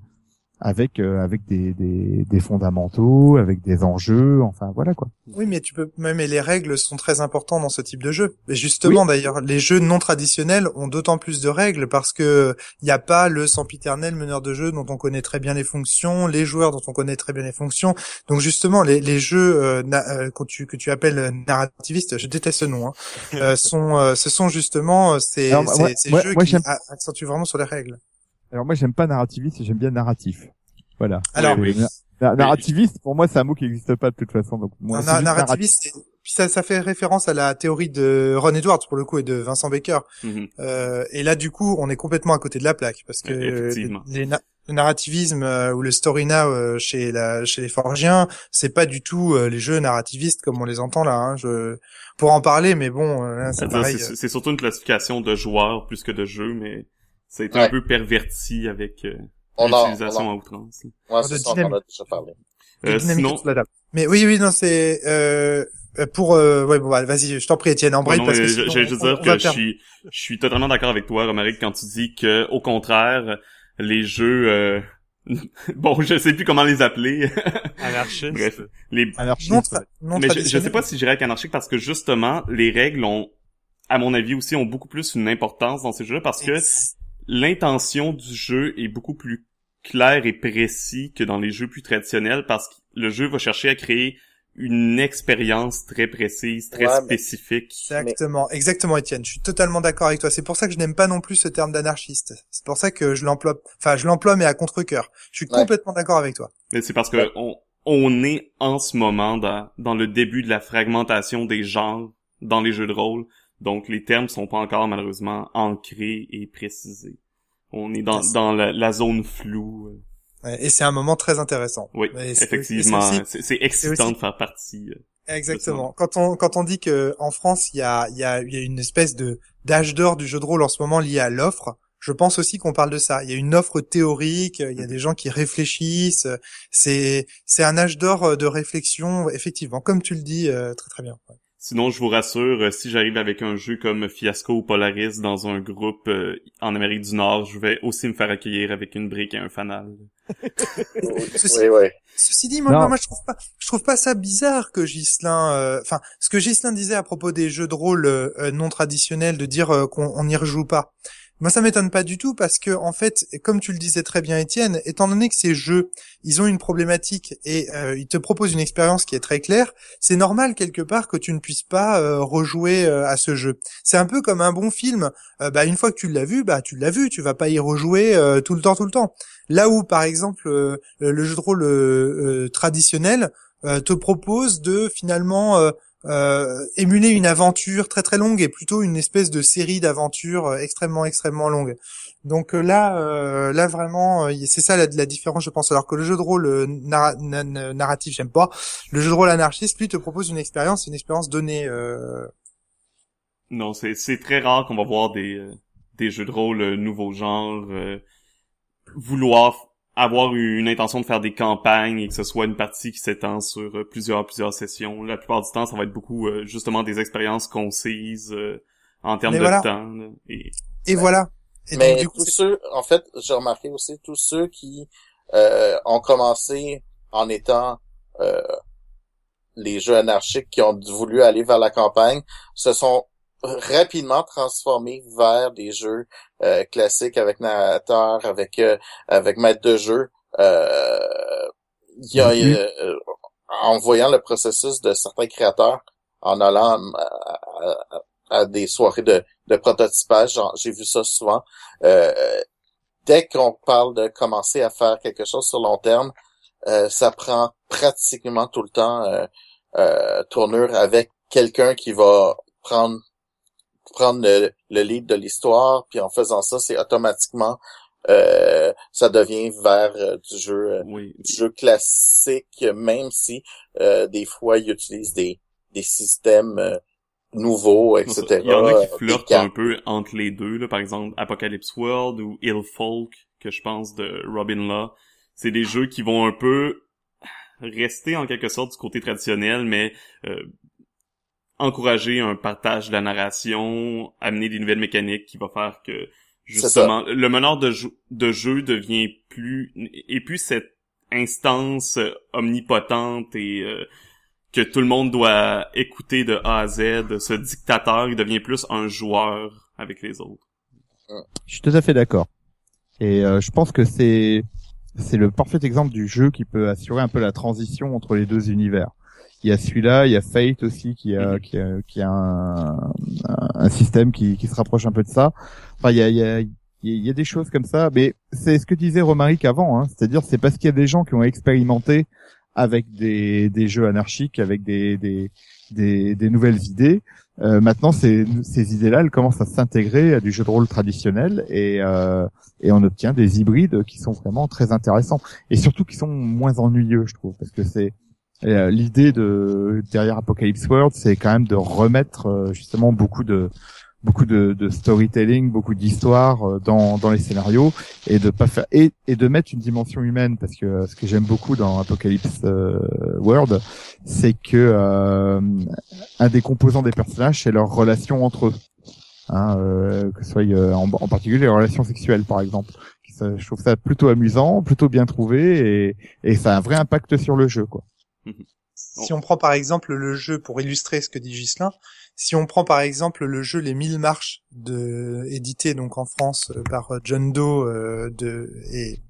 avec euh, avec des, des, des fondamentaux, avec des enjeux, enfin voilà quoi. Oui, mais tu peux même les règles sont très importantes dans ce type de jeu. Et justement d'ailleurs, les jeux non traditionnels ont d'autant plus de règles parce que il n'y a pas le sempiternel meneur de jeu dont on connaît très bien les fonctions, les joueurs dont on connaît très bien les fonctions. Donc justement, les, les jeux euh, euh que tu que tu appelles narrativistes, je déteste ce nom, hein, euh, sont euh, ce sont justement ces, ces, jeux qui accentuent vraiment sur les règles. Alors moi j'aime pas narrativiste, j'aime bien narratif. Voilà. Alors narrativiste pour moi c'est un mot qui n'existe pas de toute façon donc moi narrativiste puis ça ça fait référence à la théorie de Ron Edwards pour le coup et de Vincent Baker. Mhm. euh, et là du coup on est complètement à côté de la plaque parce que les, le narrativisme euh, ou le story now euh, chez la chez les Forgiens, c'est pas du tout euh, les jeux narrativistes comme on les entend là. Hein. Je pour en parler, mais bon, c'est surtout une classification de joueurs plus que de jeux, mais c'est un peu perverti avec euh, l'utilisation à outrance. Ouais, c'est ça, on a déjà parlé. Euh, sinon... Mais oui, oui, non, c'est euh, pour euh, ouais bon bah, vas-y je t'en prie Étienne embraye parce que je, je, dire que je suis je suis totalement d'accord avec toi Romaric quand tu dis que au contraire les jeux euh... bon je sais plus comment les appeler. Anarchistes. Bref les anarchistes mais je, je sais pas si j'irais avec anarchique parce que justement les règles ont à mon avis aussi ont beaucoup plus une importance dans ces jeux parce que l'intention du jeu est beaucoup plus claire et précis que dans les jeux plus traditionnels parce que le jeu va chercher à créer une expérience très précise, très spécifique. Exactement, exactement Étienne, je suis totalement d'accord avec toi. C'est pour ça que je n'aime pas non plus ce terme d'anarchiste. C'est pour ça que je l'emploie, enfin je l'emploie mais à contre-cœur. Je suis complètement d'accord avec toi. Mais c'est parce que on, on est en ce moment dans, dans le début de la fragmentation des genres dans les jeux de rôle. Donc les termes sont pas encore malheureusement ancrés et précisés. On est dans, dans la, zone floue. et c'est un moment très intéressant. Oui, effectivement, c'est excitant de faire partie. Euh, Exactement. Quand on quand on dit que en France il y a il y a, y a une espèce de d'âge d'or du jeu de rôle en ce moment lié à l'offre, je pense aussi qu'on parle de ça. Il y a une offre théorique, il y a des gens qui réfléchissent. C'est c'est un âge d'or de réflexion, effectivement, comme tu le dis euh, très très bien. Sinon, je vous rassure, euh, si j'arrive avec un jeu comme Fiasco ou Polaris dans un groupe euh, en Amérique du Nord, je vais aussi me faire accueillir avec une brique et un fanal. ceci, oui, ceci dit, moi, moi, je trouve pas, je trouve pas ça bizarre que Gislin, euh, enfin, ce que Gislin disait à propos des jeux de rôle non traditionnels, de dire qu'on n'y rejoue pas. Moi, ça m'étonne pas du tout parce que, en fait, comme tu le disais très bien, Étienne, étant donné que ces jeux, ils ont une problématique et euh, ils te proposent une expérience qui est très claire, c'est normal quelque part que tu ne puisses pas euh, rejouer euh, à ce jeu. C'est un peu comme un bon film. bah, une fois que tu l'as vu, bah, tu l'as vu. Tu vas pas y rejouer tout le temps, tout le temps. Là où, par exemple, le jeu de rôle traditionnel te propose de finalement euh, émuler une aventure très très longue et plutôt une espèce de série d'aventures euh, extrêmement extrêmement longue. Donc euh, là, là vraiment, c'est ça la, la, différence, je pense. Alors que le jeu de rôle narratif, j'aime pas. Le jeu de rôle anarchiste, lui, te propose une expérience, une expérience donnée. Non, c'est c'est très rare qu'on va voir des des jeux de rôle nouveaux genres vouloir avoir une intention de faire des campagnes et que ce soit une partie qui s'étend sur euh, plusieurs plusieurs sessions. La plupart du temps, ça va être beaucoup euh, justement des expériences concises euh, en termes de temps. Et, et voilà. Et Mais tous ceux, en fait, j'ai remarqué aussi tous ceux qui ont commencé en étant euh, les jeux anarchiques qui ont voulu aller vers la campagne, se sont rapidement transformés vers des jeux euh, classiques avec narrateur, avec euh, avec maître de jeu. Euh, y a, mm-hmm. en voyant le processus de certains créateurs, en allant à, des soirées de, de prototypage, j'ai vu ça souvent. dès qu'on parle de commencer à faire quelque chose sur long terme, ça prend pratiquement tout le temps tournure avec quelqu'un qui va prendre prendre le, lead de l'histoire, puis en faisant ça, c'est automatiquement euh, ça devient vers euh, du jeu euh, du jeu classique, même si des fois ils utilisent des, des systèmes nouveaux, etc. Il y en a qui flirtent un peu entre les deux, là, par exemple Apocalypse World ou Ill Folk, que je pense de Robin Law. C'est des jeux qui vont un peu rester en quelque sorte du côté traditionnel, mais encourager un partage de la narration, amener des nouvelles mécaniques qui va faire que justement le meneur de, de jeu devient plus et puis cette instance omnipotente et euh, que tout le monde doit écouter de A à Z, ce dictateur, il devient plus un joueur avec les autres. Je suis tout à fait d'accord. Et euh, je pense que c'est c'est le parfait exemple du jeu qui peut assurer un peu la transition entre les deux univers il y a celui-là, il y a Fate aussi qui a, mhm. qui a, qui a un, un, système qui, qui se rapproche un peu de ça. Enfin, il y a, il y a, il y a des choses comme ça, mais c'est ce que disait Romaric avant, hein, c'est-à-dire c'est parce qu'il y a des gens qui ont expérimenté avec des, des jeux anarchiques, avec des, des, des, des nouvelles idées. Euh, maintenant, ces, ces idées-là, elles commencent à s'intégrer à du jeu de rôle traditionnel et, euh, et on obtient des hybrides qui sont vraiment très intéressants et surtout qui sont moins ennuyeux, je trouve, parce que c'est euh, l'idée de derrière Apocalypse World, c'est quand même de remettre euh, justement beaucoup de beaucoup de, de storytelling, beaucoup d'histoires euh, dans, dans les scénarios et de pas faire et, et de mettre une dimension humaine parce que ce que j'aime beaucoup dans Apocalypse World, c'est que un des composants des personnages c'est leur relation entre eux. Hein, que ce soit en, en, particulier les relations sexuelles par exemple. je trouve ça plutôt amusant, plutôt bien trouvé et, et ça a un vrai impact sur le jeu quoi. Si on prend par exemple le jeu, pour illustrer ce que dit Gislin, si on prend par exemple le jeu Les Mille Marches, de, édité donc en France euh, par euh, John Doe euh, de, et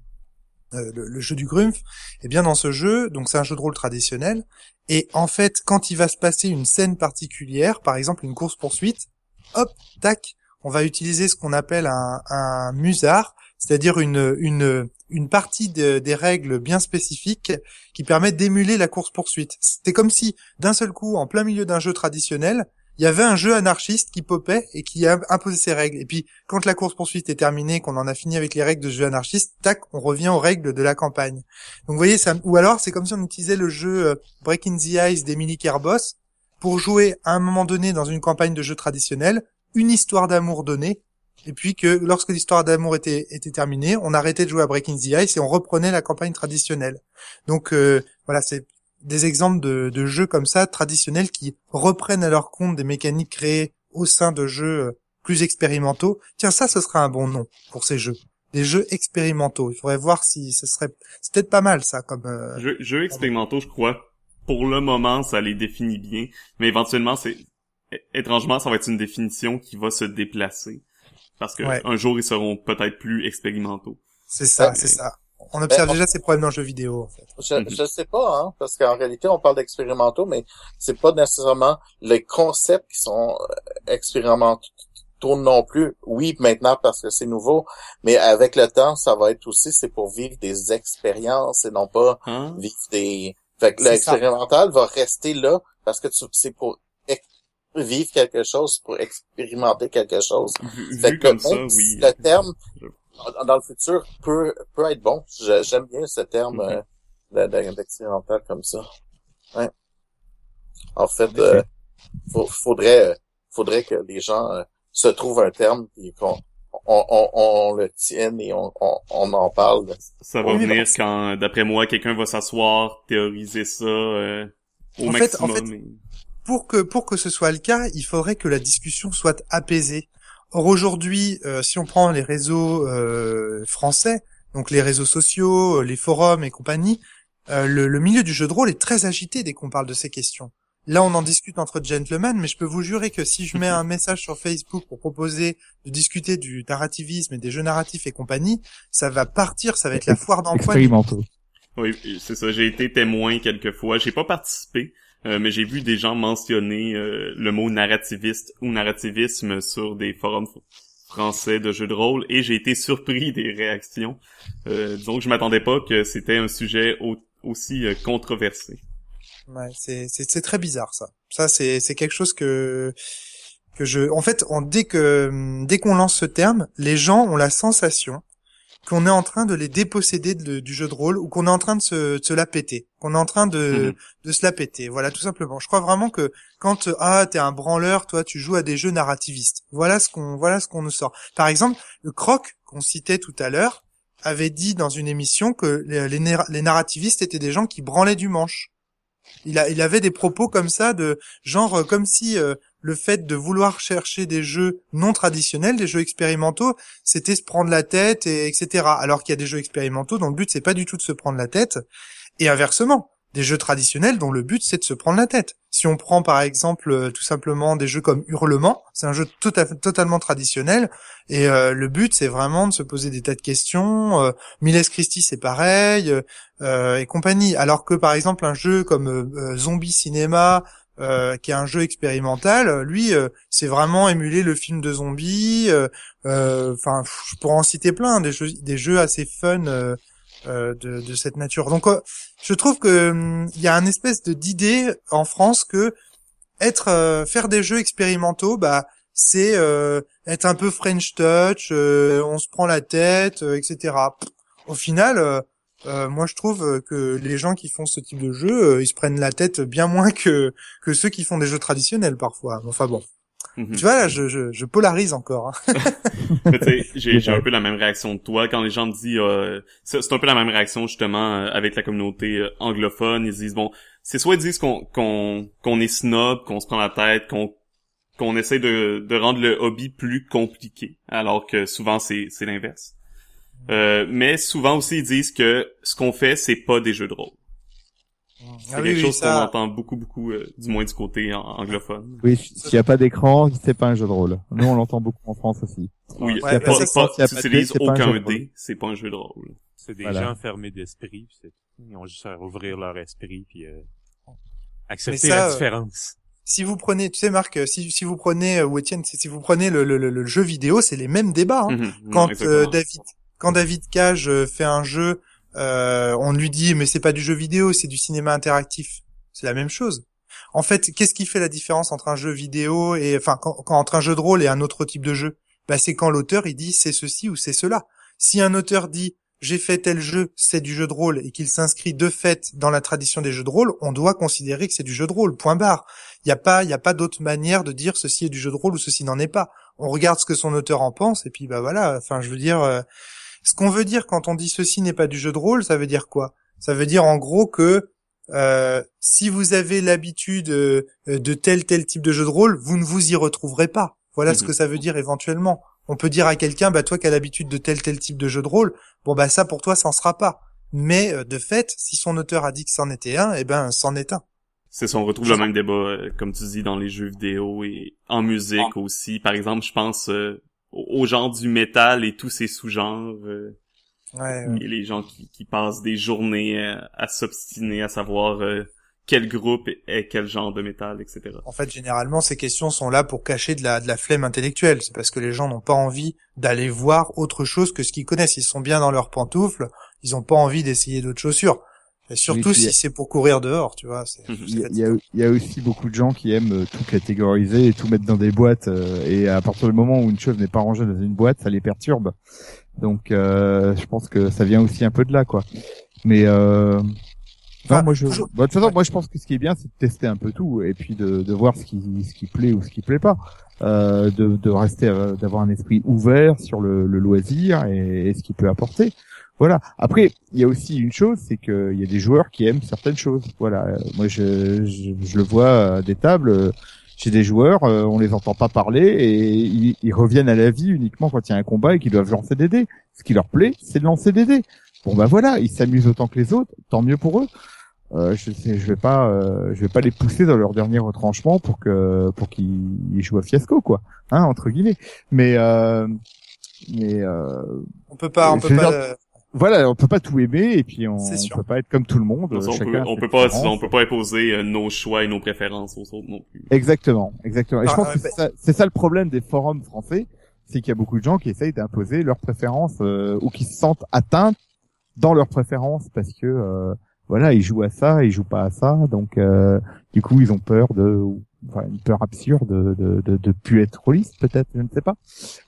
le, jeu du Grumpf, et eh bien dans ce jeu, donc c'est un jeu de rôle traditionnel, et en fait quand il va se passer une scène particulière, par exemple une course poursuite, hop, tac, on va utiliser ce qu'on appelle un, musard, c'est-à-dire une, une partie des règles bien spécifiques qui permettent d'émuler la course-poursuite. C'était comme si, d'un seul coup, en plein milieu d'un jeu traditionnel, il y avait un jeu anarchiste qui popait et qui imposait ses règles. Et puis, quand la course-poursuite est terminée, qu'on en a fini avec les règles de ce jeu anarchiste, tac, on revient aux règles de la campagne. Donc, vous voyez, ça, ou alors, c'est comme si on utilisait le jeu euh, Breaking the Ice d'Emily Kerbos pour jouer à un moment donné dans une campagne de jeu traditionnel une histoire d'amour donnée et puis que lorsque l'histoire d'amour était, était terminée, on arrêtait de jouer à Breaking the Ice et on reprenait la campagne traditionnelle. Donc euh, voilà, c'est des exemples de, de, jeux comme ça traditionnels qui reprennent à leur compte des mécaniques créées au sein de jeux euh, plus expérimentaux. Tiens, ça, ce serait un bon nom pour ces jeux. Des jeux expérimentaux. Il faudrait voir si ce serait. C'est peut-être pas mal ça comme. Euh... Jeux, expérimentaux, je crois. Pour le moment, ça les définit bien, mais éventuellement, c'est étrangement, ça va être une définition qui va se déplacer. Parce que un jour, ils seront peut-être plus expérimentaux. C'est ça, c'est ça. On observe ben, déjà ces problèmes dans le jeu vidéo, en fait. Je, mhm. je sais pas, hein, parce qu'en réalité, on parle d'expérimentaux, mais c'est pas nécessairement les concepts qui sont euh, expérimentaux non plus. Oui, maintenant parce que c'est nouveau, mais avec le temps, ça va être aussi, c'est pour vivre des expériences et non pas hein? vivre des... Fait que l'expérimental va rester là parce que c'est pour vivre quelque chose, pour expérimenter quelque chose. Vu, comme ça, oui. Le terme, dans le futur, peut, peut être bon. J'aime bien ce terme euh, d'expérimental comme ça. Ouais. En fait, euh, faudrait, faudrait que les gens euh, se trouvent un terme et qu'on on, on, on, le tienne et on, on, on en parle. Ça va venir quand, d'après moi, quelqu'un va s'asseoir, théoriser ça euh, au maximum pour que pour que ce soit le cas, il faudrait que la discussion soit apaisée. Or aujourd'hui, euh, si on prend les réseaux euh, français, donc les réseaux sociaux, les forums et compagnie, euh, le, le milieu du jeu de rôle est très agité dès qu'on parle de ces questions. Là, on en discute entre gentlemen, mais je peux vous jurer que si je mets un message sur Facebook pour proposer de discuter du narrativisme et des jeux narratifs et compagnie, ça va partir, ça va être la foire d'emploi. Expérimentaux. Oui, c'est ça. J'ai été témoin quelques fois. J'ai pas participé, euh, mais j'ai vu des gens mentionner euh, le mot narrativiste ou narrativisme sur des forums français de jeux de rôle et j'ai été surpris des réactions. Euh, disons que je m'attendais pas que c'était un sujet aussi euh, controversé. Ouais, c'est c'est très bizarre ça. Ça c'est c'est quelque chose que que je en fait dès que dès qu'on lance ce terme, les gens ont la sensation qu'on est en train de les déposséder du jeu de rôle ou qu'on est en train de se, de se la péter, qu'on est en train de, mhm. de se la péter. Voilà, tout simplement. Je crois vraiment que quand ah t'es un branleur, toi tu joues à des jeux narrativistes. Voilà ce qu'on voilà ce qu'on nous sort. Par exemple, le Croc qu'on citait tout à l'heure avait dit dans une émission que les, les, narrativistes étaient des gens qui branlaient du manche. Il, a, il avait des propos comme ça de genre euh, comme si euh, le fait de vouloir chercher des jeux non traditionnels, des jeux expérimentaux, c'était se prendre la tête et etc. Alors qu'il y a des jeux expérimentaux dont le but c'est pas du tout de se prendre la tête. Et inversement, des jeux traditionnels dont le but c'est de se prendre la tête. Si on prend par exemple euh, tout simplement des jeux comme Hurlement, c'est un jeu tota-, totalement traditionnel et euh, le but c'est vraiment de se poser des tas de questions. Euh, Miles Christie c'est pareil euh, et compagnie. Alors que par exemple un jeu comme Zombie Cinéma euh, qui est un jeu expérimental, lui, euh, c'est vraiment émuler le film de zombies. Euh, enfin, je pourrais en citer plein, des jeux, des jeux assez fun de, de, cette nature. Donc, je trouve que hum, il y a un espèce de d'idée en France que être, faire des jeux expérimentaux, bah, c'est être un peu French touch, on se prend la tête, etc. Au final euh, moi je trouve euh, que les gens qui font ce type de jeu, euh, ils se prennent la tête bien moins que que ceux qui font des jeux traditionnels parfois. Enfin bon. Mhm. Tu vois là, je, je, je polarise encore. Hein. j'ai un peu la même réaction de toi quand les gens me disent. c'est un peu la même réaction justement avec la communauté anglophone. Ils disent bon, c'est soit ils disent qu'on qu'on qu'on est snob, qu'on se prend la tête, qu'on qu'on essaie de de rendre le hobby plus compliqué, alors que souvent c'est c'est l'inverse. Euh, mais souvent aussi ils disent que ce qu'on fait c'est pas des jeux de rôle. C'est ah quelque chose qu'on entend beaucoup beaucoup euh, du moins du côté anglophone. Oui, s'il y a pas d'écran, c'est pas un jeu de rôle. Nous on l'entend beaucoup en France aussi. Oui, ouais, pas, pas, si tu aucun dé, c'est pas un jeu de rôle. C'est des gens fermés d'esprit, ils ont juste à ouvrir leur esprit puis euh, accepter la différence. si vous prenez, tu sais Marc, si, si vous prenez ou Étienne, si vous prenez le, le, le, jeu vidéo, c'est les mêmes débats. Hein. Mhm, Quand David quand David Cage euh, fait un jeu, euh, on lui dit mais c'est pas du jeu vidéo, c'est du cinéma interactif. C'est la même chose. En fait, qu'est-ce qui fait la différence entre un jeu vidéo et enfin quand, entre un jeu de rôle et un autre type de jeu? Bah c'est quand l'auteur il dit c'est ceci ou c'est cela. Si un auteur dit j'ai fait tel jeu, c'est du jeu de rôle et qu'il s'inscrit de fait dans la tradition des jeux de rôle, on doit considérer que c'est du jeu de rôle. Point barre. Il n'y a pas, il y a pas d'autre manière de dire ceci est du jeu de rôle ou ceci n'en est pas. On regarde ce que son auteur en pense et puis bah voilà. Enfin, je veux dire, euh, ce qu'on veut dire quand on dit ceci n'est pas du jeu de rôle, ça veut dire quoi? Ça veut dire en gros que euh, si vous avez l'habitude euh, de tel tel type de jeu de rôle, vous ne vous y retrouverez pas. Voilà ce mhm. que ça veut dire éventuellement. On peut dire à quelqu'un, bah toi qui as l'habitude de tel tel type de jeu de rôle, bon bah ça pour toi ça en sera pas. Mais euh, de fait, si son auteur a dit que c'en était un, eh ben c'en est un. C'est ça, on retrouve le même débat, comme tu dis, dans les jeux vidéo et en musique aussi. Par exemple, je pense au, genre du métal et tous ses sous-genres. Euh, ouais, Et les gens qui, qui passent des journées à, s'obstiner à savoir euh, quel groupe est quel genre de métal, etc. En fait, généralement, ces questions sont là pour cacher de la, de la flemme intellectuelle. C'est parce que les gens n'ont pas envie d'aller voir autre chose que ce qu'ils connaissent. Ils sont bien dans leurs pantoufles. Ils n'ont pas envie d'essayer d'autres chaussures. Et surtout si c'est pour courir dehors, tu vois. Il y, a, il y, a, aussi beaucoup de gens qui aiment euh, tout catégoriser et tout mettre dans des boîtes. Euh, et à partir du moment où une chose n'est pas rangée dans une boîte, ça les perturbe. Donc, euh, je pense que ça vient aussi un peu de là, quoi. Mais euh, moi je, bah, de toute façon, moi je pense que ce qui est bien, c'est de tester un peu tout et puis de, de voir ce qui, ce qui plaît ou ce qui plaît pas. Euh, de, de rester, d'avoir un esprit ouvert sur le, le loisir et, et, ce qu'il peut apporter. Voilà. Après, il y a aussi une chose, c'est qu'il y a des joueurs qui aiment certaines choses. Voilà. Euh, moi, je, je, le vois à des tables. Euh, j'ai des joueurs, euh, on les entend pas parler et ils, reviennent à la vie uniquement quand il y a un combat et qu'ils doivent lancer des dés. Ce qui leur plaît, c'est de lancer des dés. Bon bah voilà, ils s'amusent autant que les autres, tant mieux pour eux. Euh, je sais, je vais pas, euh, je vais pas les pousser dans leur dernier retranchement pour que pour qu'ils jouent à fiasco quoi, hein entre guillemets. Mais euh, mais euh, on peut pas, on peut pas. Voilà, on peut pas tout aimer et puis on, on peut pas être comme tout le monde. on peut, on peut pas, on peut pas imposer euh, nos choix et nos préférences aux autres non plus. Exactement, exactement. Et je ah, pense que c'est ça, le problème des forums français, c'est qu'il y a beaucoup de gens qui essayent d'imposer leurs préférences euh, ou qui se sentent atteints dans leurs préférences parce que euh, voilà, ils jouent à ça, ils jouent pas à ça, donc du coup ils ont peur de enfin, une peur absurde de, de, de, de plus être rôliste, peut-être, je ne sais pas.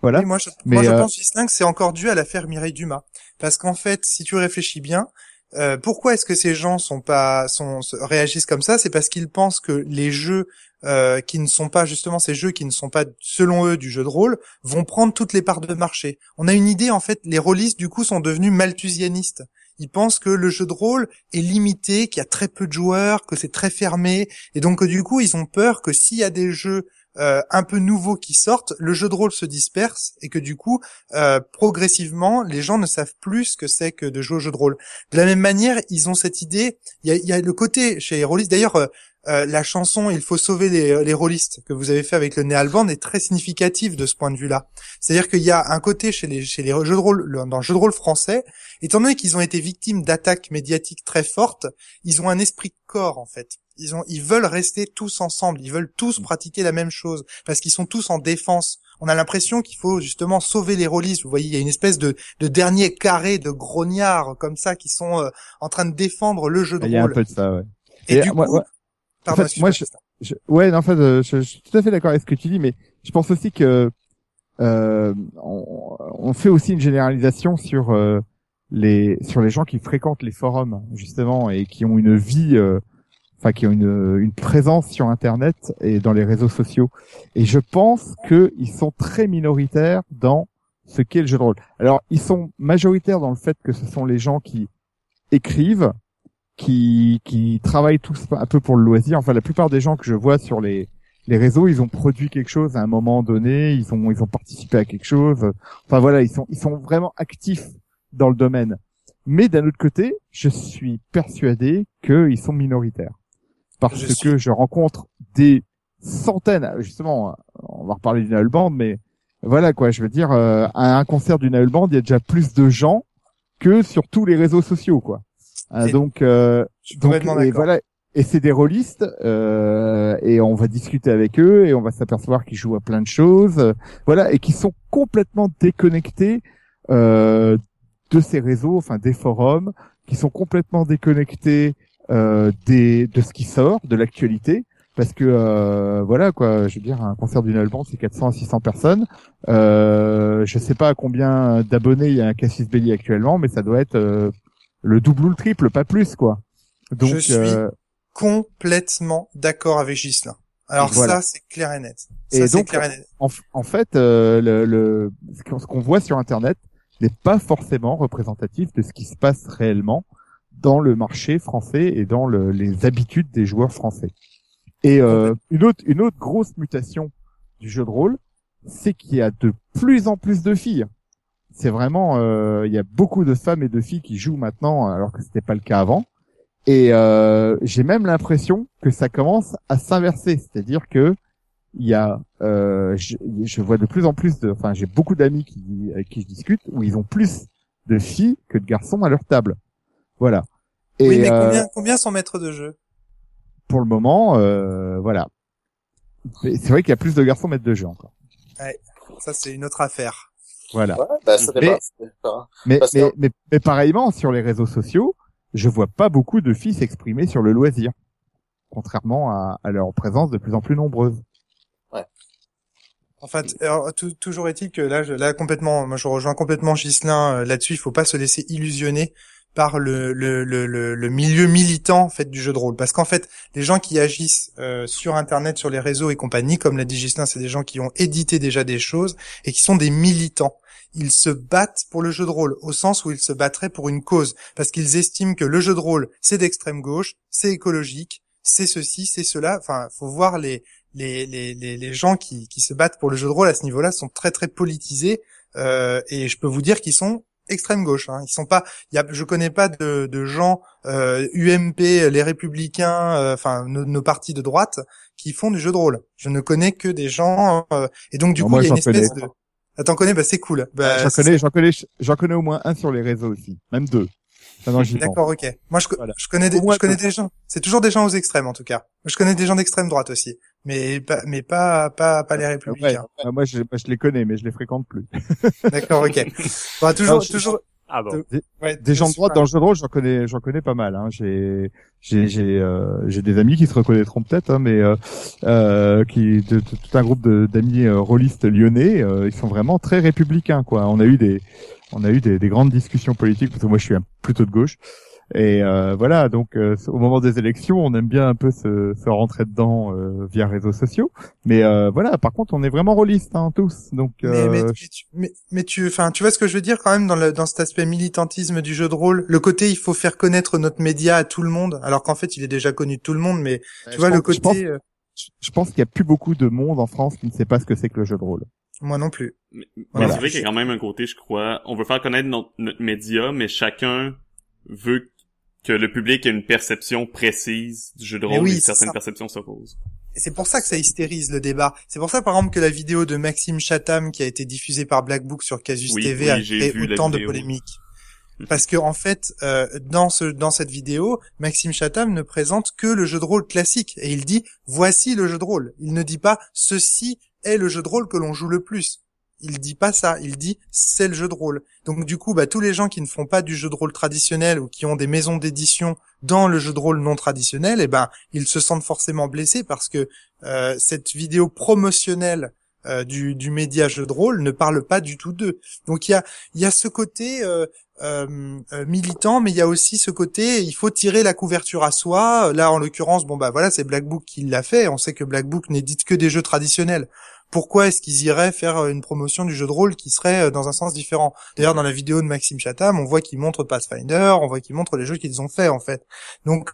Voilà. moi, je, moi, je pense, que c'est encore dû à l'affaire Mireille Dumas. Parce qu'en fait, si tu réfléchis bien, euh, pourquoi est-ce que ces gens sont pas sont réagissent comme ça? C'est parce qu'ils pensent que les jeux euh, qui ne sont pas justement ces jeux qui ne sont pas selon eux du jeu de rôle vont prendre toutes les parts de marché. On a une idée en fait, les rôlistes du coup sont devenus malthusianistes. Ils pensent que le jeu de rôle est limité, qu'il y a très peu de joueurs, que c'est très fermé, et donc du coup ils ont peur que s'il y a des jeux euh, un peu nouveaux qui sortent, le jeu de rôle se disperse et que du coup, euh, progressivement, les gens ne savent plus ce que c'est que de jouer au jeu de rôle. De la même manière, ils ont cette idée. Il y a, le côté chez les rôlistes. D'ailleurs, euh, la chanson "Il faut sauver les, les rôlistes" que vous avez fait avec le Néalband est très significative de ce point de vue-là. C'est-à-dire qu'il y a un côté chez les jeux de rôle dans le jeu de rôle français, étant donné qu'ils ont été victimes d'attaques médiatiques très fortes, ils ont un esprit corps en fait. Ils ont ils veulent rester tous ensemble, ils veulent tous pratiquer la même chose parce qu'ils sont tous en défense. On a l'impression qu'il faut justement sauver les rôlistes. Vous voyez, il y a une espèce de, de dernier carré de grognards comme ça qui sont euh, en train de défendre le jeu de rôle. Il y a un peu de ça, ouais. Et, du coup, en fait, moi, je, ouais, en fait, euh, je, suis tout à fait d'accord avec ce que tu dis, mais je pense aussi que euh, on, on, fait aussi une généralisation sur euh, les sur les gens qui fréquentent les forums justement et qui ont une vie, euh, enfin qui ont une, une présence sur Internet et dans les réseaux sociaux. Et je pense que ils sont très minoritaires dans ce qu'est le jeu de rôle. Alors, ils sont majoritaires dans le fait que ce sont les gens qui écrivent, qui, qui travaillent tous un peu pour le loisir. Enfin, la plupart des gens que je vois sur les, les réseaux, ils ont produit quelque chose à un moment donné, ils ont, ils ont participé à quelque chose. Enfin voilà, ils sont, ils sont vraiment actifs dans le domaine. Mais d'un autre côté, je suis persuadé qu'ils sont minoritaires. Parce que je rencontre des centaines, justement, on va reparler d'une band, mais voilà quoi, je veux dire, euh, à un concert d'une band, il y a déjà plus de gens que sur tous les réseaux sociaux, quoi. Euh, donc, euh, donc et voilà, et c'est des rôlistes euh, et on va discuter avec eux et on va s'apercevoir qu'ils jouent à plein de choses, voilà, et qui sont complètement déconnectés euh, de ces réseaux, enfin des forums, qui sont complètement déconnectés euh, des de ce qui sort, de l'actualité, parce que euh, voilà quoi, je veux dire un concert d'une Alban c'est 400 à 600 personnes. Euh, je sais pas à combien d'abonnés il y a un Cassis Belli actuellement, mais ça doit être euh, le double ou le triple, pas plus quoi. Donc je suis euh, complètement d'accord avec Gislain. Alors ça c'est clair et net. Ça, et donc clair et net. En, fait, euh, le, le, ce qu'on voit sur Internet n'est pas forcément représentatif de ce qui se passe réellement dans le marché français et dans le, les habitudes des joueurs français. Et euh, une autre une autre grosse mutation du jeu de rôle, c'est qu'il y a de plus en plus de filles c'est vraiment, euh, il y a beaucoup de femmes et de filles qui jouent maintenant, alors que c'était pas le cas avant. Et euh, j'ai même l'impression que ça commence à s'inverser, c'est-à-dire que il y a, euh, je, vois de plus en plus de, enfin j'ai beaucoup d'amis qui avec qui je discute où ils ont plus de filles que de garçons à leur table. Voilà. Et, oui, mais combien, combien sont maîtres de jeu? Pour le moment, voilà. C'est vrai qu'il y a plus de garçons maîtres de jeu encore. Ouais, ça c'est une autre affaire. Voilà. Bah, mais, mais, mais, mais, pareillement, sur les réseaux sociaux, je vois pas beaucoup de filles s'exprimer sur le loisir. Contrairement à, à, leur présence de plus en plus nombreuse. Ouais. En fait, toujours est-il que là, je, là complètement, moi je rejoins complètement Gislin euh, là-dessus. Il faut pas se laisser illusionner par le, le, le, le, milieu militant en fait du jeu de rôle. Parce qu'en fait les gens qui agissent euh, sur internet sur les réseaux et compagnie comme l'a dit Gislin c'est des gens qui ont édité déjà des choses et qui sont des militants. Ils se battent pour le jeu de rôle, au sens où ils se battraient pour une cause, parce qu'ils estiment que le jeu de rôle, c'est d'extrême gauche, c'est écologique, c'est ceci, c'est cela. Enfin, faut voir les les, les, les, gens qui, qui se battent pour le jeu de rôle à ce niveau-là sont très très politisés, euh, et je peux vous dire qu'ils sont extrême gauche. Hein. Ils sont pas. Y a, je connais pas de, de gens euh, UMP, les Républicains, euh, enfin nos, nos, partis de droite qui font du jeu de rôle. Je ne connais que des gens euh, et donc du coup il y a une espèce de. T'en connais Bah c'est cool. Bah, j'en connais, j'en connais, j'en connais au moins un sur les réseaux aussi, même deux. D'accord, ok. Moi, je, je connais des, je connais des gens. C'est toujours des gens aux extrêmes, en tout cas. Je connais des gens d'extrême droite aussi, mais pas, mais pas, pas, pas les républicains. moi, je, je les connais, mais je les fréquente plus. D'accord, ok. Bon, toujours, toujours. Ah bon. Des, ouais, des gens de droite dans le jeu de rôle, j'en connais, j'en connais pas mal. Hein. J'ai, j'ai, j'ai, euh, j'ai des amis qui se reconnaîtront peut-être, hein, mais euh, euh, qui, de, tout un groupe d'amis euh, rôlistes lyonnais, euh, ils sont vraiment très républicains, quoi. On a eu des, on a eu des, des, grandes discussions politiques parce que moi je suis un, plutôt de gauche. Et euh, voilà donc euh, au moment des élections on aime bien un peu se, se rentrer dedans euh, via réseaux sociaux. Mais euh, voilà par contre on est vraiment rôlistes hein, tous. Donc mais, mais, tu, mais, mais tu enfin tu vois ce que je veux dire quand même dans le dans cet aspect militantisme du jeu de rôle le côté il faut faire connaître notre média à tout le monde alors qu'en fait il est déjà connu de tout le monde mais tu vois le côté je pense, qu'il y a plus beaucoup de monde en France qui ne sait pas ce que c'est que le jeu de rôle moi non plus. Mais, c'est vrai qu'il y a quand même un côté, je crois, on veut faire connaître notre, média, mais chacun veut que le public ait une perception précise du jeu de rôle et certaines perceptions s'opposent. C'est pour ça que ça hystérise le débat. C'est pour ça, par exemple, que la vidéo de Maxime Chatham qui a été diffusée par Black Book sur Casus TV a fait autant de polémiques. Mhm. Parce que en fait, euh, dans ce dans cette vidéo, Maxime Chatham ne présente que le jeu de rôle classique et il dit voici le jeu de rôle. Il ne dit pas ceci est le jeu de rôle que l'on joue le plus. Il dit pas ça, il dit c'est le jeu de rôle. Donc du coup, bah, tous les gens qui ne font pas du jeu de rôle traditionnel ou qui ont des maisons d'édition dans le jeu de rôle non traditionnel, eh ben ils se sentent forcément blessés parce que euh, cette vidéo promotionnelle euh, du, du média jeu de rôle ne parle pas du tout d'eux. Donc il y a, y a ce côté euh, militant, mais il y a aussi ce côté, il faut tirer la couverture à soi. Là, en l'occurrence, bon bah voilà, c'est Black Book qui l'a fait. On sait que Black Book n'édite que des jeux traditionnels pourquoi est-ce qu'ils iraient faire euh, une promotion du jeu de rôle qui serait euh, dans un sens différent D'ailleurs, dans la vidéo de Maxime Chatham, on voit qu'il montre Pathfinder, on voit qu'il montre les jeux qu'ils ont fait en fait. Donc,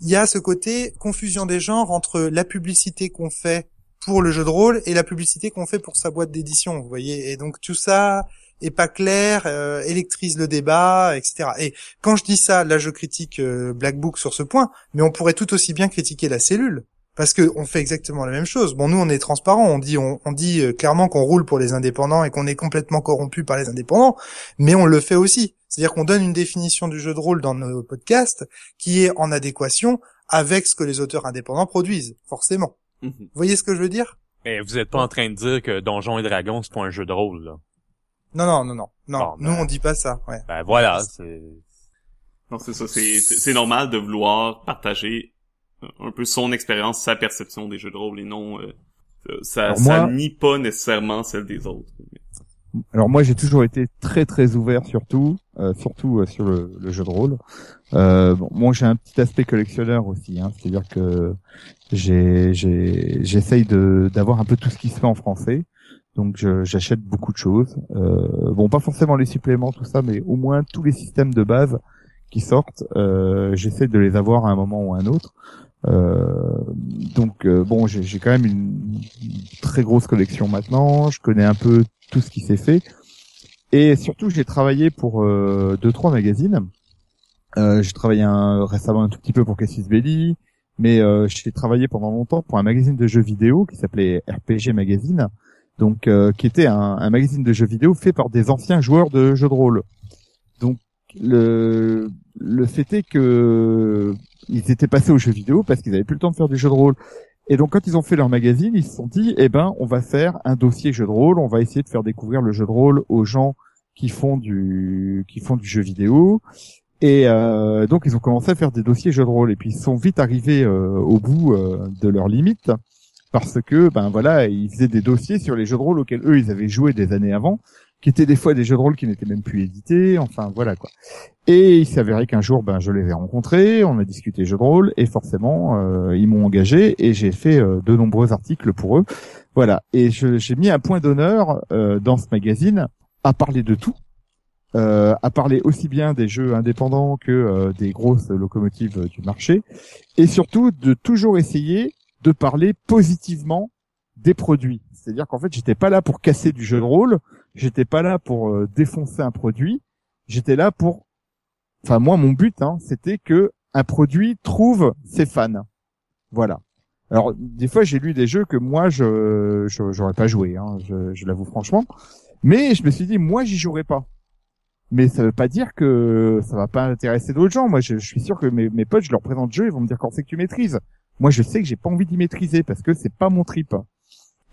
il y a ce côté confusion des genres entre la publicité qu'on fait pour le jeu de rôle et la publicité qu'on fait pour sa boîte d'édition, vous voyez. Et donc tout ça est pas clair, euh, électrise le débat, etc. Et quand je dis ça, là je critique Black Book sur ce point, mais on pourrait tout aussi bien critiquer la cellule parce que on fait exactement la même chose. Bon, nous on est transparent, on dit on, dit euh, clairement qu'on roule pour les indépendants et qu'on est complètement corrompu par les indépendants, mais on le fait aussi. C'est-à-dire qu'on donne une définition du jeu de rôle dans nos podcasts qui est en adéquation avec ce que les auteurs indépendants produisent, forcément. Mhm. Vous voyez ce que je veux dire? Mais vous êtes pas en train de dire que Donjons et Dragons c'est pas un jeu de rôle là. Non non non non non. nous ben on dit pas ça. Ouais. Ben voilà, c'est. Non c'est ça, c'est normal de vouloir partager un peu son expérience, sa perception des jeux de rôle et non euh, ça, ça nie pas nécessairement celle des autres. Alors moi j'ai toujours été très très ouvert surtout, euh, surtout euh, sur le, le, jeu de rôle. Euh, bon, moi j'ai un petit aspect collectionneur aussi, hein, c'est-à-dire que j'ai j'essaye de d'avoir un peu tout ce qui se fait en français. Donc j'achète beaucoup de choses. Euh, bon pas forcément les suppléments tout ça, mais au moins tous les systèmes de base qui sortent, euh, j'essaie de les avoir à un moment ou à un autre. Euh, donc euh, bon, j'ai quand même une, très grosse collection maintenant. Je connais un peu tout ce qui s'est fait. Et surtout, j'ai travaillé pour euh, deux trois magazines. Euh, j'ai travaillé un, récemment un tout petit peu pour Cassis Belli, mais euh, j'ai travaillé pendant longtemps pour un magazine de jeux vidéo qui s'appelait RPG Magazine, donc qui était un, un, magazine de jeux vidéo fait par des anciens joueurs de jeux de rôle. Donc le le fait est que ils étaient passés aux jeux vidéo parce qu'ils avaient plus le temps de faire du jeu de rôle. Et donc quand ils ont fait leur magazine, ils se sont dit, eh ben, on va faire un dossier jeu de rôle, on va essayer de faire découvrir le jeu de rôle aux gens qui font du qui font du jeu vidéo. Et euh, donc ils ont commencé à faire des dossiers jeux de rôle. Et puis ils sont vite arrivés euh, au bout euh, de leurs limites parce que ben voilà, ils faisaient des dossiers sur les jeux de rôle auxquels eux ils avaient joué des années avant qui étaient des fois des jeux de rôle qui n'étaient même plus édités, enfin voilà quoi. Et il s'avérait qu'un jour, ben je les ai rencontrés, on a discuté jeux de rôle, et forcément euh, ils m'ont engagé et j'ai fait euh, de nombreux articles pour eux, voilà. Et j'ai mis un point d'honneur euh, dans ce magazine à parler de tout, à parler aussi bien des jeux indépendants que des grosses locomotives du marché, et surtout de toujours essayer de parler positivement des produits. C'est-à-dire qu'en fait, j'étais pas là pour casser du jeu de rôle, j'étais pas là pour euh, défoncer un produit, J'étais là pour, enfin moi mon but, hein, c'était que un produit trouve ses fans. Voilà. Alors des fois j'ai lu des jeux que moi je j'aurais pas joué, hein, je, l'avoue franchement, mais je me suis dit moi j'y jouerai pas. Mais ça veut pas dire que ça va pas intéresser d'autres gens. Moi je, je, suis sûr que mes, mes potes je leur présente le jeu ils vont me dire quand c'est que tu maîtrises? Moi je sais que j'ai pas envie d'y maîtriser parce que c'est pas mon trip.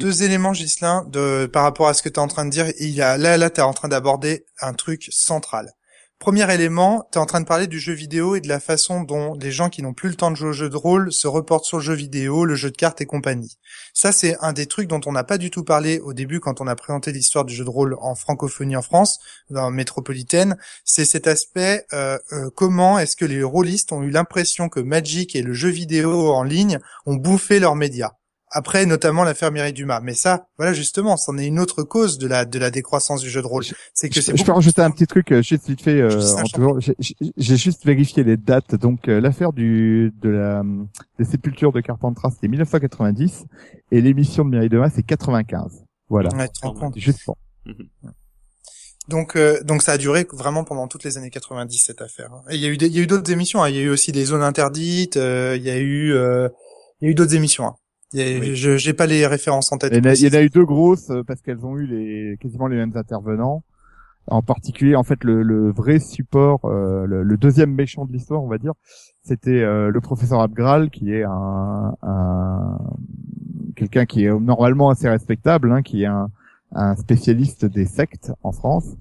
Deux éléments Gislin de par rapport à ce que tu es en train de dire. Il y a là là tu es en train d'aborder un truc central. Premier élément, tu es en train de parler du jeu vidéo et de la façon dont les gens qui n'ont plus le temps de jouer au jeu de rôle se reportent sur le jeu vidéo, le jeu de cartes et compagnie. Ça, c'est un des trucs dont on n'a pas du tout parlé au début quand on a présenté l'histoire du jeu de rôle en francophonie en France, dans métropolitaine. C'est cet aspect, euh, euh, comment est-ce que les rôlistes ont eu l'impression que Magic et le jeu vidéo en ligne ont bouffé leurs médias après notamment l'affaire Mireille Dumas. Mais ça, voilà justement, c'en est une autre cause de la de la décroissance du jeu de rôle. C'est que je, je peux rajouter un petit truc euh, juste vite fait. Euh, J'ai juste vérifié les dates. Donc euh, l'affaire du de la des sépultures de Carpentras c'était 1990 et l'émission de Mireille Dumas c'est 95. Voilà. Ouais, juste bon. Mhm. Donc, euh, donc ça a duré vraiment pendant toutes les années 90 cette affaire. Et il y a eu il y a eu d'autres émissions. Hein. Il y a eu aussi des zones interdites. il y a eu il y a eu d'autres émissions. Hein. Je j'ai pas les références en tête. Il y, en a, eu deux grosses euh, parce qu'elles ont eu les quasiment les mêmes intervenants. En particulier, en fait, le, le vrai support, euh, le, deuxième méchant de l'histoire, on va dire, c'était euh, le professeur Abgral, qui est un, un quelqu'un qui est normalement assez respectable, hein, qui est un, un spécialiste des sectes en France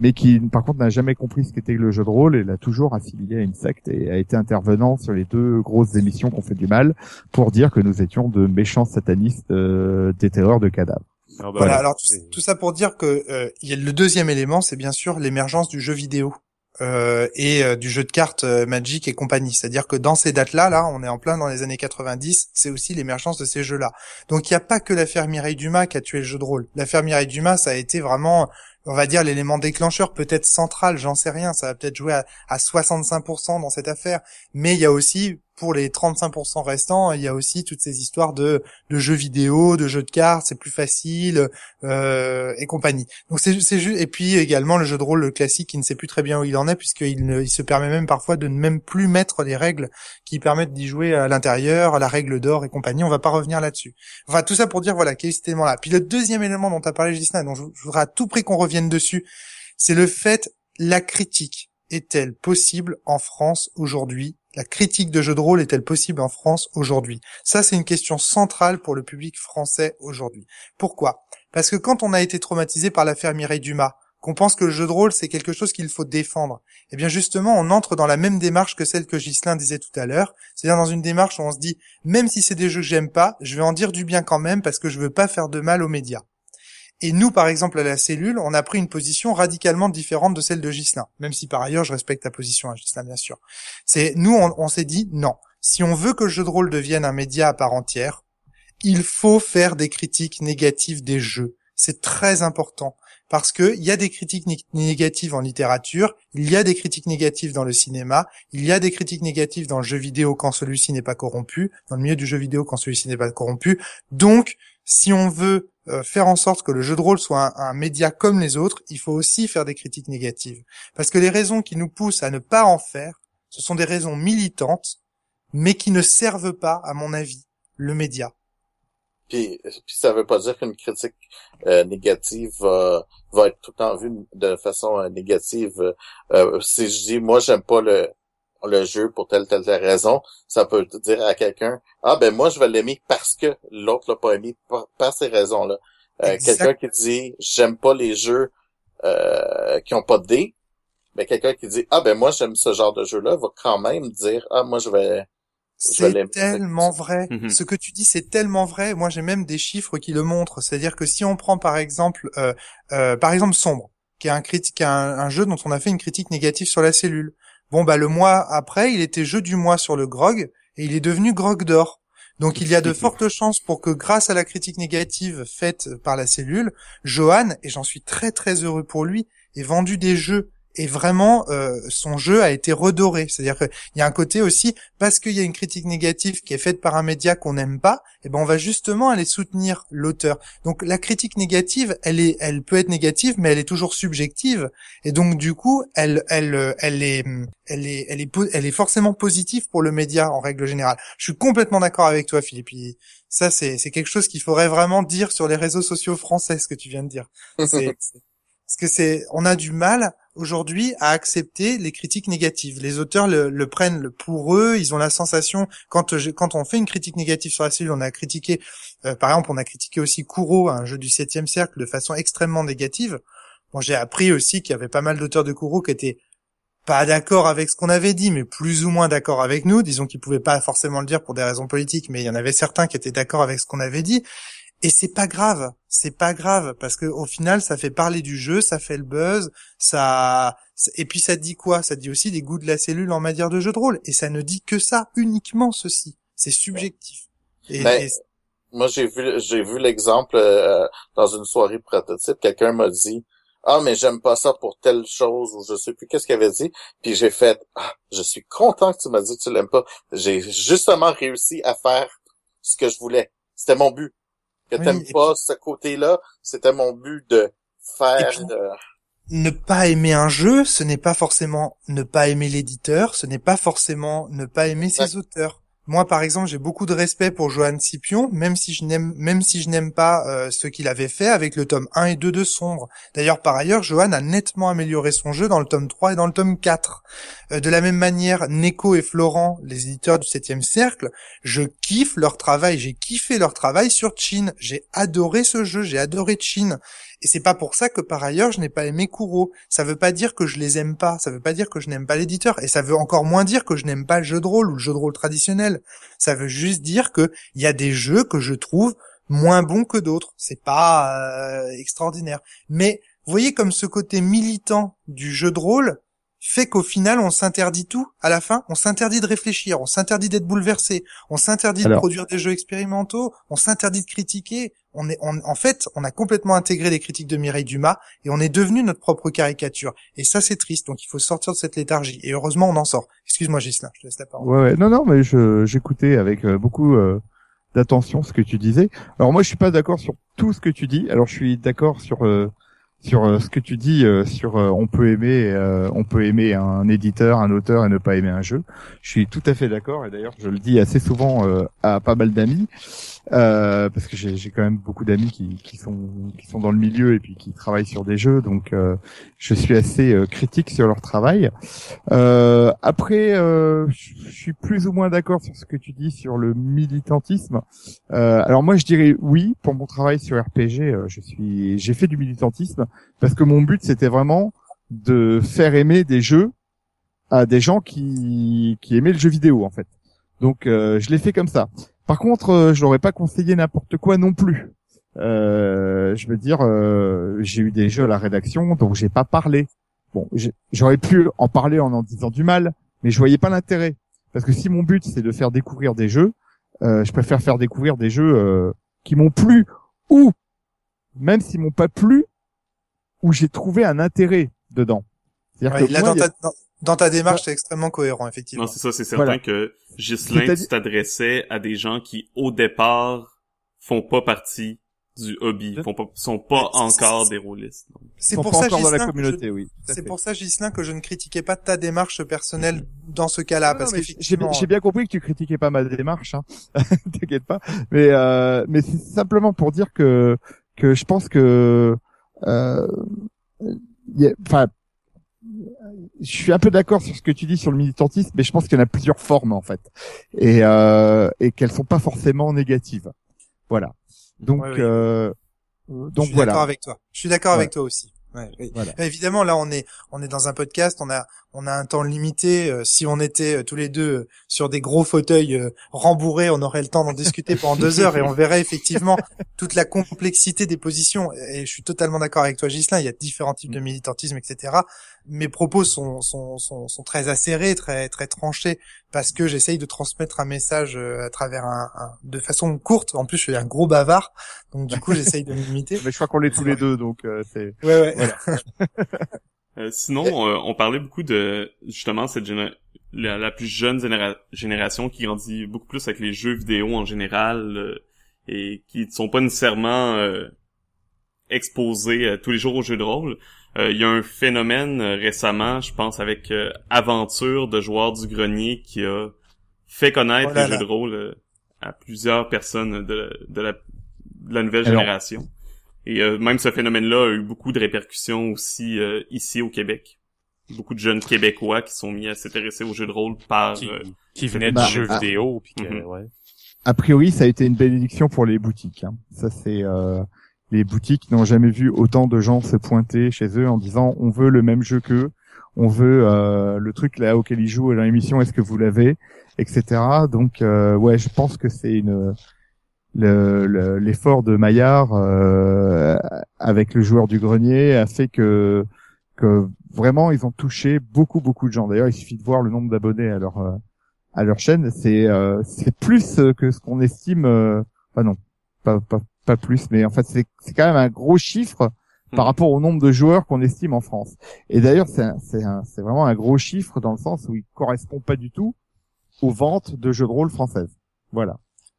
mais qui par contre n'a jamais compris ce qu'était le jeu de rôle et l'a toujours affilié à une secte et a été intervenant sur les deux grosses émissions qu'on fait du mal pour dire que nous étions de méchants satanistes euh, des terreurs de cadavres. Ah bah voilà, alors tout, ça pour dire que euh, il y a le deuxième élément, c'est bien sûr l'émergence du jeu vidéo. Euh, et euh, du jeu de cartes euh, Magic et compagnie. C'est-à-dire que dans ces dates-là, là, on est en plein dans les années 90, c'est aussi l'émergence de ces jeux-là. Donc il n'y a pas que l'affaire Mireille Dumas qui a tué le jeu de rôle. L'affaire Mireille Dumas, ça a été vraiment on va dire l'élément déclencheur peut-être central, j'en sais rien, ça va peut-être jouer à, à 65% dans cette affaire, mais il y a aussi pour les 35% restants, il y a aussi toutes ces histoires de, de jeux vidéo, de jeux de cartes, c'est plus facile euh, et compagnie. Donc c'est juste et puis également le jeu de rôle le classique qui ne sait plus très bien où il en est puisqu'il il se permet même parfois de ne même plus mettre les règles qui permettent d'y jouer à l'intérieur, la règle d'or et compagnie. On va pas revenir là-dessus. Enfin tout ça pour dire voilà quel est cet élément-là. Puis le deuxième élément dont tu as parlé Gisna, dont je voudrais à tout prix qu'on revienne dessus, c'est le fait la critique est-elle possible en France aujourd'hui la critique de jeux de rôle est-elle possible en France aujourd'hui? Ça, c'est une question centrale pour le public français aujourd'hui. Pourquoi? Parce que quand on a été traumatisé par l'affaire Mireille Dumas, qu'on pense que le jeu de rôle c'est quelque chose qu'il faut défendre, eh bien justement on entre dans la même démarche que celle que Ghislain disait tout à l'heure, c'est-à-dire dans une démarche où on se dit même si c'est des jeux que j'aime pas, je vais en dire du bien quand même parce que je veux pas faire de mal aux médias. Et nous, par exemple, à la cellule, on a pris une position radicalement différente de celle de Gislin, même si par ailleurs je respecte ta position, à Gislin, bien sûr. C'est nous, on, s'est dit non. Si on veut que le jeu de rôle devienne un média à part entière, il faut faire des critiques négatives des jeux. C'est très important parce que il y a des critiques négatives en littérature, il y a des critiques négatives dans le cinéma, il y a des critiques négatives dans le jeu vidéo quand celui-ci n'est pas corrompu, dans le milieu du jeu vidéo quand celui-ci n'est pas corrompu. Donc, si on veut euh, faire en sorte que le jeu de rôle soit un, média comme les autres, il faut aussi faire des critiques négatives. Parce que les raisons qui nous poussent à ne pas en faire, ce sont des raisons militantes, mais qui ne servent pas, à mon avis, le média. Puis, puis ça veut pas dire qu'une critique euh, négative va être tout temps vue de façon euh, négative. si je dis moi j'aime pas le le jeu pour telle, telle, telle raison, ça peut dire à quelqu'un, ah ben moi je vais l'aimer parce que l'autre l'a pas aimé par, ces raisons-là. Euh, quelqu'un qui dit, j'aime pas les jeux euh, qui ont pas de dés, mais quelqu'un qui dit, ah ben moi j'aime ce genre de jeu-là, va quand même dire, ah moi je vais... C'est tellement vrai. Mhm. Ce que tu dis, c'est tellement vrai. Moi, j'ai même des chiffres qui le montrent. C'est-à-dire que si on prend par exemple, euh, euh par exemple Sombre, qui est un, critique, un, un, jeu dont on a fait une critique négative sur la cellule. Bon bah le mois après, il était jeu du mois sur le grog et il est devenu grog d'or. Donc il y a de fortes chances pour que grâce à la critique négative faite par la cellule, Johan, et j'en suis très très heureux pour lui, ait vendu des jeux et vraiment euh, son jeu a été redoré. C'est-à-dire qu'il y a un côté aussi parce qu'il y a une critique négative qui est faite par un média qu'on n'aime pas, et eh ben on va justement aller soutenir l'auteur. Donc la critique négative, elle est, elle peut être négative, mais elle est toujours subjective, et donc du coup, elle, elle, elle est, elle est, elle est, elle est forcément positive pour le média en règle générale. Je suis complètement d'accord avec toi, Philippe. Ça, c'est, c'est quelque chose qu'il faudrait vraiment dire sur les réseaux sociaux français, ce que tu viens de dire. C'est, parce que c'est, on a du mal aujourd'hui à accepter les critiques négatives. Les auteurs le, prennent pour eux. Ils ont la sensation quand quand on fait une critique négative sur la cellule, on a critiqué, euh, par exemple, on a critiqué aussi Kuro, un jeu du septième cercle, de façon extrêmement négative. Bon, j'ai appris aussi qu'il y avait pas mal d'auteurs de Kuro qui étaient pas d'accord avec ce qu'on avait dit, mais plus ou moins d'accord avec nous. Disons qu'ils pouvaient pas forcément le dire pour des raisons politiques, mais il y en avait certains qui étaient d'accord avec ce qu'on avait dit. Et c'est pas grave, c'est pas grave parce que au final ça fait parler du jeu, ça fait le buzz, ça et puis ça dit quoi? Ça dit aussi des goûts de la cellule en matière de jeu de rôle et ça ne dit que ça, uniquement ceci. C'est subjectif. Et, ben, moi j'ai vu j'ai vu l'exemple euh, dans une soirée prototype, quelqu'un m'a dit ah mais j'aime pas ça pour telle chose ou je sais plus qu'est-ce qu'il avait dit puis j'ai fait ah, je suis content que tu m'as dit que tu l'aimes pas j'ai justement réussi à faire ce que je voulais. C'était mon but que t'aimes pas ce côté-là, c'était mon but de faire. Ne pas aimer un jeu, ce n'est pas forcément ne pas aimer l'éditeur, ce n'est pas forcément ne pas aimer ses auteurs. Moi, par exemple, j'ai beaucoup de respect pour Johan Scipion, même si je n'aime, même si je n'aime pas euh, ce qu'il avait fait avec le tome 1 et 2 de Sombre. D'ailleurs, par ailleurs, Johan a nettement amélioré son jeu dans le tome 3 et dans le tome 4. Euh, de la même manière, Neko et Florent, les éditeurs du 7 cercle, je kiffe leur travail, j'ai kiffé leur travail sur Chin. J'ai adoré ce jeu, j'ai adoré Chin. Et c'est pas pour ça que par ailleurs je n'ai pas aimé Kuro. Ça veut pas dire que je les aime pas, ça veut pas dire que je n'aime pas l'éditeur, et ça veut encore moins dire que je n'aime pas le jeu de rôle ou le jeu de rôle traditionnel. Ça veut juste dire que il y a des jeux que je trouve moins bons que d'autres. C'est pas euh, extraordinaire. Mais voyez comme ce côté militant du jeu de rôle fait qu'au final on s'interdit tout à la fin, on s'interdit de réfléchir, on s'interdit d'être bouleversé, on s'interdit de produire des jeux expérimentaux, on s'interdit de critiquer, on est en fait, on a complètement intégré les critiques de Mireille Dumas et on est devenu notre propre caricature et ça c'est triste donc il faut sortir de cette léthargie et heureusement on en sort. Excuse-moi Gislain, je te laisse la parole. Ouais, non non mais j'écoutais avec euh, beaucoup euh, d'attention ce que tu disais. Alors moi je suis pas d'accord sur tout ce que tu dis. Alors je suis d'accord sur euh, sur euh, ce que tu dis euh, sur euh, on peut aimer on peut aimer un éditeur, un auteur et ne pas aimer un jeu. Je suis tout à fait d'accord et d'ailleurs je le dis assez souvent à pas mal d'amis euh, parce que j'ai quand même beaucoup d'amis qui, qui, sont qui sont dans le milieu et puis qui travaillent sur des jeux, donc euh, je suis assez euh, critique sur leur travail. Euh, après, je suis plus ou moins d'accord sur ce que tu dis sur le militantisme. alors moi, je dirais oui pour mon travail sur RPG. je suis, j'ai fait du militantisme parce que mon but c'était vraiment de faire aimer des jeux à des gens qui qui aimaient le jeu vidéo en fait. Donc je l'ai fait comme ça. Par contre, euh, je n'aurais pas conseillé n'importe quoi non plus. Euh, je veux dire, euh, j'ai eu des jeux à la rédaction, donc j'ai pas parlé. Bon, j'aurais pu en parler en en disant du mal, mais je voyais pas l'intérêt. Parce que si mon but c'est de faire découvrir des jeux, je préfère faire découvrir des jeux qui m'ont plu ou même s'ils m'ont pas plu, où j'ai trouvé un intérêt dedans. Ouais, là, dans, dans ta démarche, c'est extrêmement cohérent, effectivement. Non, c'est ça, c'est certain que Ghislain, tu t'adressais à des gens qui, au départ, font pas partie du hobby, font pas, sont pas encore des rôlistes. C'est pour, ça, dans la communauté, oui. C'est pour ça, Gislain, que je ne critiquais pas ta démarche personnelle dans ce cas-là, parce que j'ai bien compris que tu critiquais pas ma démarche, hein. T'inquiète pas. Mais euh, mais c'est simplement pour dire que que je pense que euh, enfin je suis un peu d'accord sur ce que tu dis sur le militantisme, mais je pense qu'il y en a plusieurs formes en fait, et euh, et qu'elles sont pas forcément négatives. Voilà. Donc euh, donc je suis voilà. D'accord avec toi. Je suis d'accord avec toi aussi. Ouais, Évidemment, là, on est on est dans un podcast, on a on a un temps limité. Euh, si on était euh, tous les deux euh, sur des gros fauteuils rembourrés, on aurait le temps d'en discuter pendant deux heures et on verrait effectivement toute la complexité des positions. Et je suis totalement d'accord avec toi, Gislain. Il y a différents types de militantisme, etc. Mes propos sont sont sont, sont très acérés, très très tranchés parce que j'essaye de transmettre un message à travers un, de façon courte. En plus, je suis un gros bavard, donc du coup, j'essaye de me limiter. Mais je crois qu'on l'est tous les deux, donc c'est. Ouais, ouais. Euh, sinon, on parlait beaucoup de justement cette la, plus jeune génération qui grandit beaucoup plus avec les jeux vidéo en général et qui ne sont pas nécessairement exposés tous les jours aux jeux de rôle. Il y a un phénomène récemment, je pense, avec Aventure de joueurs du grenier qui a fait connaître oh les jeux de rôle à plusieurs personnes de, de, la, de la, nouvelle génération. Et euh, même ce phénomène-là a eu beaucoup de répercussions aussi euh, ici au Québec. Beaucoup de jeunes Québécois qui sont mis à s'intéresser aux jeux de rôle par... Qui, euh, qui venaient bah, du jeu ah. vidéo. Puis que, Mhm. ouais. A priori, ça a été une bénédiction pour les boutiques. hein. Ça, c'est euh, les boutiques n'ont jamais vu autant de gens se pointer chez eux en disant on veut le même jeu qu'eux, on veut euh, le truc là auquel ils jouent dans l'émission. Est-ce que vous l'avez, etc. Donc euh, ouais, je pense que c'est une le- le- l'effort de Maillard euh, avec le joueur du grenier a fait que que vraiment ils ont touché beaucoup beaucoup de gens. D'ailleurs, il suffit de voir le nombre d'abonnés à leur euh, à leur chaîne, c'est euh, c'est plus que ce qu'on estime. Euh, enfin non, pas, pas pas plus, mais en fait c'est c'est quand même un gros chiffre par Hmm. rapport au nombre de joueurs qu'on estime en France. Et d'ailleurs c'est vraiment un gros chiffre dans le sens où il correspond pas du tout aux ventes de jeux de rôle françaises. Voilà.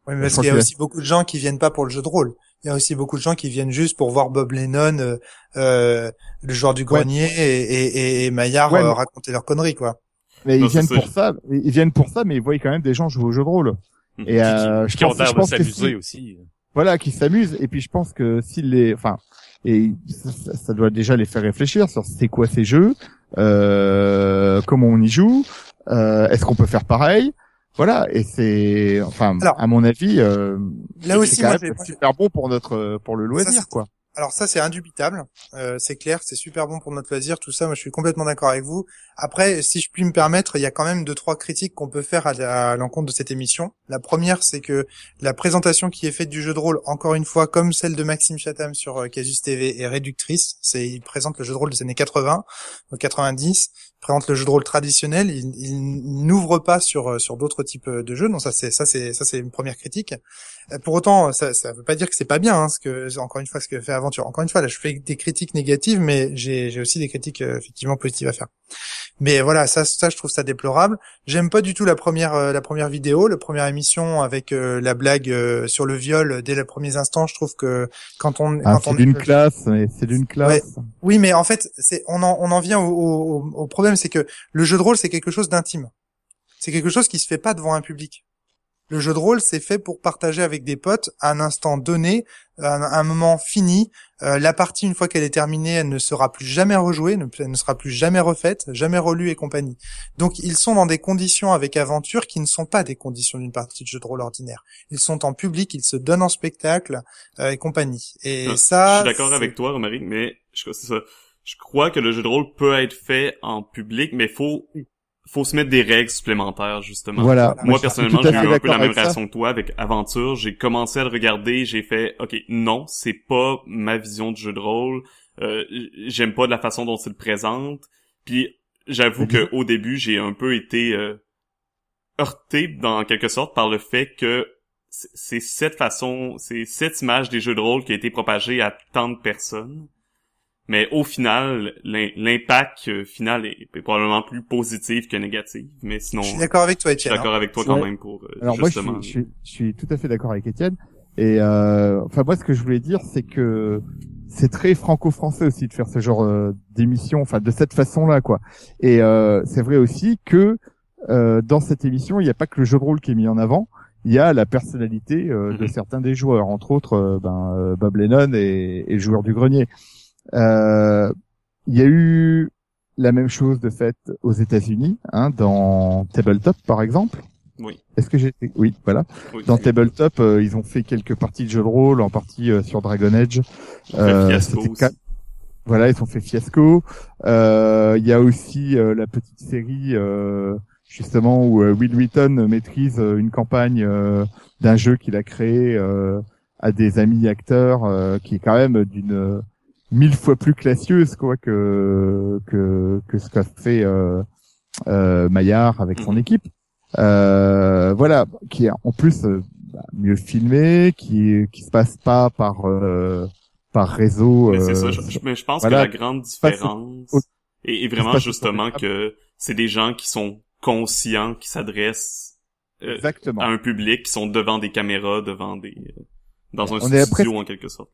Oui, mais parce qu'il y a aussi beaucoup de gens qui viennent pas pour le jeu de rôle. Il y a aussi beaucoup de gens qui viennent juste pour voir Bob Lennon, euh, euh, le joueur du grenier, et, et, et, et Maillard Ouais, euh, mais- raconter leurs conneries, quoi. Mais Non, ils viennent ça, pour ça. Ils viennent pour ça, mais ils voient quand même des gens jouer au jeu de rôle. Mhm. Et euh, Puis je qui pense, je pense que s'amuser si- aussi. voilà, qui s'amusent. Et puis je pense que s'ils les, enfin, et ça, ça- ça doit déjà les faire réfléchir sur c'est quoi ces jeux, euh, comment on y joue, euh, est-ce qu'on peut faire pareil, voilà. Et c'est, enfin, Alors, à mon avis, euh, Là c'est aussi, quand moi, même j'ai- super bon pour notre pour le loisir, quoi. Alors ça c'est indubitable, euh, c'est clair, c'est super bon pour notre loisir, tout ça, moi je suis complètement d'accord avec vous. Après, si je puis me permettre, il y a quand même deux trois critiques qu'on peut faire à, l'encontre de cette émission. La première, c'est que la présentation qui est faite du jeu de rôle, encore une fois, comme celle de Maxime Chatham sur euh, Casus TV, est réductrice. C'est il présente le jeu de rôle des années 80, ou 90, il présente le jeu de rôle traditionnel, il, il n'ouvre pas sur euh, sur d'autres types de jeux. Donc ça c'est ça c'est ça c'est une première critique. Euh, Pour autant, ça ça veut pas dire que c'est pas bien, hein, ce que encore une fois ce que fait Aventure. Encore une fois, là, je fais des critiques négatives, mais j'ai j'ai aussi des critiques euh, effectivement positives à faire. Mais voilà, ça ça je trouve ça déplorable. J'aime pas du tout la première euh, la première vidéo, la première émission avec euh, la blague euh, sur le viol dès les premiers instants. Je trouve que quand on Ah, quand c'est on d'une classe, mais c'est d'une classe. oui, mais en fait, c'est on en on en vient au, au, au problème, c'est que le jeu de rôle c'est quelque chose d'intime. C'est quelque chose qui se fait pas devant un public. Le jeu de rôle, c'est fait pour partager avec des potes à un instant donné, un, un moment fini. Euh, la partie, une fois qu'elle est terminée, elle ne sera plus jamais rejouée, elle ne sera plus jamais refaite, jamais relue et compagnie. Donc, ils sont dans des conditions avec aventure qui ne sont pas des conditions d'une partie de jeu de rôle ordinaire. Ils sont en public, ils se donnent en spectacle euh, et compagnie. Et Ah, ça, je suis d'accord avec toi, Romaric, mais je, c'est ça. Je crois que le jeu de rôle peut être fait en public, mais faut faut se mettre des règles supplémentaires justement. Voilà. Moi personnellement, j'ai eu un peu la même ça. réaction que toi avec Aventure. J'ai commencé à le regarder, j'ai fait OK, non, c'est pas ma vision de jeu de rôle. Euh, j'aime pas de la façon dont il le présente. Puis j'avoue Mais que au début, j'ai un peu été euh, heurté dans quelque sorte par le fait que c'est cette façon, c'est cette image des jeux de rôle qui a été propagée à tant de personnes. Mais au final, l'im- l'impact euh, final est, est probablement plus positif que négatif. Mais sinon, Je suis d'accord avec toi, je suis Etienne. hein. d'accord avec toi quand même pour euh, Alors moi, je suis, je, suis, je suis tout à fait d'accord avec Étienne. Et euh, enfin moi, ce que je voulais dire, c'est que c'est très franco-français aussi de faire ce genre euh, d'émission, enfin de cette façon-là, quoi. Et euh, c'est vrai aussi que euh, dans cette émission, il n'y a pas que le jeu de rôle qui est mis en avant. Il y a la personnalité euh, de Mhm. certains des joueurs, entre autres euh, ben, euh, Bob Lennon et, et le joueur du grenier. Euh, il y a eu la même chose de fait aux États-Unis, hein, dans Tabletop par exemple. Oui. Est-ce que j'ai oui voilà Oui. dans Tabletop euh, ils ont fait quelques parties de jeux de rôle en partie euh, sur Dragon Age euh, ca- voilà ils ont fait Fiasco Euh, il y a aussi euh, la petite série euh, justement où euh, Will Wheaton maîtrise euh, une campagne euh, d'un jeu qu'il a créé euh, à des amis acteurs euh, qui est quand même d'une euh, mille fois plus classieuse quoi que que que ce qu'a fait euh, euh, Maillard avec son Mhm. équipe euh, voilà qui est en plus euh, bah, mieux filmé qui qui se passe pas par euh, par réseau Mais c'est ça. Je, je- mais je pense voilà. que la grande différence, au- Et, vraiment, justement, que c'est des gens qui sont conscients, qui s'adressent euh, à un public, qui sont devant des caméras, devant des... Dans un studio, en quelque sorte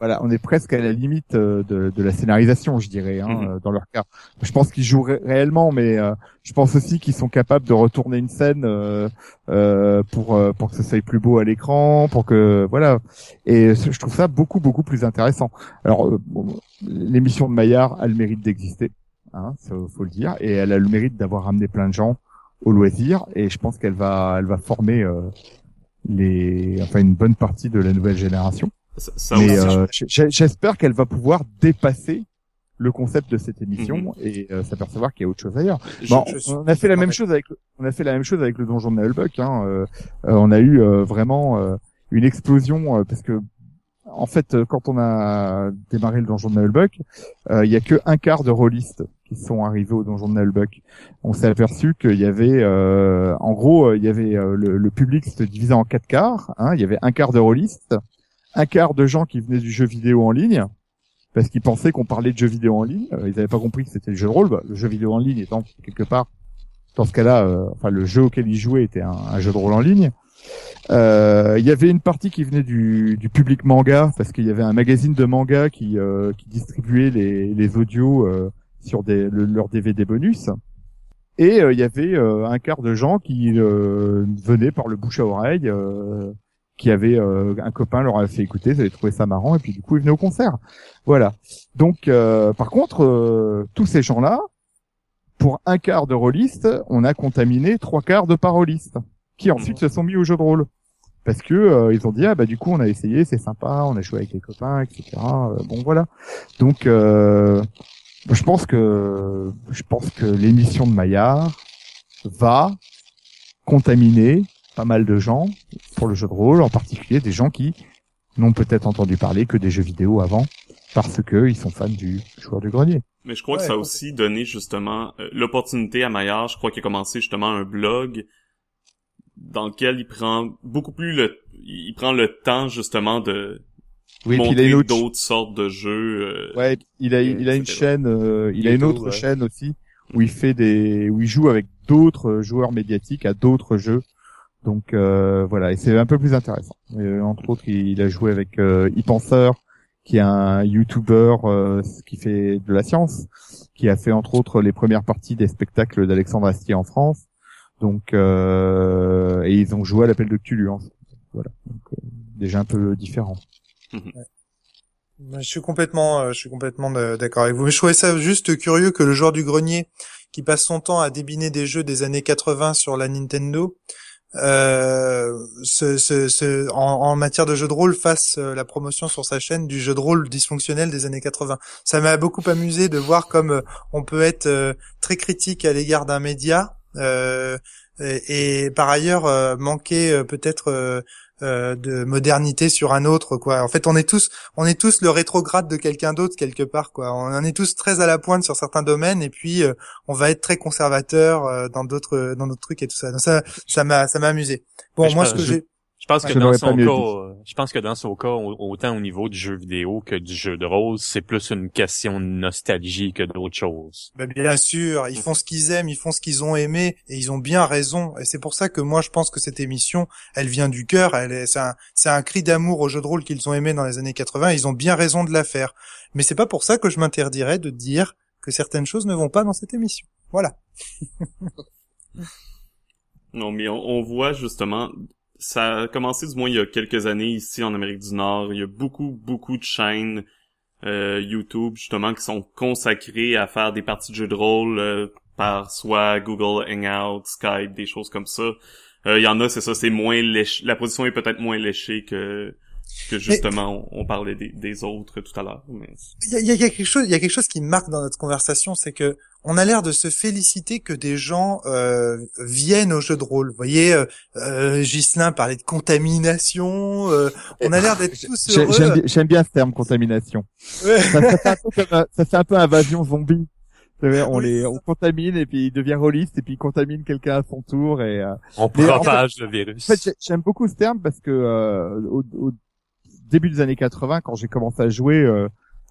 voilà, on est presque à la limite euh, de, de la scénarisation, je dirais, hein, mhm. euh, dans leur cas. Je pense qu'ils jouent réellement, mais euh, je pense aussi qu'ils sont capables de retourner une scène euh, pour pour que ça soit plus beau à l'écran, pour que voilà. Et je trouve ça beaucoup beaucoup plus intéressant. Alors, l'émission de Maillard a le mérite d'exister, hein, faut le dire, et elle a le mérite d'avoir ramené plein de gens au loisir, et je pense qu'elle va elle va former les enfin une bonne partie de la nouvelle génération. Mais euh, j'espère qu'elle va pouvoir dépasser le concept de cette émission mhm. et euh, s'apercevoir qu'il y a autre chose ailleurs. bon, on a fait la même chose avec on a fait la même chose avec le donjon de Nullbuck. Hein. Euh, on a eu vraiment une explosion parce que en fait, quand on a démarré le donjon de Nullbuck, il y a que un quart de rôlistes qui sont arrivés au donjon de Nullbuck. On s'est aperçu qu'il y avait, en gros, il y avait le, le, public se divisait en quatre quarts. Hein, il y avait un quart de rôlistes, un quart de gens qui venaient du jeu vidéo en ligne, parce qu'ils pensaient qu'on parlait de jeux vidéo en ligne. Euh, ils n'avaient pas compris que c'était le jeu de rôle. Bah, le jeu vidéo en ligne étant quelque part, dans ce cas-là, euh, enfin le jeu auquel ils jouaient était un, jeu de rôle en ligne. Euh, il y avait une partie qui venait du, du public manga, parce qu'il y avait un magazine de manga qui, qui distribuait les, les audios sur des, le, leurs DVD bonus. Et il y avait un quart de gens qui venaient par le bouche à oreille qui avait euh, un copain leur avait fait écouter, ils avaient trouvé ça marrant et puis du coup ils venaient au concert. Voilà. Donc euh, par contre euh, tous ces gens-là, pour un quart de rôlistes, on a contaminé trois quarts de parolistes qui ensuite se sont mis au jeu de rôle parce que ils ont dit ah bah du coup on a essayé, c'est sympa, on a joué avec les copains, etc. bon voilà. Donc je pense que je pense que l'émission de Maillard va contaminer pas mal de gens pour le jeu de rôle, en particulier des gens qui n'ont peut-être entendu parler que des jeux vidéo avant, parce que ils sont fans du joueur du grenier. Mais je crois que ça a aussi donné justement euh, l'opportunité à Maillard, je crois qu'il a commencé justement un blog dans lequel il prend beaucoup plus le il prend le temps justement de oui, montrer d'autres sortes de jeux. Euh, ouais, il a il a une chaîne euh, il a une autre chaîne aussi où il fait des où il joue avec d'autres joueurs médiatiques à d'autres jeux donc euh, voilà, et c'est un peu plus intéressant. Euh, entre autres, il, a joué avec euh, ePenseur, qui est un YouTuber euh, qui fait de la science, qui a fait entre autres les premières parties des spectacles d'Alexandre Astier en France. Donc euh, et ils ont joué à l'appel de Cthulhu. Hein. Voilà, donc, déjà un peu différent. Je suis complètement, je suis complètement d'accord avec vous. Mais je trouvais ça juste curieux que le joueur du grenier, qui passe son temps à débiner des jeux des années 80 sur la Nintendo, euh, ce, ce, ce, en, en, matière de jeu de rôle fasse euh, la promotion sur sa chaîne du jeu de rôle dysfonctionnel des années 80. Ça m'a beaucoup amusé de voir comme euh, on peut être euh, très critique à l'égard d'un média et, et, par ailleurs manquer peut-être euh, de modernité sur un autre quoi. En fait, on est tous on est tous le rétrograde de quelqu'un d'autre quelque part quoi. On en est tous très à la pointe sur certains domaines et puis euh, on va être très conservateur euh, dans d'autres dans d'autres trucs et tout ça. Donc ça ça m'a ça m'a amusé. Bon, moi ce que j'ai pense que dans son cas, euh, je pense que dans son cas, autant au niveau du jeu vidéo que du jeu de rôle, c'est plus une question de nostalgie que d'autre chose. Ben bien sûr, ils font ce qu'ils aiment, ils font ce qu'ils ont aimé, et ils ont bien raison. Et c'est pour ça que moi je pense que cette émission, elle vient du cœur. Elle est, c'est un, c'est un cri d'amour au jeu de rôle qu'ils ont aimé dans les années 80. Ils ont bien raison de la faire. Mais c'est pas pour ça que je m'interdirais de dire que certaines choses ne vont pas dans cette émission. Voilà. non, mais on voit justement ça a commencé du moins il y a quelques années ici en Amérique du Nord. Il y a beaucoup, beaucoup de chaînes euh, YouTube justement qui sont consacrées à faire des parties de jeux de rôle euh, par soit Google Hangout, Skype, des choses comme ça. Euh, il y en a, c'est ça, c'est moins léché. La position est peut-être moins léchée que que justement on, parlait des, des, autres tout à l'heure. Il y a, y a, quelque chose, il y a quelque chose qui marque dans notre conversation, c'est que on a l'air de se féliciter que des gens euh, viennent au jeu de rôle. Vous voyez, euh, euh Ghislain parlait de contamination. Euh, on a l'air d'être tous heureux. J'aime bien, ce terme contamination. Ça, fait un peu, invasion zombie. On les, on contamine et puis il devient rôliste et puis il contamine quelqu'un à son tour et euh, on propage le virus. En fait, j'aime beaucoup ce terme parce que au, au, début des années 80, quand j'ai commencé à jouer,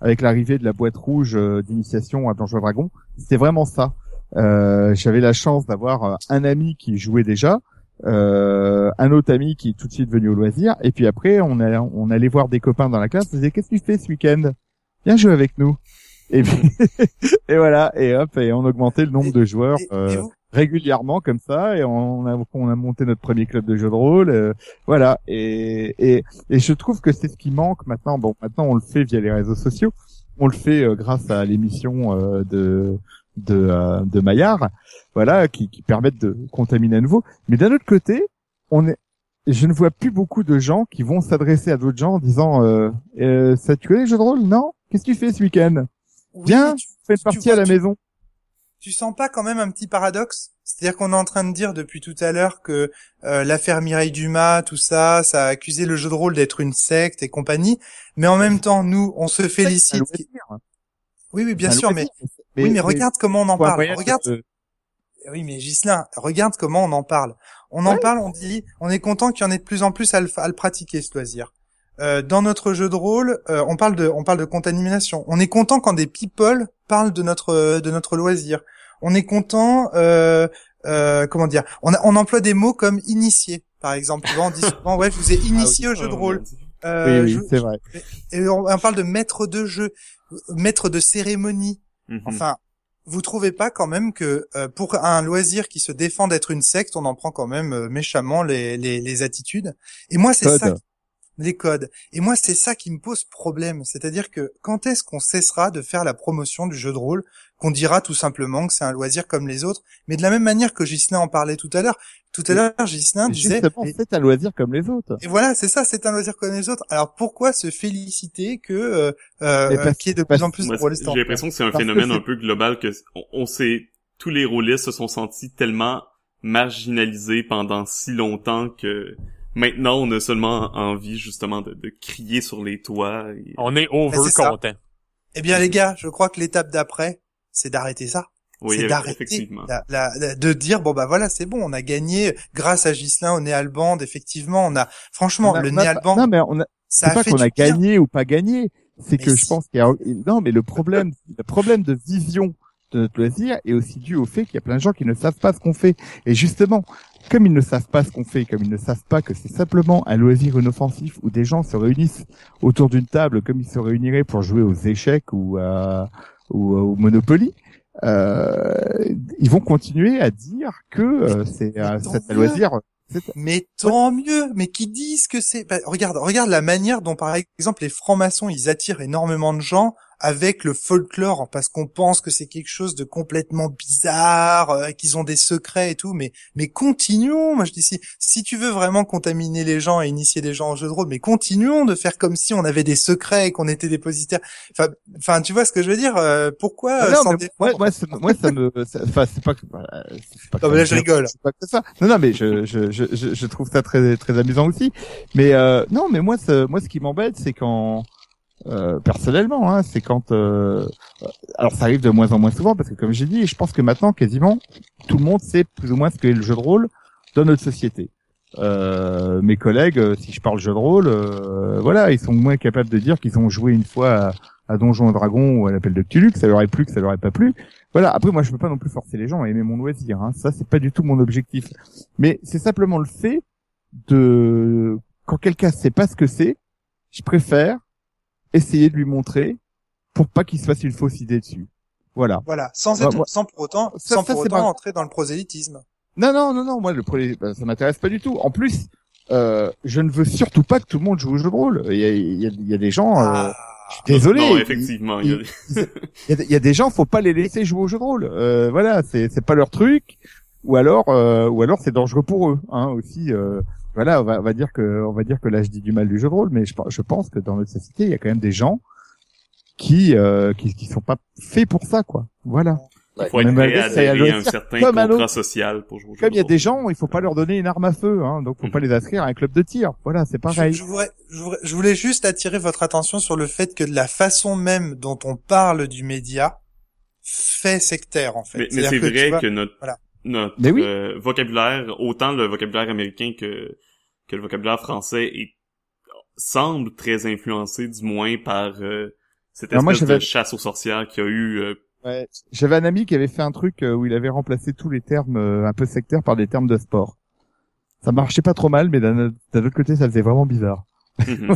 avec l'arrivée de la boîte rouge euh, d'initiation à Donjons Dragon. C'était vraiment ça. Euh, J'avais la chance d'avoir euh, un ami qui jouait déjà, euh, un autre ami qui est tout de suite venu au loisir, et puis après on, a, on allait voir des copains dans la classe, on disait qu'est-ce que tu fais ce week-end? Viens jouer avec nous. Et puis et voilà, et hop, et on augmentait le nombre Et- de joueurs Et- et euh, vous régulièrement comme ça, et on a, on a monté notre premier club de jeux de rôle, euh, voilà. Et, et et je trouve que c'est ce qui manque maintenant. Bon, maintenant on le fait via les réseaux sociaux, on le fait euh, grâce à l'émission euh, de de, euh, de Maillard, voilà, qui, qui permettent de contaminer à nouveau. Mais d'un autre côté, on est, je ne vois plus beaucoup de gens qui vont s'adresser à d'autres gens en disant, euh, euh, ça tu connais le jeu de rôle? Non? Qu'est-ce que tu fais ce week-end? Oui, Viens, tu, Fais une partie à la tu- maison. Tu sens pas quand même un petit paradoxe? C'est-à-dire qu'on est en train de dire depuis tout à l'heure que euh, l'affaire Mireille Dumas, tout ça, ça a accusé le jeu de rôle d'être une secte et compagnie, mais en même temps, nous, on se félicite. Oui, oui, bien sûr, mais oui, mais regarde comment on en parle. Regarde, oui, mais Gislin, regarde comment on en parle. On en parle, on dit, on est content qu'il y en ait de plus en plus à le, à le pratiquer ce loisir. Euh, dans notre jeu de rôle, euh, on parle de, on parle de contamination. On est content quand des people parlent de notre, de notre loisir. On est content, euh, euh, comment dire, on, a- on emploie des mots comme initié, par exemple. Tu vois, on dit souvent, ouais, je vous ai initié au jeu de rôle. Euh, oui, oui, c'est vrai. et on, on parle de maître de jeu, maître de cérémonie. Mhm. Enfin, vous trouvez pas quand même que euh, pour un loisir qui se défend d'être une secte, on en prend quand même euh, méchamment les, les, les attitudes? Et moi, c'est Code. ça, qui- les codes. Et moi, c'est ça qui me pose problème. C'est-à-dire que quand est-ce qu'on cessera de faire la promotion du jeu de rôle, qu'on dira tout simplement que c'est un loisir comme les autres, mais de la même manière que Gislain en parlait tout à l'heure. Tout à l'heure, Gislain disait. C'est un loisir comme les autres. et voilà, c'est ça, c'est un loisir comme les autres. Alors pourquoi se féliciter que euh, euh, Mais parce- qu'il y ait de plus en plus en J'ai l'impression que c'est un phénomène un peu global que on, on sait tous les rôlistes se sont sentis tellement marginalisés pendant si longtemps que maintenant on a seulement envie justement de, de crier sur les toits. et- On est over content. Eh bien, les gars, je crois que l'étape d'après, c'est d'arrêter ça. Oui, c'est d'arrêter, effectivement. la- la- la- de dire bon bah voilà, c'est bon, on a gagné grâce à Gislin au Néalband. Effectivement, on a franchement On a- le on a- Néalband, Non, mais on a, ça c'est a pas fait qu'on a bien. gagné ou pas gagné. C'est que je pense qu'il y a, non, mais le problème, le problème de vision de notre loisir est aussi dû au fait qu'il y a plein de gens qui ne savent pas ce qu'on fait. Et justement, comme ils ne savent pas ce qu'on fait, comme ils ne savent pas que c'est simplement un loisir inoffensif où des gens se réunissent autour d'une table comme ils se réuniraient pour jouer aux échecs ou à, ou au Monopoly, euh, ils vont continuer à dire que euh, c'est euh, un loisir. Mais tant mieux. Mais qui disent que c'est bah, regarde, regarde la manière dont par exemple les francs-maçons ils attirent énormément de gens avec le folklore parce qu'on pense que c'est quelque chose de complètement bizarre, euh, qu'ils ont des secrets et tout. Mais mais continuons. Moi je dis si si tu veux vraiment contaminer les gens et initier les gens au jeu de rôle, mais continuons de faire comme si on avait des secrets et qu'on était dépositaire. Enfin enfin tu vois ce que je veux dire euh, Pourquoi Ah euh, non, mais moi, moi, ça, moi, ça me, enfin, c'est pas que, voilà, c'est pas Non, mais là, je rigole. C'est pas que ça. Non, non, mais je, je, je, je, je trouve ça très, très amusant aussi. Mais euh, non, mais moi, ce, moi, ce qui m'embête, c'est quand, euh, personnellement, hein, c'est quand, euh, alors ça arrive de moins en moins souvent parce que, comme j'ai dit, je pense que maintenant, quasiment, tout le monde sait plus ou moins ce qu'est le jeu de rôle dans notre société. Euh, mes collègues, euh, si je parle jeu de rôle, euh, voilà, ils sont moins capables de dire qu'ils ont joué une fois à, Donjon et Dragon ou à l'appel de Cthulhu, que ça leur est plu, que ça leur est pas plu. Voilà. Après, moi, je peux pas non plus forcer les gens à aimer mon loisir. Hein. Ça, c'est pas du tout mon objectif. Mais c'est simplement le fait de quand quelqu'un sait pas ce que c'est, je préfère essayer de lui montrer pour pas qu'il se fasse une fausse idée dessus. Voilà. Voilà, sans Ouais, être, sans pour autant, Ça- sans ça, pour c'est autant pas- entrer dans le prosélytisme. Non, non, non, non. Moi, le pré- bah, ça m'intéresse pas du tout. En plus, euh, je ne veux surtout pas que tout le monde joue au jeu de rôle. Il y a, il y a- il y a des gens. euh, Ah. je suis désolé. Non, effectivement. il y a- il y, a, des- il y a des gens, faut pas les laisser jouer au jeu de rôle. Euh, voilà, c'est c'est pas leur truc. Ou alors, euh, ou alors c'est dangereux pour eux, hein, aussi. Voilà, on va, on va dire que, on va dire que là je dis du mal du jeu de rôle, mais je, je pense que dans notre société, il y a quand même des gens qui, euh, qui, qui sont pas faits pour ça, quoi. Voilà. Il faut être Même prêt à ça, un certain contrat social pour jouer au jeu Comme il y a des gens, il faut pas leur donner une arme à feu, hein, donc faut pas les inscrire à un club de tir. Voilà, c'est Je, pareil. je voudrais, je, voudrais- je voulais juste attirer votre attention sur le fait que de la façon même dont on parle du média fait sectaire en fait. Mais, c'est que, vrai vois, que notre, voilà. Notre Mais oui. euh, vocabulaire, autant le vocabulaire américain que, que le vocabulaire français est, semble très influencé du moins par euh, cette moi, espèce de chasse aux sorcières qui a eu euh, Ouais. J'avais un ami qui avait fait un truc euh, où il avait remplacé tous les termes euh, un peu sectaires par des termes de sport. Ça marchait pas trop mal, mais d'un autre côté, ça faisait vraiment bizarre. mhm.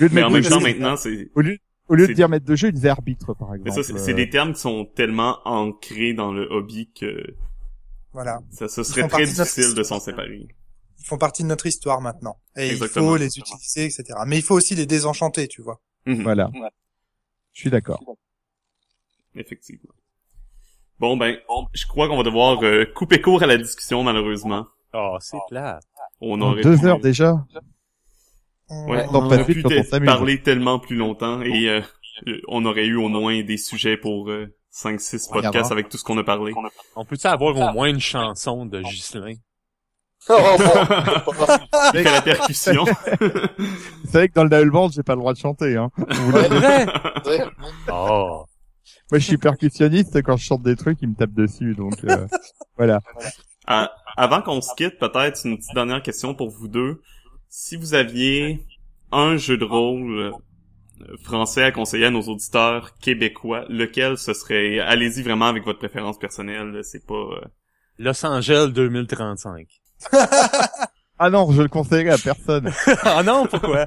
Mais en même temps maintenant c'est au lieu, au lieu de dire maître de jeu, il disait arbitre, par mais exemple. ça c'est Euh, des termes qui sont tellement ancrés dans le hobby que Voilà. ça ce serait très difficile de s'en séparer. Ils font partie de notre histoire maintenant. Et Exactement. il faut les utiliser, etc. Mais il faut aussi les désenchanter, tu vois. Mhm. Voilà. Je suis d'accord. Effectivement. Bon ben, je crois qu'on va devoir euh, couper court à la discussion malheureusement. Oh, c'est plat. On En aurait deux heures déjà? Ouais, On en on passe aurait vite pu parler tellement plus longtemps et euh, on aurait eu au moins des sujets pour euh, 5-6 podcasts avec tout ce qu'on a parlé. On peut-tu avoir au moins une chanson de Ghislain? Oh, bon. Il fait la percussion. Vous savez que dans le Band, j'ai pas le droit de chanter. Hein. Vous Ouais, vrai? Oh. Moi, je suis percussionniste. Quand je chante des trucs, ils me tapent dessus. Donc euh, voilà. Ah, avant qu'on se quitte, peut-être une petite dernière question pour vous deux. Si vous aviez un jeu de rôle euh, français à conseiller à nos auditeurs québécois, lequel ce serait? Allez-y vraiment avec votre préférence personnelle. C'est pas. euh, Los Angeles 2035. Ah non, je le conseillerais à personne. ah non, pourquoi?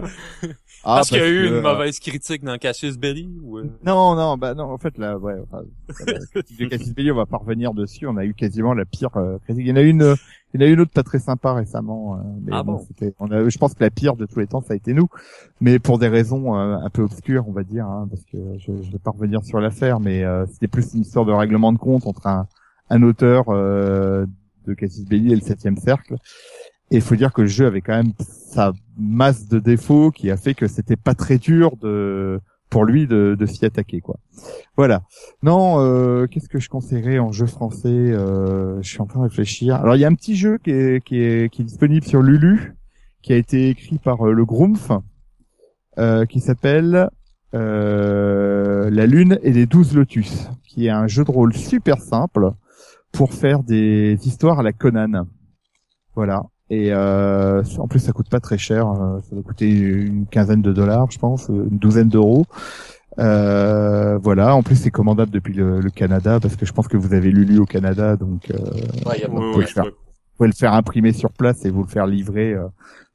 Ah, parce qu'il y a eu que, une euh, mauvaise critique dans Cassius Belli ou... euh? Non, non, bah non, en fait là, ouais, enfin, la critique de Cassis Belli, on va pas revenir dessus. On a eu quasiment la pire euh, critique. Il y en a une, euh, il y en a une autre pas très sympa récemment. euh, mais Ah bon, bon? c'était, on a, je pense que la pire de tous les temps, ça a été nous, mais pour des raisons euh, un peu obscures, on va dire, hein, parce que je, je vais pas revenir sur l'affaire, mais euh, c'était plus une histoire de règlement de compte entre un, un auteur euh, de Cassis Belli et le Septième Cercle. Et il faut dire que le jeu avait quand même sa masse de défauts qui a fait que c'était pas très dur de pour lui de, de s'y attaquer quoi. Voilà. Non, euh, qu'est-ce que je conseillerais en jeu français euh, Je suis en train de réfléchir. Alors il y a un petit jeu qui est qui est, qui est disponible sur Lulu, qui a été écrit par euh, le Grumpf, euh, qui s'appelle euh, La Lune et les douze lotus, qui est un jeu de rôle super simple pour faire des histoires à la Conan. Voilà. Et euh, en plus, ça coûte pas très cher. euh, Ça doit coûter une quinzaine de dollars, je pense, une douzaine d'euros. Euh, voilà. En plus, c'est commandable depuis le, le Canada parce que je pense que vous avez Lulu au Canada, donc euh, Ouais, pouvez faire. ouais. vous pouvez le faire imprimer sur place et vous le faire livrer euh,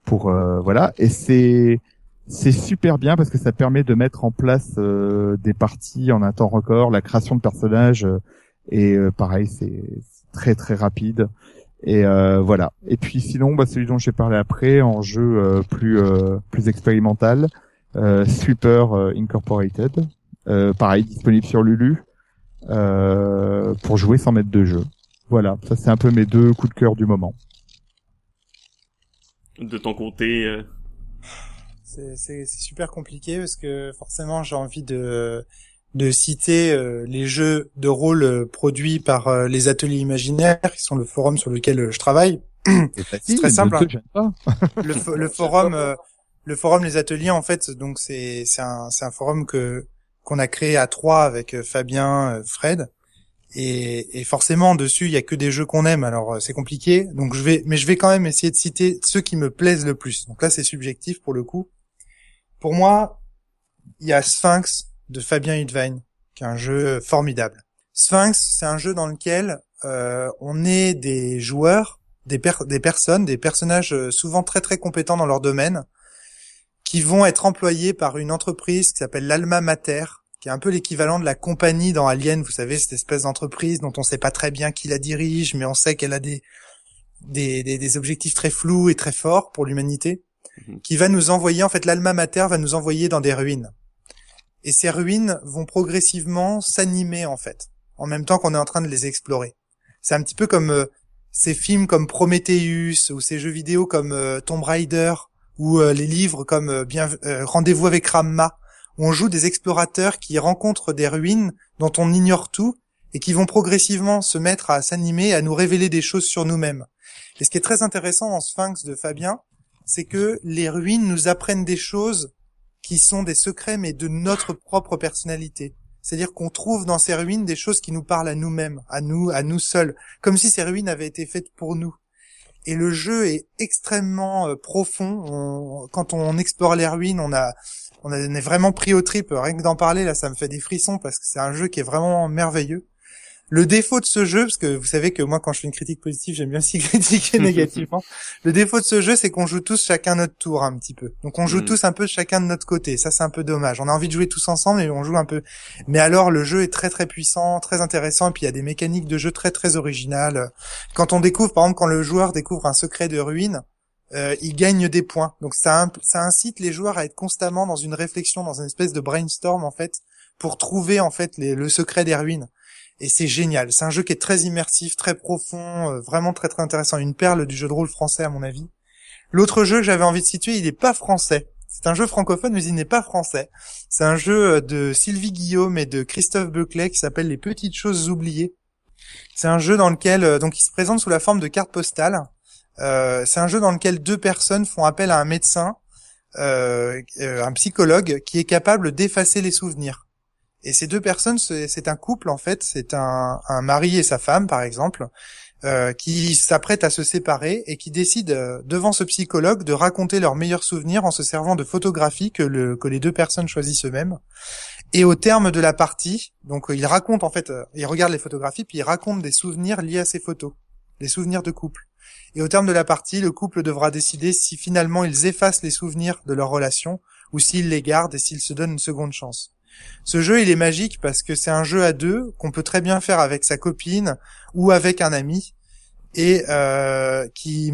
pour euh, voilà. Et c'est c'est super bien parce que ça permet de mettre en place euh, des parties en un temps record, la création de personnages euh, et euh, pareil, c'est c'est très très rapide. Et euh, voilà. Et puis sinon, bah, celui dont j'ai parlé après, en jeu euh, plus euh, plus expérimental, euh, Sweeper euh, Incorporated, euh, pareil disponible sur Lulu euh, pour jouer sans mettre de jeu. Voilà, ça c'est un peu mes deux coups de cœur du moment. De ton côté, euh, C'est c'est- c'est super compliqué parce que forcément j'ai envie de de citer euh, les jeux de rôle euh, produits par euh, les ateliers imaginaires qui sont le forum sur lequel euh, je travaille. C'est très simple, hein. Le, fo- le forum euh, le forum les ateliers en fait donc c'est c'est un c'est un forum que qu'on a créé à trois avec euh, Fabien, Fred. Et, et forcément dessus il y a que des jeux qu'on aime. Alors c'est compliqué. Donc je vais mais je vais quand même essayer de citer ceux qui me plaisent le plus. Donc là c'est subjectif pour le coup. Pour moi il y a Sphinx de Fabien Hudvine qui est un jeu formidable Sphinx c'est un jeu dans lequel euh, on est des joueurs des, per- des personnes des personnages euh, souvent très très compétents dans leur domaine qui vont être employés par une entreprise qui s'appelle l'Alma Mater qui est un peu l'équivalent de la compagnie dans Alien, vous savez, cette espèce d'entreprise dont on sait pas très bien qui la dirige, mais on sait qu'elle a des, des, des, des objectifs très flous et très forts pour l'humanité, Mhm. qui va nous envoyer, en fait, l'Alma Mater va nous envoyer dans des ruines. Et ces ruines vont progressivement s'animer, en fait, en même temps qu'on est en train de les explorer. C'est un petit peu comme euh, ces films comme Prometheus, ou ces jeux vidéo comme euh, Tomb Raider, ou euh, les livres comme euh, bien euh, Rendez-vous avec Ramma, on joue des explorateurs qui rencontrent des ruines dont on ignore tout et qui vont progressivement se mettre à s'animer, à nous révéler des choses sur nous-mêmes. Et ce qui est très intéressant en Sphinx de Fabien, c'est que les ruines nous apprennent des choses qui sont des secrets mais de notre propre personnalité. C'est-à-dire qu'on trouve dans ces ruines des choses qui nous parlent à nous-mêmes, à nous, à nous seuls, comme si ces ruines avaient été faites pour nous. Et le jeu est extrêmement euh, profond. On- quand on explore les ruines, on a on est vraiment pris au trip. Rien que d'en parler, là, ça me fait des frissons parce que c'est un jeu qui est vraiment merveilleux. Le défaut de ce jeu, parce que vous savez que moi, quand je fais une critique positive, j'aime bien aussi critiquer négativement. Le défaut de ce jeu, c'est qu'on joue tous chacun notre tour un petit peu. Donc on joue Mm. tous un peu chacun de notre côté. Ça, c'est un peu dommage. On a envie de jouer tous ensemble, mais on joue un peu. Mais alors, le jeu est très très puissant, très intéressant, et puis il y a des mécaniques de jeu très très originales. Quand on découvre, par exemple, quand le joueur découvre un secret de ruine, euh, il gagne des points. Donc ça, ça incite les joueurs à être constamment dans une réflexion, dans une espèce de brainstorm en fait, pour trouver en fait les- le secret des ruines. Et c'est génial. C'est un jeu qui est très immersif, très profond, euh, vraiment très très intéressant. Une perle du jeu de rôle français à mon avis. L'autre jeu que j'avais envie de situer, il n'est pas français. C'est un jeu francophone, mais il n'est pas français. C'est un jeu euh, de Sylvie Guillaume et de Christophe Beuclet qui s'appelle Les Petites Choses Oubliées. C'est un jeu dans lequel, euh, donc, il se présente sous la forme de carte postale. Euh, c'est un jeu dans lequel deux personnes font appel à un médecin, un psychologue, qui est capable d'effacer les souvenirs. Et ces deux personnes, c'est un couple en fait, c'est un, mari et sa femme par exemple, euh, qui s'apprêtent à se séparer et qui décident euh, devant ce psychologue de raconter leurs meilleurs souvenirs en se servant de photographies que, le, que les deux personnes choisissent eux-mêmes. Et au terme de la partie, donc euh, ils racontent en fait, ils regardent les photographies puis ils racontent des souvenirs liés à ces photos, des souvenirs de couple. Et au terme de la partie, le couple devra décider si finalement ils effacent les souvenirs de leur relation ou s'ils les gardent et s'ils se donnent une seconde chance. Ce jeu, il est magique parce que c'est un jeu à deux qu'on peut très bien faire avec sa copine ou avec un ami et euh, qui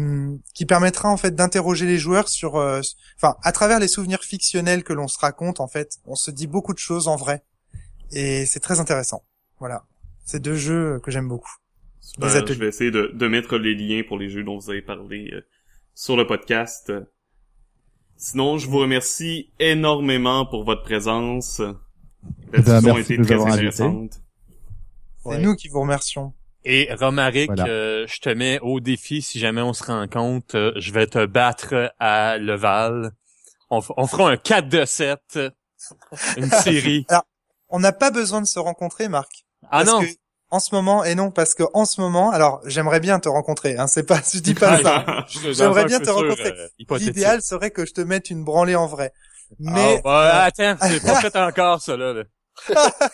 qui permettra en fait d'interroger les joueurs sur, euh, enfin, à travers les souvenirs fictionnels que l'on se raconte en fait, on se dit beaucoup de choses en vrai et c'est très intéressant. Voilà, c'est deux jeux que j'aime beaucoup. Je vais essayer de, de mettre les liens pour les jeux dont vous avez parlé euh, sur le podcast. Sinon, je vous remercie énormément pour votre présence. La Eh ben, discussion a merci été de nous avoir. C'est Ouais. nous qui vous remercions. Et Romaric, Voilà. euh, je te mets au défi si jamais on se rencontre. euh, je vais te battre à Leval. On, on fera un 4 de 7. Une série. On n'a pas besoin de se rencontrer, Marc. Ah Parce non! que, en ce moment, et non, parce que en ce moment, alors j'aimerais bien te rencontrer. Hein, c'est pas, je dis pas ça. J'aimerais bien te rencontrer. euh. L'idéal serait que je te mette une branlée en vrai. Ah, Mais bah, attends, c'est pas fait encore, ça, là. là.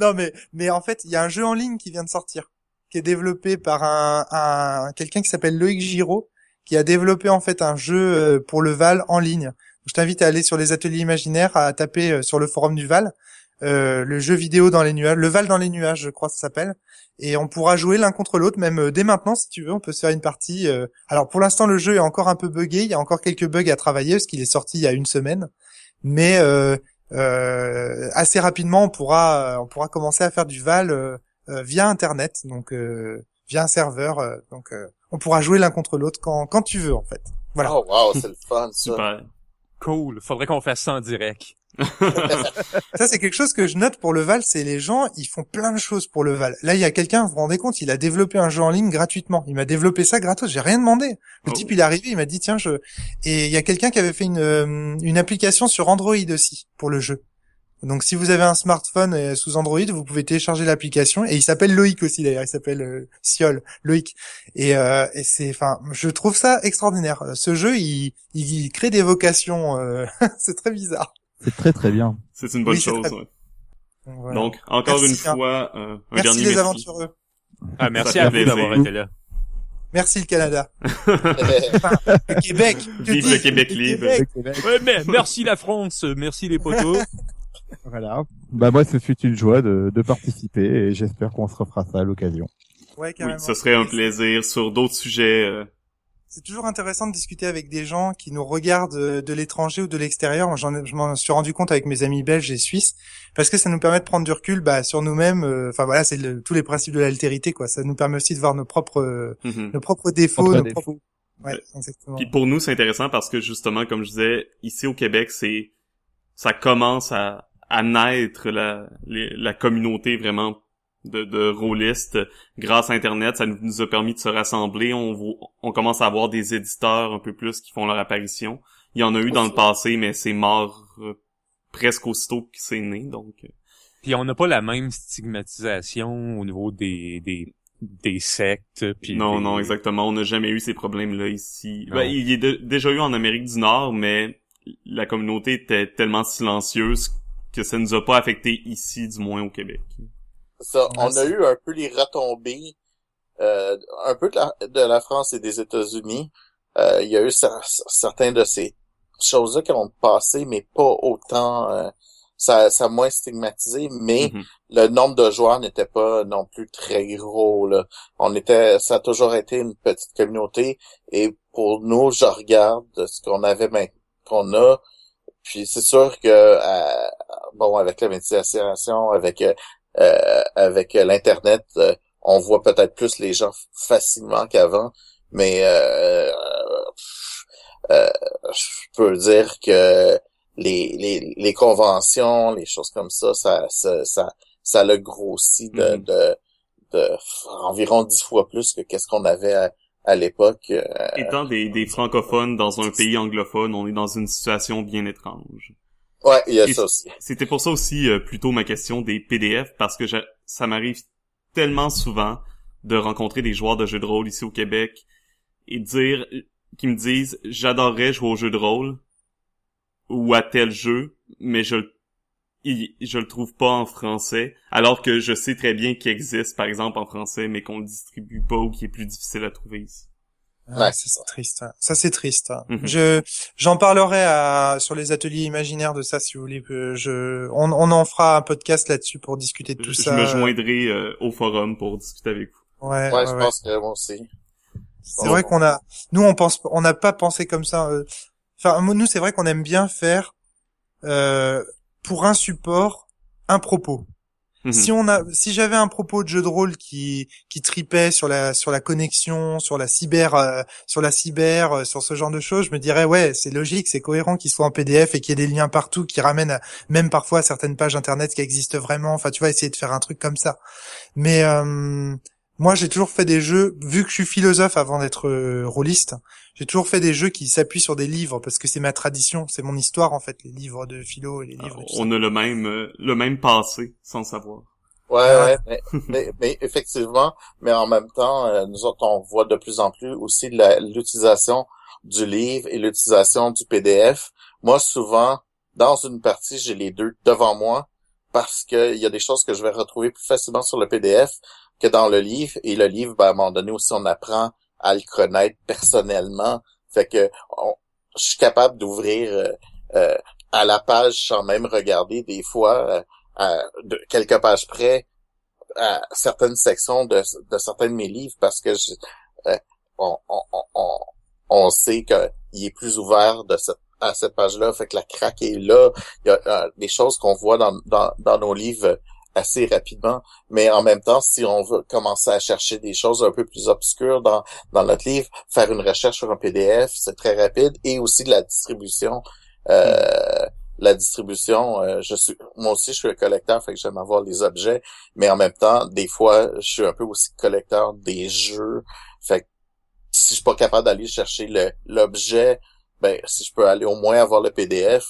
non, mais mais en fait, il y a un jeu en ligne qui vient de sortir, qui est développé par un, un quelqu'un qui s'appelle Loïc Giraud, qui a développé en fait un jeu euh, pour le Val en ligne. Je t'invite à aller sur les ateliers imaginaires, à taper euh, sur le forum du Val, euh, le jeu vidéo dans les nuages, le Val dans les nuages, je crois que ça s'appelle. Et on pourra jouer l'un contre l'autre, même euh, dès maintenant si tu veux, on peut se faire une partie. euh. Alors pour l'instant le jeu est encore un peu buggé, il y a encore quelques bugs à travailler parce qu'il est sorti il y a une semaine, mais euh, euh, assez rapidement on pourra on pourra commencer à faire du Val euh, via internet, donc euh, via un serveur, euh, donc euh, on pourra jouer l'un contre l'autre quand quand tu veux en fait. Voilà. Oh wow, c'est le fun ça. Cool. Faudrait qu'on fasse ça en direct. Ça, c'est quelque chose que je note pour le Val, c'est les gens, ils font plein de choses pour le Val. Là, il y a quelqu'un, vous vous rendez compte, il a développé un jeu en ligne gratuitement. Il m'a développé ça gratos, j'ai rien demandé. Le Oh. type, il est arrivé, il m'a dit, tiens, je... Et il y a quelqu'un qui avait fait une, euh, une application sur Android aussi, pour le jeu. Donc, si vous avez un smartphone euh, sous Android, vous pouvez télécharger l'application. Et il s'appelle Loïc aussi, d'ailleurs. Il s'appelle euh, Siol, Loïc. Et, euh, et c'est, enfin, je trouve ça extraordinaire. Ce jeu, il, il crée des vocations. euh, c'est très bizarre. C'est très très bien. C'est une bonne Oui, chose. très- ouais. Donc, voilà. Donc, encore Merci, une fois, euh, un merci dernier les merci. aventureux. Ah, merci à vous d'avoir été là. Merci le Canada. Le Québec. Vive dis- le Québec libre. Ouais, mais merci la France, merci les potos. Voilà. Bah moi, ce fut une joie de, de participer et j'espère qu'on se refera ça à l'occasion. Ouais, Oui, carrément. ce serait un plaisir sur d'autres sujets. euh, C'est toujours intéressant de discuter avec des gens qui nous regardent euh, de l'étranger ou de l'extérieur. Moi, j'en ai- je m'en suis rendu compte avec mes amis belges et suisses parce que ça nous permet de prendre du recul bah, sur nous-mêmes. euh, Enfin voilà, c'est le- tous les principes de l'altérité quoi. Ça nous permet aussi de voir nos propres euh, mhm. nos propres défauts, nos défauts. propres. Ouais, exactement. Puis pour nous, c'est intéressant parce que justement, comme je disais, ici au Québec, c'est ça commence à, à naître la, les- la communauté vraiment de, de rôlistes grâce à Internet. Ça nous, a permis de se rassembler. On, on commence à avoir des éditeurs un peu plus qui font leur apparition. Il y en a eu dans le passé, mais c'est mort euh, presque aussitôt que c'est né. Donc, euh, Puis on n'a pas la même stigmatisation au niveau des des des sectes. Puis non, des- non, exactement. On n'a jamais eu ces problèmes-là ici. Non. Ben, il y a de- déjà eu en Amérique du Nord, mais la communauté était tellement silencieuse que ça nous a pas affecté ici, du moins au Québec. Ça, on a eu un peu les retombées, euh, un peu de la, de la France et des États-Unis. Euh, il y a eu certains de ces choses-là qui ont passé, mais pas autant. Euh, ça, ça a moins stigmatisé, mais Mhm. le nombre de joueurs n'était pas non plus très gros. Là. On était, ça a toujours été une petite communauté, et pour nous, je regarde ce qu'on avait main- qu'on a. Puis c'est sûr que euh, bon, avec la médiation, avec euh, avec l'internet, euh, on voit peut-être plus les gens facilement qu'avant, mais euh, euh, je peux dire que les, les, les conventions, les choses comme ça, ça ça ça, ça le grossi de, Mhm. de, de environ dix fois plus que qu'est-ce qu'on avait à, à l'époque. euh, Étant des, des francophones dans un pays anglophone, on est dans une situation bien étrange. Ouais, il y a Et ça aussi. C'était pour ça aussi euh, plutôt ma question des PDF parce que ça m'arrive tellement souvent de rencontrer des joueurs de jeux de rôle ici au Québec et dire qui me disent j'adorerais jouer au jeu de rôle ou à tel jeu mais je il- je le trouve pas en français alors que je sais très bien qu'il existe par exemple en français mais qu'on le distribue pas ou qui est plus difficile à trouver ici. Ouais, Ouais. ça c'est triste. hein. Ça c'est triste. hein. Mhm. Je j'en parlerai à sur les ateliers imaginaires de ça si vous voulez. Je on, on en fera un podcast là-dessus pour discuter de tout Je, ça. je me joindrai euh, au forum pour discuter avec vous. Ouais, Ouais, ouais, je ouais. pense que moi aussi. C'est vrai qu'on a, nous on pense, on n'a pas pensé comme ça. euh. Enfin, nous c'est vrai qu'on aime bien faire euh, pour un support un propos. Mhm. Si on a, si j'avais un propos de jeu de rôle qui qui tripait sur la sur la connexion, sur la cyber, euh, sur la cyber, euh, sur ce genre de choses, je me dirais ouais, c'est logique, c'est cohérent qu'il soit en PDF et qu'il y ait des liens partout qui ramènent même parfois à certaines pages internet qui existent vraiment. Enfin, tu vas essayer de faire un truc comme ça. Mais euh, moi, j'ai toujours fait des jeux, vu que je suis philosophe avant d'être euh, rôliste, j'ai toujours fait des jeux qui s'appuient sur des livres parce que c'est ma tradition, c'est mon histoire en fait, les livres de philo et les livres. et tout ça. on a le même euh, le même passé sans savoir. Ouais, Ouais. ouais, mais, mais, mais effectivement, mais en même temps, euh, nous autres, on voit de plus en plus aussi la- l'utilisation du livre et l'utilisation du PDF. Moi, souvent, dans une partie, j'ai les deux devant moi parce qu'il y a des choses que je vais retrouver plus facilement sur le PDF que dans le livre. Et le livre, ben, à un moment donné aussi, on apprend à le connaître personnellement. Fait que on- je suis capable d'ouvrir euh, euh, à la page sans même regarder des fois euh, à de quelques pages près à certaines sections de, de certains de mes livres parce que je, euh, on, on, on, sait qu'il est plus ouvert de à cette page-là, fait que la craque est là. Il y a euh, des choses qu'on voit dans, dans, dans nos livres assez rapidement, mais en même temps, si on veut commencer à chercher des choses un peu plus obscures dans, dans notre livre, faire une recherche sur un PDF, c'est très rapide, et aussi de la distribution. Euh, la distribution, euh, je suis moi aussi je suis un collecteur, fait que j'aime avoir les objets, mais en même temps, des fois, je suis un peu aussi collecteur des jeux. Fait que si je suis pas capable d'aller chercher le l'objet, ben si je peux aller au moins avoir le PDF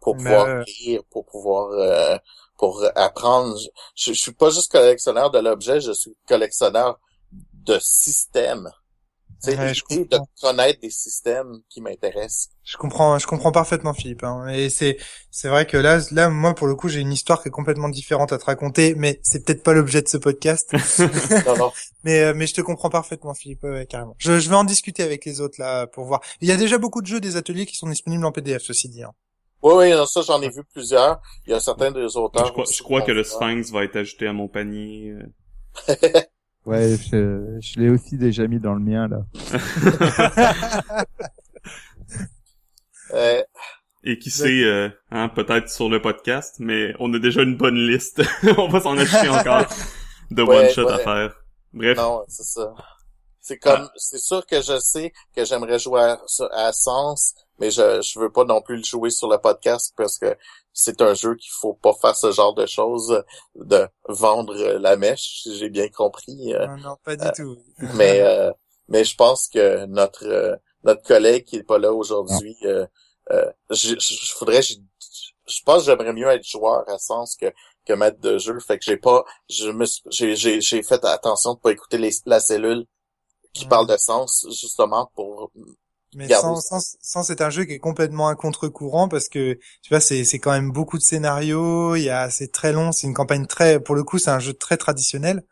pour Mais- pouvoir lire, pour pouvoir euh, pour apprendre. Je, je suis pas juste collectionneur de l'objet, je suis collectionneur de systèmes. Tu sais, Ouais, je de connaître des systèmes qui m'intéressent. Je comprends, je comprends parfaitement Philippe. hein. Et c'est, c'est vrai que là, là, moi pour le coup, j'ai une histoire qui est complètement différente à te raconter, mais c'est peut-être pas l'objet de ce podcast. Non, non. mais, euh, mais je te comprends parfaitement Philippe, ouais, carrément. Je, je vais en discuter avec les autres là pour voir. Il y a déjà beaucoup de jeux des ateliers qui sont disponibles en PDF, ceci dit. hein. Oui, oui, non, ça j'en ai vu plusieurs. Il y a certains des auteurs. je crois, je crois que le. Sphinx va être ajouté à mon panier. euh. Ouais, je, je l'ai aussi déjà mis dans le mien là. Euh, Et qui sait, euh, hein, peut-être sur le podcast, mais on a déjà une bonne liste. on va s'en ajouter encore de Ouais, one-shot à ouais. faire. Bref, Non, c'est ça. C'est comme, c'est sûr que je sais que j'aimerais jouer à, à Sens, mais je, je veux pas non plus le jouer sur le podcast parce que c'est un jeu qu'il faut pas faire ce genre de choses, de vendre la mèche, si j'ai bien compris. euh. Non, non, pas du euh, tout. mais, euh, mais je pense que notre, euh, notre collègue qui est pas là aujourd'hui, euh, je, je, je voudrais, je, je pense que j'aimerais mieux être joueur à Sens que, que maître de jeu. Fait que j'ai pas, je me, j'ai, j'ai, j'ai fait attention de pas écouter les, la cellule qui Ouais. parle de sens justement pour Mais sans, sans, sans, c'est un jeu qui est complètement à contre-courant parce que tu vois, c'est, c'est quand même beaucoup de scénarios. Il y a, c'est très long. C'est une campagne très, pour le coup, c'est un jeu très traditionnel.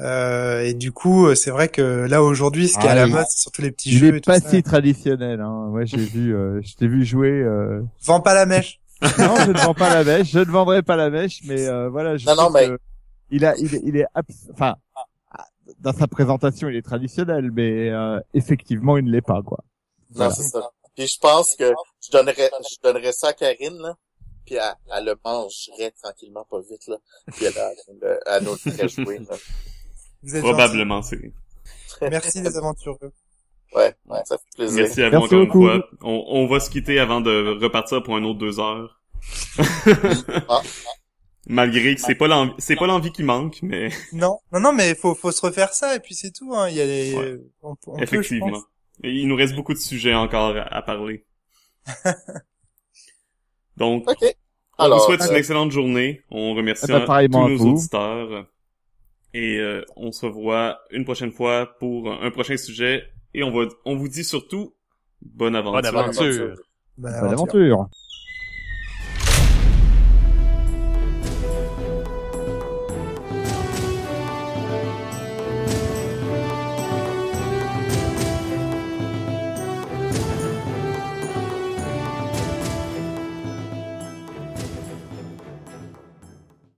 Euh, et du coup, c'est vrai que là aujourd'hui, ce qui est à Ah, la il- mode, c'est surtout les petits Il jeux. est et tout pas ça. si traditionnel. Hein. Ouais, j'ai vu, euh, je t'ai vu jouer. Euh... Vends pas la mèche. Non, je ne vends pas la mèche. Je ne vendrai pas la mèche, mais euh, voilà. Je Non, non, mais- il a, il est, il est, abs- enfin, dans sa présentation, il est traditionnel, mais euh, effectivement, il ne l'est pas, quoi. Non, Voilà. c'est ça. Puis je pense que je donnerais, je donnerais ça à Karine, là. Puis elle, elle le mangerait tranquillement, pas vite, là. Puis elle, elle, elle nous le ferait jouer, là. Vous êtes Probablement, c'est. Merci les aventureux. Ouais, ouais, ça fait plaisir. Merci à vous Merci encore beaucoup. une fois. On, on va se quitter avant de repartir pour un autre deux heures. Ah. Malgré que c'est pas l'envie, c'est pas l'envie qui manque, mais Non, non, non, mais faut, faut se refaire ça et puis c'est tout. Hein. Il y a les, Ouais. on, on peut, je effectivement. Il nous reste beaucoup de sujets encore à, à parler. Donc, OK. on Alors, vous souhaite une euh, excellente journée. On remercie ben, tous nos vous. auditeurs. Et euh, on se revoit une prochaine fois pour un prochain sujet. Et on va, on vous dit surtout bonne aventure. Bonne aventure. Bonne Bonne aventure. aventure.